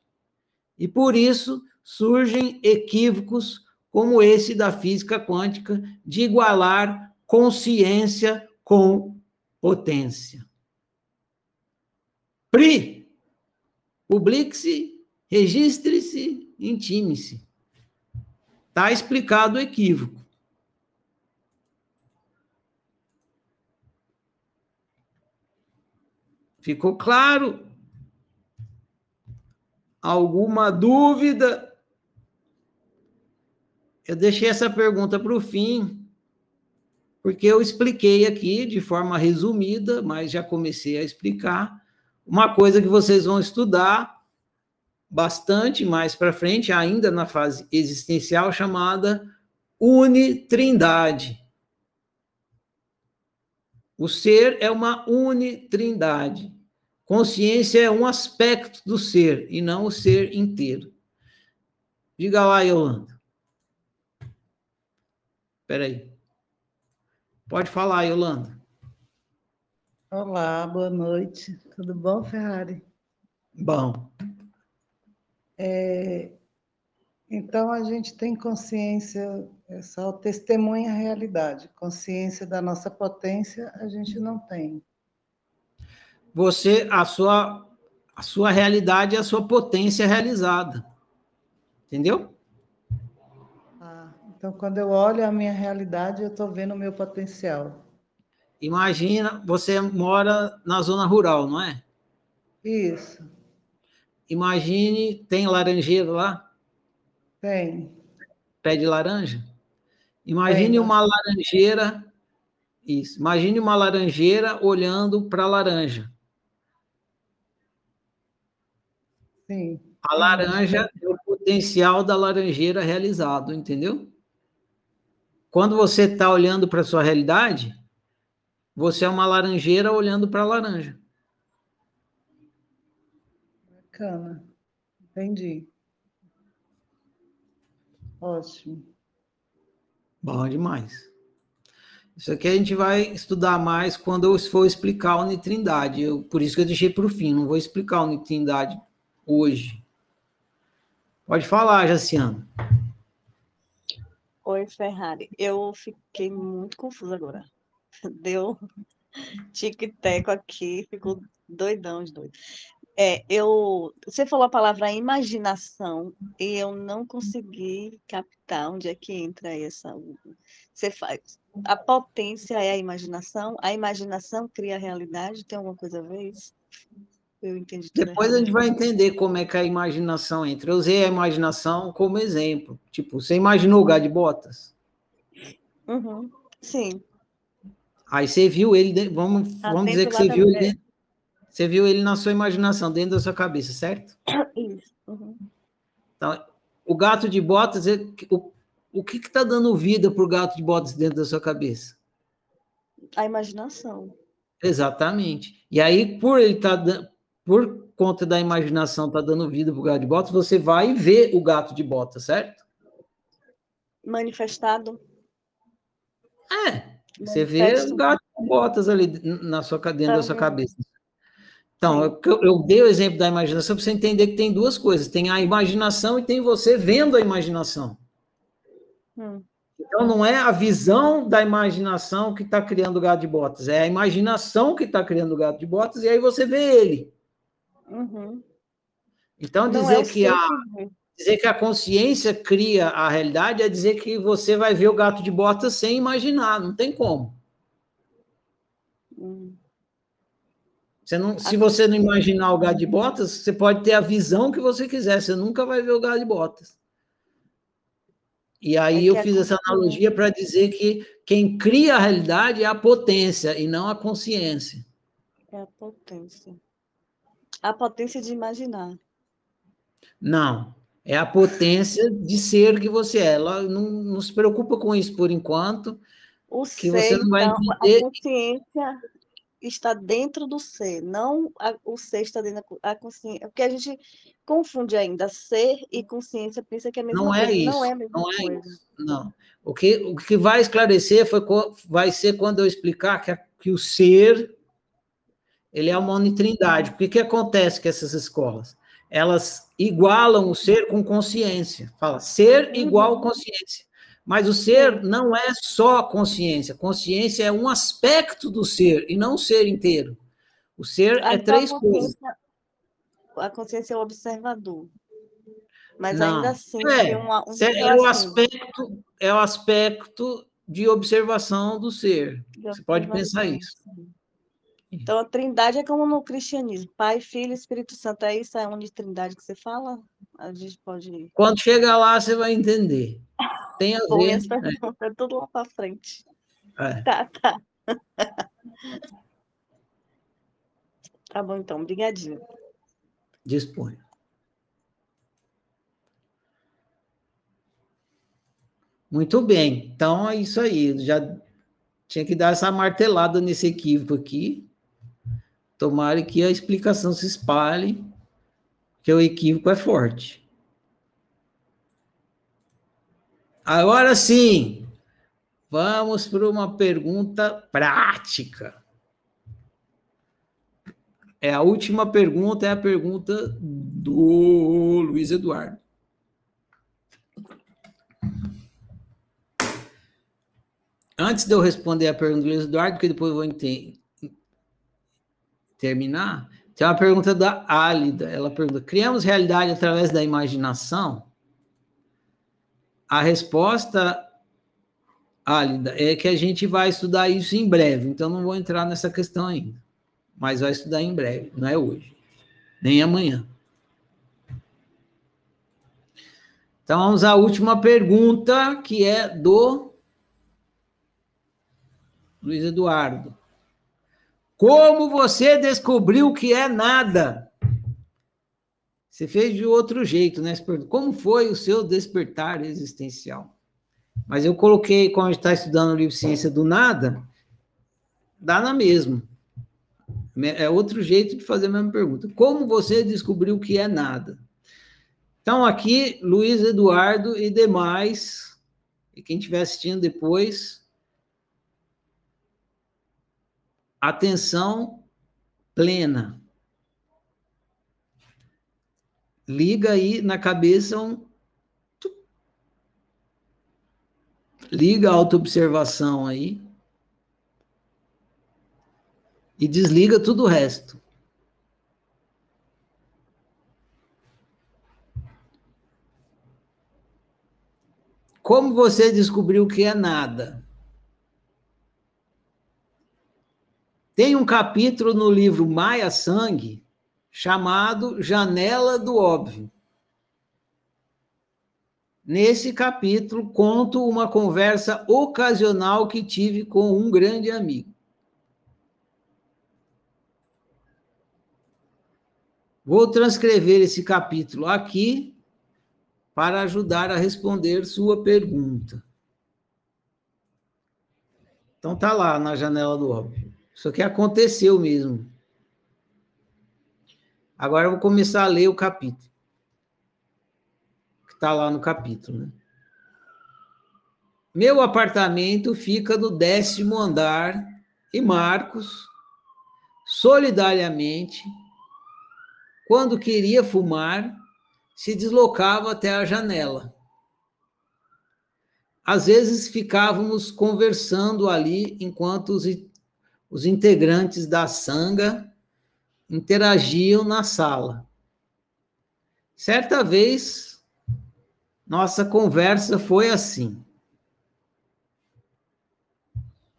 E por isso surgem equívocos como esse da física quântica, de igualar consciência com potência. Pri, publique-se Registre-se, intime-se. Está explicado o equívoco. Ficou claro? Alguma dúvida? Eu deixei essa pergunta para o fim, porque eu expliquei aqui de forma resumida, mas já comecei a explicar uma coisa que vocês vão estudar bastante mais para frente, ainda na fase existencial, chamada unitrindade. O ser é uma unitrindade. Consciência é um aspecto do ser e não o ser inteiro. Diga lá, Yolanda. Espera aí. Pode falar, Yolanda. Olá, boa noite. Tudo bom, Ferrari? Bom. É, então, a gente tem consciência, é só testemunha a realidade. Consciência da nossa potência, a gente não tem. Você, a sua, a sua realidade é a sua potência realizada. Entendeu? Então, quando eu olho a minha realidade, eu estou vendo o meu potencial. Imagina, você mora na zona rural, não é? Isso. Imagine, tem laranjeira lá? Tem. Pé de laranja? Imagine tem. uma laranjeira. Isso. Imagine uma laranjeira olhando para a laranja. Sim. A laranja é o potencial da laranjeira realizado, entendeu? Quando você está olhando para a sua realidade, você é uma laranjeira olhando para a laranja. Bacana. Entendi. Ótimo. Bom demais. Isso aqui a gente vai estudar mais quando eu for explicar a unitrindade. Eu, por isso que eu deixei para o fim, não vou explicar a unitrindade hoje. Pode falar, Jaciano. Oi, Ferrari. Eu fiquei muito confusa agora. Deu tic-teco aqui, ficou doidão de doido. É, eu, você falou a palavra imaginação e eu não consegui captar onde é que entra essa. Você faz. A potência é a imaginação, a imaginação cria a realidade, tem alguma coisa a ver isso? Eu entendi. Depois a gente vai entender como é que a imaginação entra. Eu usei a imaginação como exemplo. Tipo, você imaginou o gado de botas? Uhum. Sim. Aí você viu ele, vamos, tá vamos dizer que você viu ele, você viu ele na sua imaginação, dentro da sua cabeça, certo? Isso. Uhum. Então, o gato de botas, o, o que está dando vida para o gato de botas dentro da sua cabeça? A imaginação. Exatamente. E aí, por ele estar tá, por conta da imaginação tá dando vida para o gato de botas, você vai vê o gato de botas, certo? Manifestado. É, você vê o gato de botas ali na sua, dentro da sua cabeça. Então, eu, eu dei o exemplo da imaginação para você entender que tem duas coisas: tem a imaginação e tem você vendo a imaginação. Hum. Então, não é a visão da imaginação que está criando o gato de botas, é a imaginação que está criando o gato de botas, e aí você vê ele. Uhum. Então, dizer é que, a, dizer que a consciência cria a realidade é dizer que você vai ver o gato de botas sem imaginar, não tem como. Uhum. Você não, se você não imaginar o gato de botas, você pode ter a visão que você quiser, você nunca vai ver o gato de botas. E aí é eu fiz essa analogia para dizer que quem cria a realidade é a potência e não a consciência. É a potência a potência de imaginar. Não, é a potência de ser que você é. Ela não, não se preocupa com isso por enquanto. O que ser, você não vai então, entender. a consciência está dentro do ser, não a, o ser está dentro da consciência. Porque a gente confunde ainda ser e consciência, pensa que é a mesma não é coisa. É isso, não é a mesma não coisa. É isso, não. O que, o que vai esclarecer foi, vai ser quando eu explicar que, que o ser ele é uma unitrindade. O que, que acontece com essas escolas? Elas igualam o ser com consciência. Fala, ser igual consciência. Mas o ser não é só consciência. Consciência é um aspecto do ser e não o ser inteiro. O ser é três coisas. A consciência é o observador. Mas não. ainda assim é, um, um é o aspecto é o aspecto de observação do ser. Você pode pensar isso. Então, a trindade é como no cristianismo: Pai, Filho e Espírito Santo. É isso? É a trindade que você fala? A gente pode. Quando chegar lá, você vai entender. Tem a ver. É. é tudo lá para frente. É. Tá, tá. tá bom, então. Obrigadinho. Dispõe. Muito bem. Então, é isso aí. Já tinha que dar essa martelada nesse equívoco aqui. Tomara que a explicação se espalhe, que o equívoco é forte. Agora sim, Vamos para uma pergunta prática. É a última pergunta, é a pergunta do Luiz Eduardo. Antes de eu responder a pergunta do Luiz Eduardo, que depois eu vou terminar, tem uma pergunta da Álida. Ela pergunta: criamos realidade através da imaginação? A resposta, Álida, é que a gente vai estudar isso em breve, então não vou entrar nessa questão ainda. Mas vai estudar em breve, não é hoje, nem amanhã. Então vamos à última pergunta, que é do Luiz Eduardo. Como você descobriu que é nada? Você fez de outro jeito, né? Como foi o seu despertar existencial? Mas eu coloquei, como a gente está estudando o livro Ciência do Nada, dá na mesma. É outro jeito de fazer a mesma pergunta. Como você descobriu que é nada? Então, aqui, Luiz Eduardo e demais, e quem estiver assistindo depois, atenção plena. Liga aí na cabeça um. Liga a autoobservação aí. E desliga tudo o resto. Como você descobriu que é nada? Tem um capítulo no livro Maia Sangue chamado Janela do Óbvio. Nesse capítulo, conto uma conversa ocasional que tive com um grande amigo. Vou transcrever esse capítulo aqui para ajudar a responder sua pergunta. Então tá lá na janela do óbvio. Isso aqui aconteceu mesmo. Agora eu vou começar a ler o capítulo. Que está lá no capítulo, né? Meu apartamento fica no décimo andar e Marcos, solidariamente, quando queria fumar, se deslocava até a janela. Às vezes ficávamos conversando ali enquanto os os integrantes da sanga interagiam na sala. Certa vez, nossa conversa foi assim.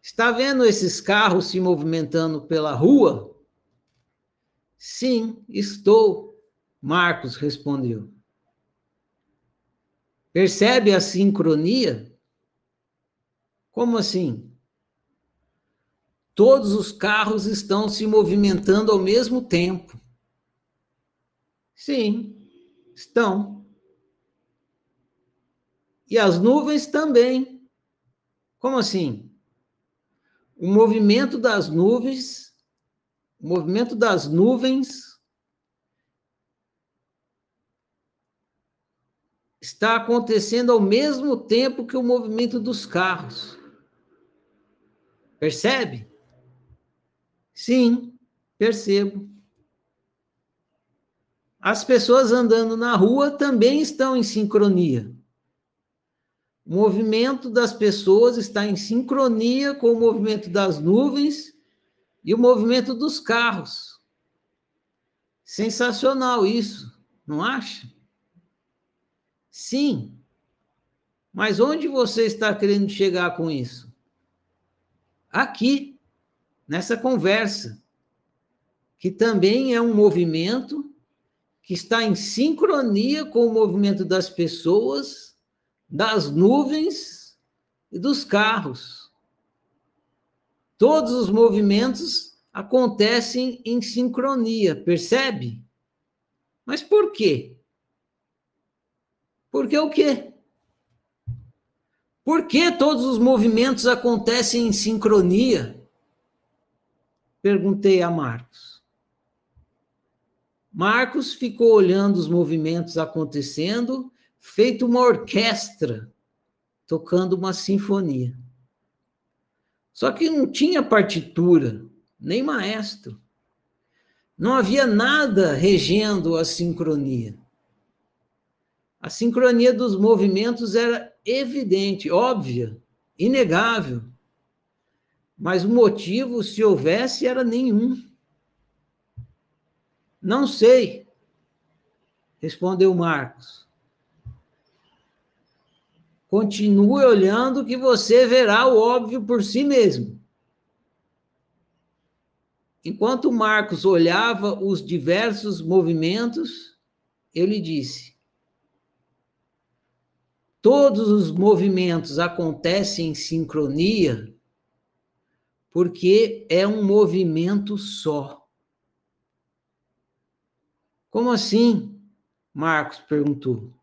Está vendo esses carros se movimentando pela rua? Sim, estou, Marcos respondeu. Percebe a sincronia? Como assim? Todos os carros estão se movimentando ao mesmo tempo. Sim, estão. E as nuvens também. Como assim? O movimento das nuvens, o movimento das nuvens está acontecendo ao mesmo tempo que o movimento dos carros. Percebe? Sim, percebo. As pessoas andando na rua também estão em sincronia. O movimento das pessoas está em sincronia com o movimento das nuvens e o movimento dos carros. Sensacional isso, não acha? Sim. Mas onde você está querendo chegar com isso? Aqui nessa conversa, que também é um movimento que está em sincronia com o movimento das pessoas, das nuvens e dos carros. Todos os movimentos acontecem em sincronia, percebe? Mas por quê? Porque o quê? Por que todos os movimentos acontecem em sincronia? Perguntei a Marcos. Marcos ficou olhando os movimentos acontecendo, feito uma orquestra, tocando uma sinfonia. Só que não tinha partitura, nem maestro. Não havia nada regendo a sincronia. A sincronia dos movimentos era evidente, óbvia, inegável. Mas o motivo, se houvesse, era nenhum. Não sei, respondeu Marcos. Continue olhando que você verá o óbvio por si mesmo. Enquanto Marcos olhava os diversos movimentos, eu lhe disse: Todos os movimentos acontecem em sincronia porque é um movimento só. Como assim? Marcos perguntou.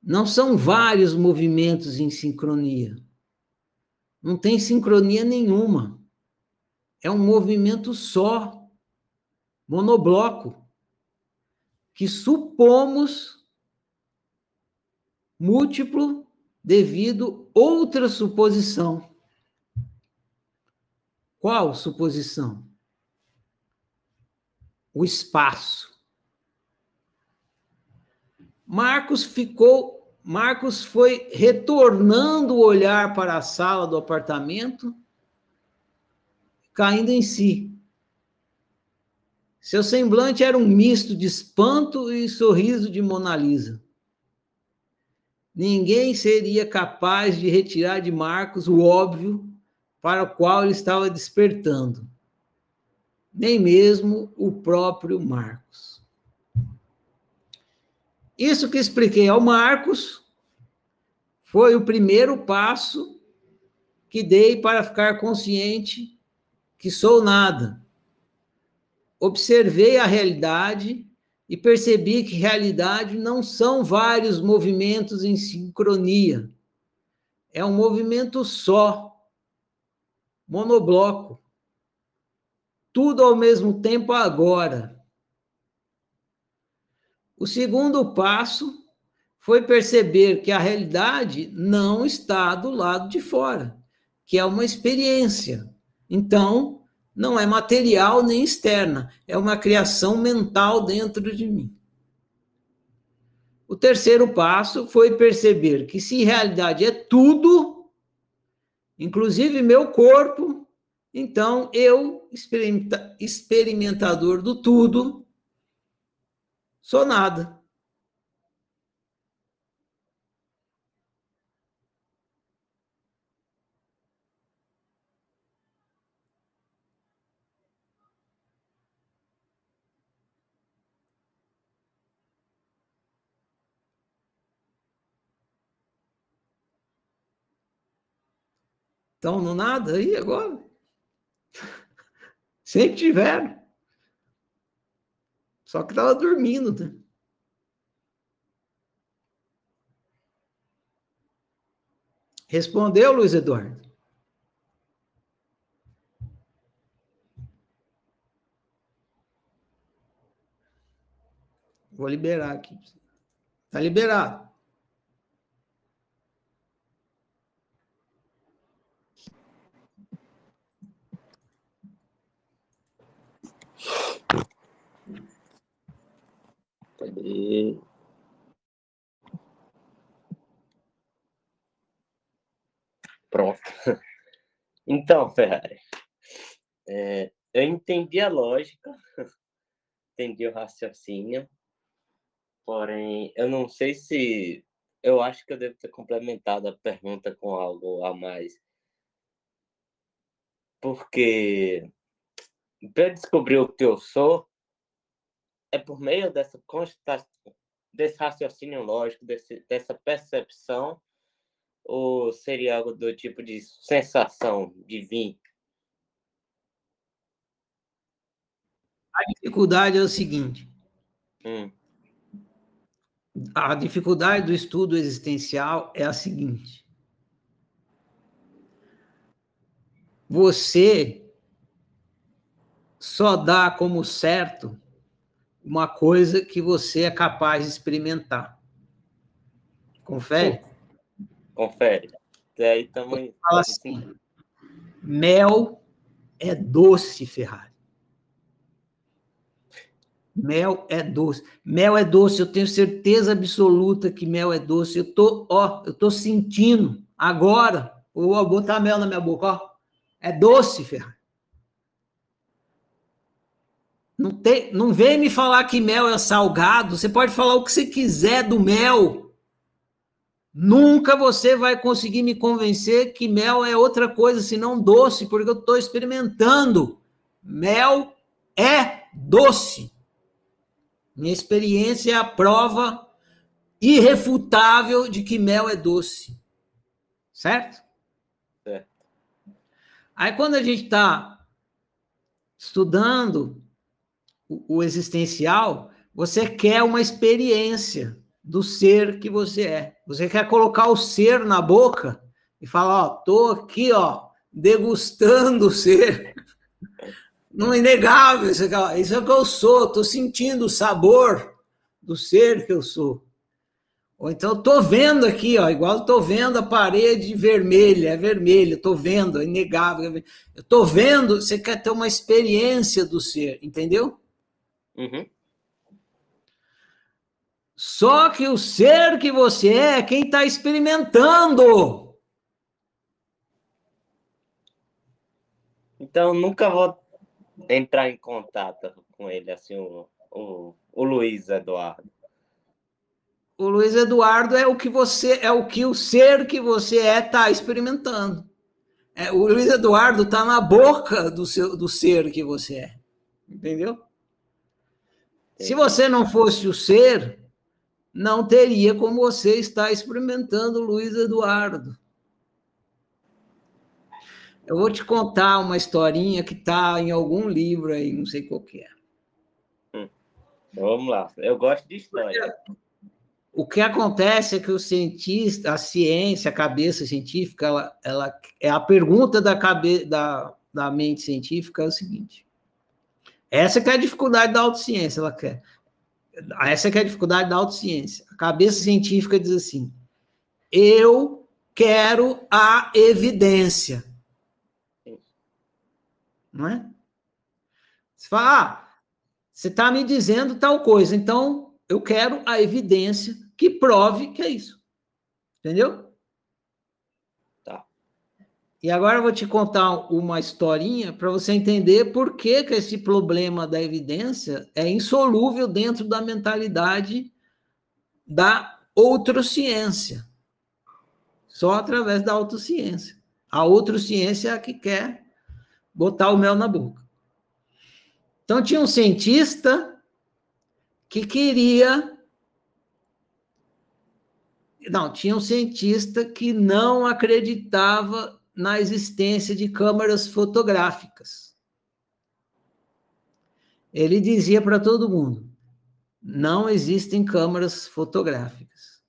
Não são vários movimentos em sincronia. Não tem sincronia nenhuma. É um movimento só, monobloco, que supomos múltiplo devido outra suposição. Qual suposição? O espaço. Marcos ficou, Marcos foi retornando o olhar para a sala do apartamento, caindo em si. Seu semblante era um misto de espanto e sorriso de Mona Lisa. Ninguém seria capaz de retirar de Marcos o óbvio para o qual ele estava despertando, nem mesmo o próprio Marcos. Isso que expliquei ao Marcos foi o primeiro passo que dei para ficar consciente que sou nada. Observei a realidade e percebi que realidade não são vários movimentos em sincronia. É um movimento só monobloco. Tudo ao mesmo tempo agora. O segundo passo foi perceber que a realidade não está do lado de fora, que é uma experiência. Então, não é material nem externa, é uma criação mental dentro de mim. O terceiro passo foi perceber que se realidade é tudo, inclusive meu corpo. Então, eu, experimenta, experimentador do tudo, sou nada. Estão no nada aí agora? Sempre tiveram. Só que estava dormindo. Né? Respondeu, Luiz Eduardo? Vou liberar aqui. Está liberado. Cadê? Pronto. Então, Ferrari, é, eu entendi a lógica, entendi o raciocínio, porém, eu não sei se. Eu acho que eu devo ter complementado a pergunta com algo a mais. Porque para descobrir o que eu sou, é por meio dessa constatação, desse raciocínio lógico, desse, dessa percepção, ou seria algo do tipo de sensação de vir? A dificuldade é o seguinte. Hum. A dificuldade do estudo existencial é a seguinte. Você só dá como certo uma coisa que você é capaz de experimentar. Confere? Confere. E aí também. Fala assim. Mel é doce, Ferrari. Mel é doce. Mel é doce, eu tenho certeza absoluta que mel é doce. Eu tô, ó, eu tô sentindo agora. Vou botar mel na minha boca, ó. É doce, Ferrari. Não, tem, não vem me falar que mel é salgado. Você pode falar o que você quiser do mel. Nunca você vai conseguir me convencer que mel é outra coisa senão doce, porque eu estou experimentando. Mel é doce. Minha experiência é a prova irrefutável de que mel é doce. Certo? Certo. Aí, quando a gente está estudando o, o existencial, você quer uma experiência do ser que você é. Você quer colocar o ser na boca e falar, ó, tô aqui, ó, degustando o ser. Não é inegável, isso é, isso é o que eu sou, tô sentindo o sabor do ser que eu sou. Ou então tô vendo aqui, ó, igual tô vendo a parede vermelha, é vermelha, tô vendo, é inegável. Eu tô vendo, você quer ter uma experiência do ser, entendeu? Uhum. Só que o ser que você é, quem está experimentando. Então, nunca vou entrar em contato com ele, assim, o, o, o Luiz Eduardo. O Luiz Eduardo é o que você é o que o ser que você é está experimentando. É, o Luiz Eduardo está na boca do seu do ser que você é, entendeu? Se você não fosse o ser, não teria como você estar experimentando Luiz Eduardo. Eu vou te contar uma historinha que está em algum livro aí, não sei qual que é. Hum. Vamos lá, eu gosto de história. O que acontece é que o cientista, a ciência, a cabeça científica, ela, ela é a pergunta da, cabe, da, da mente científica é o seguinte: essa que é a dificuldade da autociência, ela quer. Essa que é a dificuldade da autociência. A cabeça científica diz assim: eu quero a evidência. Não é? Você fala, ah, você está me dizendo tal coisa, então eu quero a evidência que prove que é isso. Entendeu? E agora eu vou te contar uma historinha para você entender por que, que esse problema da evidência é insolúvel dentro da mentalidade da outrociência. Só através da autociência. A outrociência é a que quer botar o mel na boca. Então tinha um cientista que queria não, tinha um cientista que não acreditava na existência de câmeras fotográficas. Ele dizia para todo mundo: não existem câmeras fotográficas.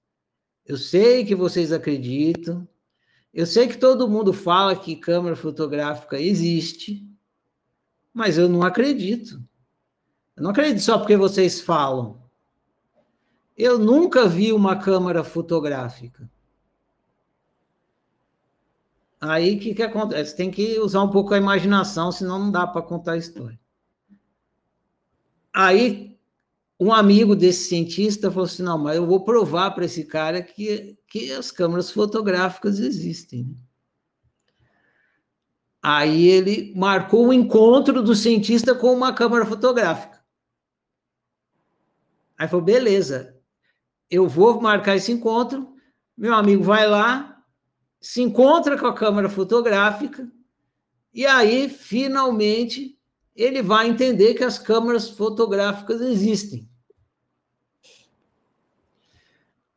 Eu sei que vocês acreditam, eu sei que todo mundo fala que câmera fotográfica existe, mas eu não acredito. Eu não acredito só porque vocês falam. Eu nunca vi uma câmera fotográfica. Aí o que, que acontece? Tem que usar um pouco a imaginação, senão não dá para contar a história. Aí um amigo desse cientista falou assim: não, mas eu vou provar para esse cara que, que as câmeras fotográficas existem. Aí ele marcou o um encontro do cientista com uma câmera fotográfica. Aí falou: beleza, eu vou marcar esse encontro. Meu amigo vai lá, se encontra com a câmera fotográfica e aí, finalmente, ele vai entender que as câmeras fotográficas existem.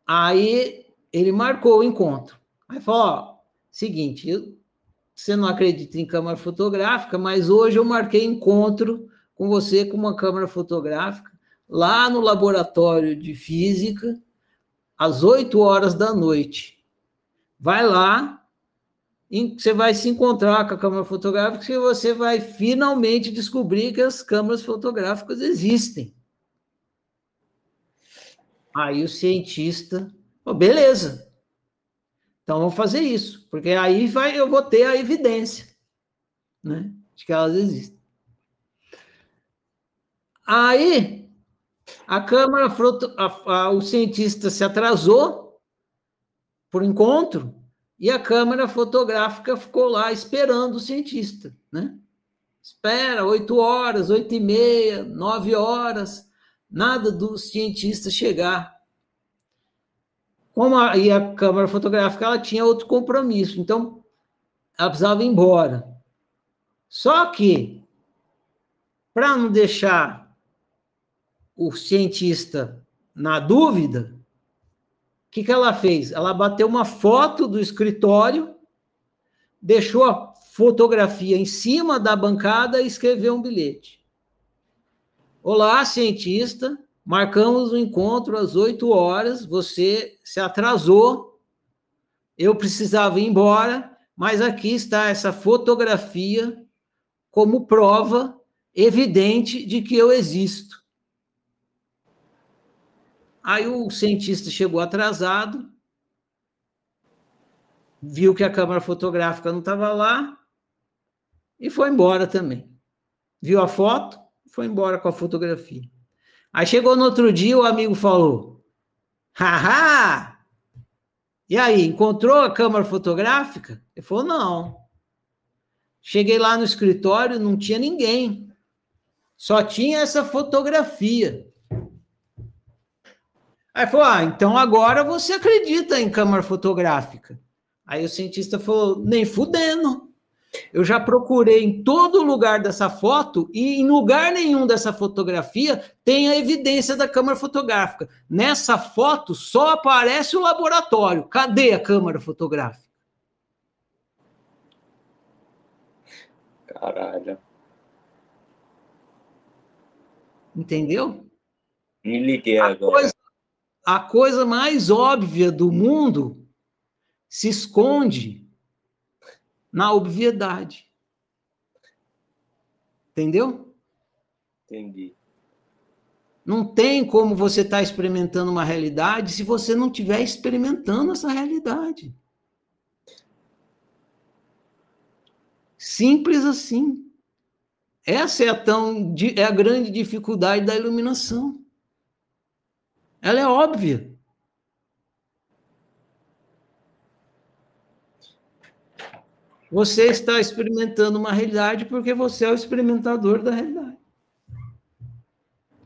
Aí ele marcou o encontro. Aí falou: ó, seguinte, eu, você não acredita em câmera fotográfica, mas hoje eu marquei encontro com você com uma câmera fotográfica lá no laboratório de física às 8 horas da noite. Vai lá, você vai se encontrar com a câmera fotográfica e você vai finalmente descobrir que as câmeras fotográficas existem. Aí o cientista, oh, beleza. Então vamos fazer isso, porque aí vai, eu vou ter a evidência. né? De que elas existem. Aí, a câmara, a, a, o cientista se atrasou por encontro e a câmera fotográfica ficou lá esperando o cientista, né? Espera oito horas, oito e meia, nove horas, nada do cientista chegar. Como a, e a câmera fotográfica ela tinha outro compromisso, então ela precisava ir embora. Só que, para não deixar o cientista na dúvida, o que, que ela fez? Ela bateu uma foto do escritório, deixou a fotografia em cima da bancada e escreveu um bilhete. Olá, cientista, marcamos um encontro às 8 horas, você se atrasou, eu precisava ir embora, mas aqui está essa fotografia como prova evidente de que eu existo. Aí o cientista chegou atrasado, viu que a câmera fotográfica não estava lá e foi embora também. Viu a foto, foi embora com a fotografia. Aí chegou no outro dia, o amigo falou: Haha! E aí, encontrou a câmera fotográfica? Ele falou: Não. Cheguei lá no escritório, não tinha ninguém. Só tinha essa fotografia. Aí falou: Ah, então agora você acredita em câmera fotográfica. Aí o cientista falou: Nem fudendo. Eu já procurei em todo lugar dessa foto e em lugar nenhum dessa fotografia tem a evidência da câmera fotográfica. Nessa foto só aparece o laboratório. Cadê a câmera fotográfica? Caralho. Entendeu? Me liguei a agora. Coisa, a coisa mais óbvia do mundo se esconde na obviedade. Entendeu? Entendi. Não tem como você estar tá experimentando uma realidade se você não estiver experimentando essa realidade. Simples assim. Essa é a, tão, é a grande dificuldade da iluminação. Ela é óbvia. Você está experimentando uma realidade porque você é o experimentador da realidade.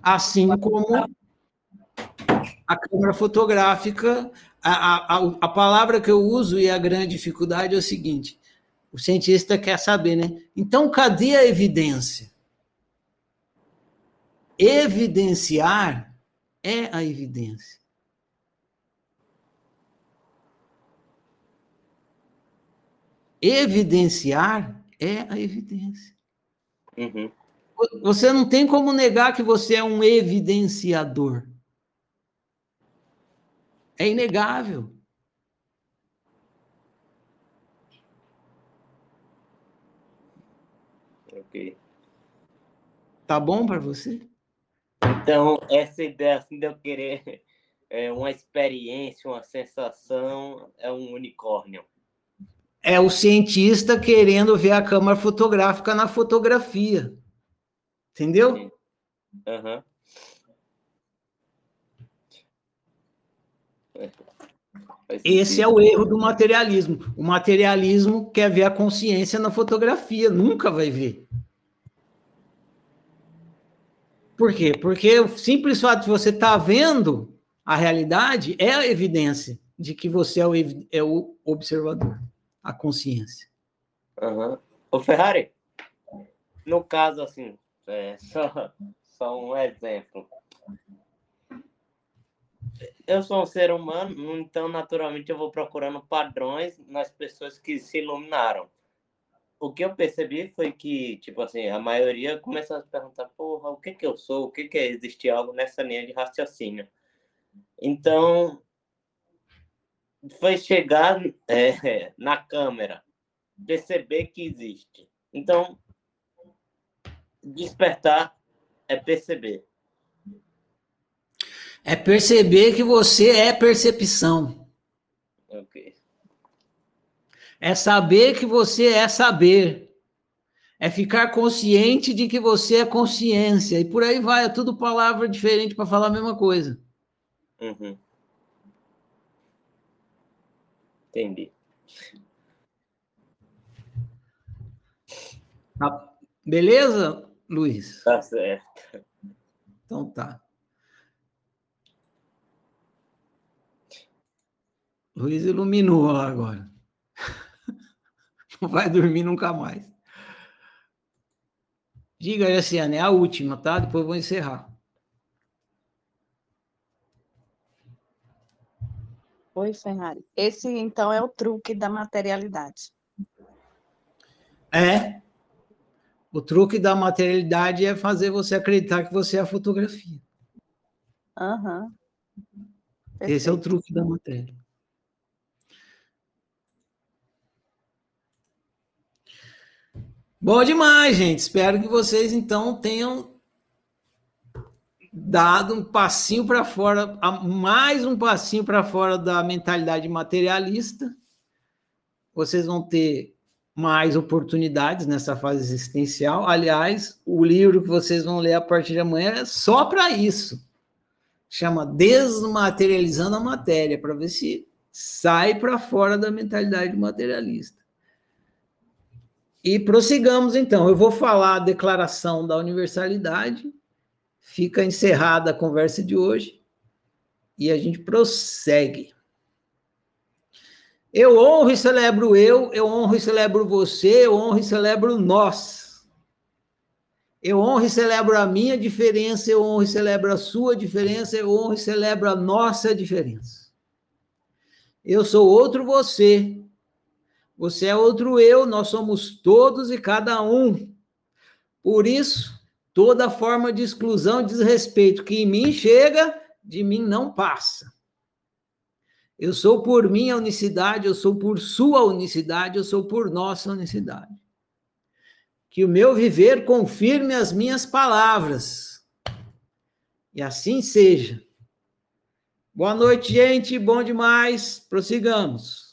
Assim como a câmera fotográfica, a, a, a palavra que eu uso e a grande dificuldade é o seguinte: o cientista quer saber, né? Então, cadê a evidência? Evidenciar é a evidência. Evidenciar é a evidência. Uhum. Você não tem como negar que você é um evidenciador. É inegável. Ok. Tá bom para você? Então, essa ideia assim, de eu querer é, uma experiência, uma sensação, é um unicórnio é o cientista querendo ver a câmera fotográfica na fotografia. Entendeu? Uhum. Esse é o erro do materialismo. O materialismo quer ver a consciência na fotografia, nunca vai ver. Por quê? Porque o simples fato de você estar tá vendo a realidade é a evidência de que você é o, é o observador a consciência. Uhum. O Ferrari, no caso, assim, é, só, só um exemplo. Eu sou um ser humano, então naturalmente eu vou procurando padrões nas pessoas que se iluminaram. O que eu percebi foi que, tipo assim, a maioria começou a se perguntar, porra, o que que eu sou? O que que é existir algo nessa linha de raciocínio? Então, foi chegar é, na câmera, perceber que existe. Então, despertar é perceber. É perceber que você é percepção. Ok. É saber que você é saber. é ficar consciente de que você é consciência. E por aí vai, é tudo palavra diferente para falar a mesma coisa. Uhum. Entendi. Tá. Beleza, Luiz? Tá certo. Então tá. Luiz iluminou lá agora. Não vai dormir nunca mais. Diga, Jaciane, é a última, tá? Depois eu vou encerrar. Oi, Ferrari. Esse, então, é o truque da materialidade. É. O truque da materialidade é fazer você acreditar que você é a fotografia. Aham. Esse é o truque da matéria. Bom demais, gente. Espero que vocês então tenham dado um passinho para fora, mais um passinho para fora da mentalidade materialista. Vocês vão ter mais oportunidades nessa fase existencial. Aliás, o livro que vocês vão ler a partir de amanhã é só para isso. Chama Desmaterializando a Matéria, para ver se sai para fora da mentalidade materialista. E prossigamos então. Eu vou falar a declaração da universalidade. Fica encerrada a conversa de hoje e a gente prossegue. Eu honro e celebro eu, eu honro e celebro você, eu honro e celebro nós. Eu honro e celebro a minha diferença, eu honro e celebro a sua diferença, eu honro e celebro a nossa diferença. Eu sou outro você, você é outro eu, nós somos todos e cada um. Por isso, toda forma de exclusão desrespeito que em mim chega, de mim não passa. Eu sou por minha unicidade, eu sou por sua unicidade, eu sou por nossa unicidade. Que o meu viver confirme as minhas palavras. E assim seja. Boa noite, gente. Bom demais. Prossigamos.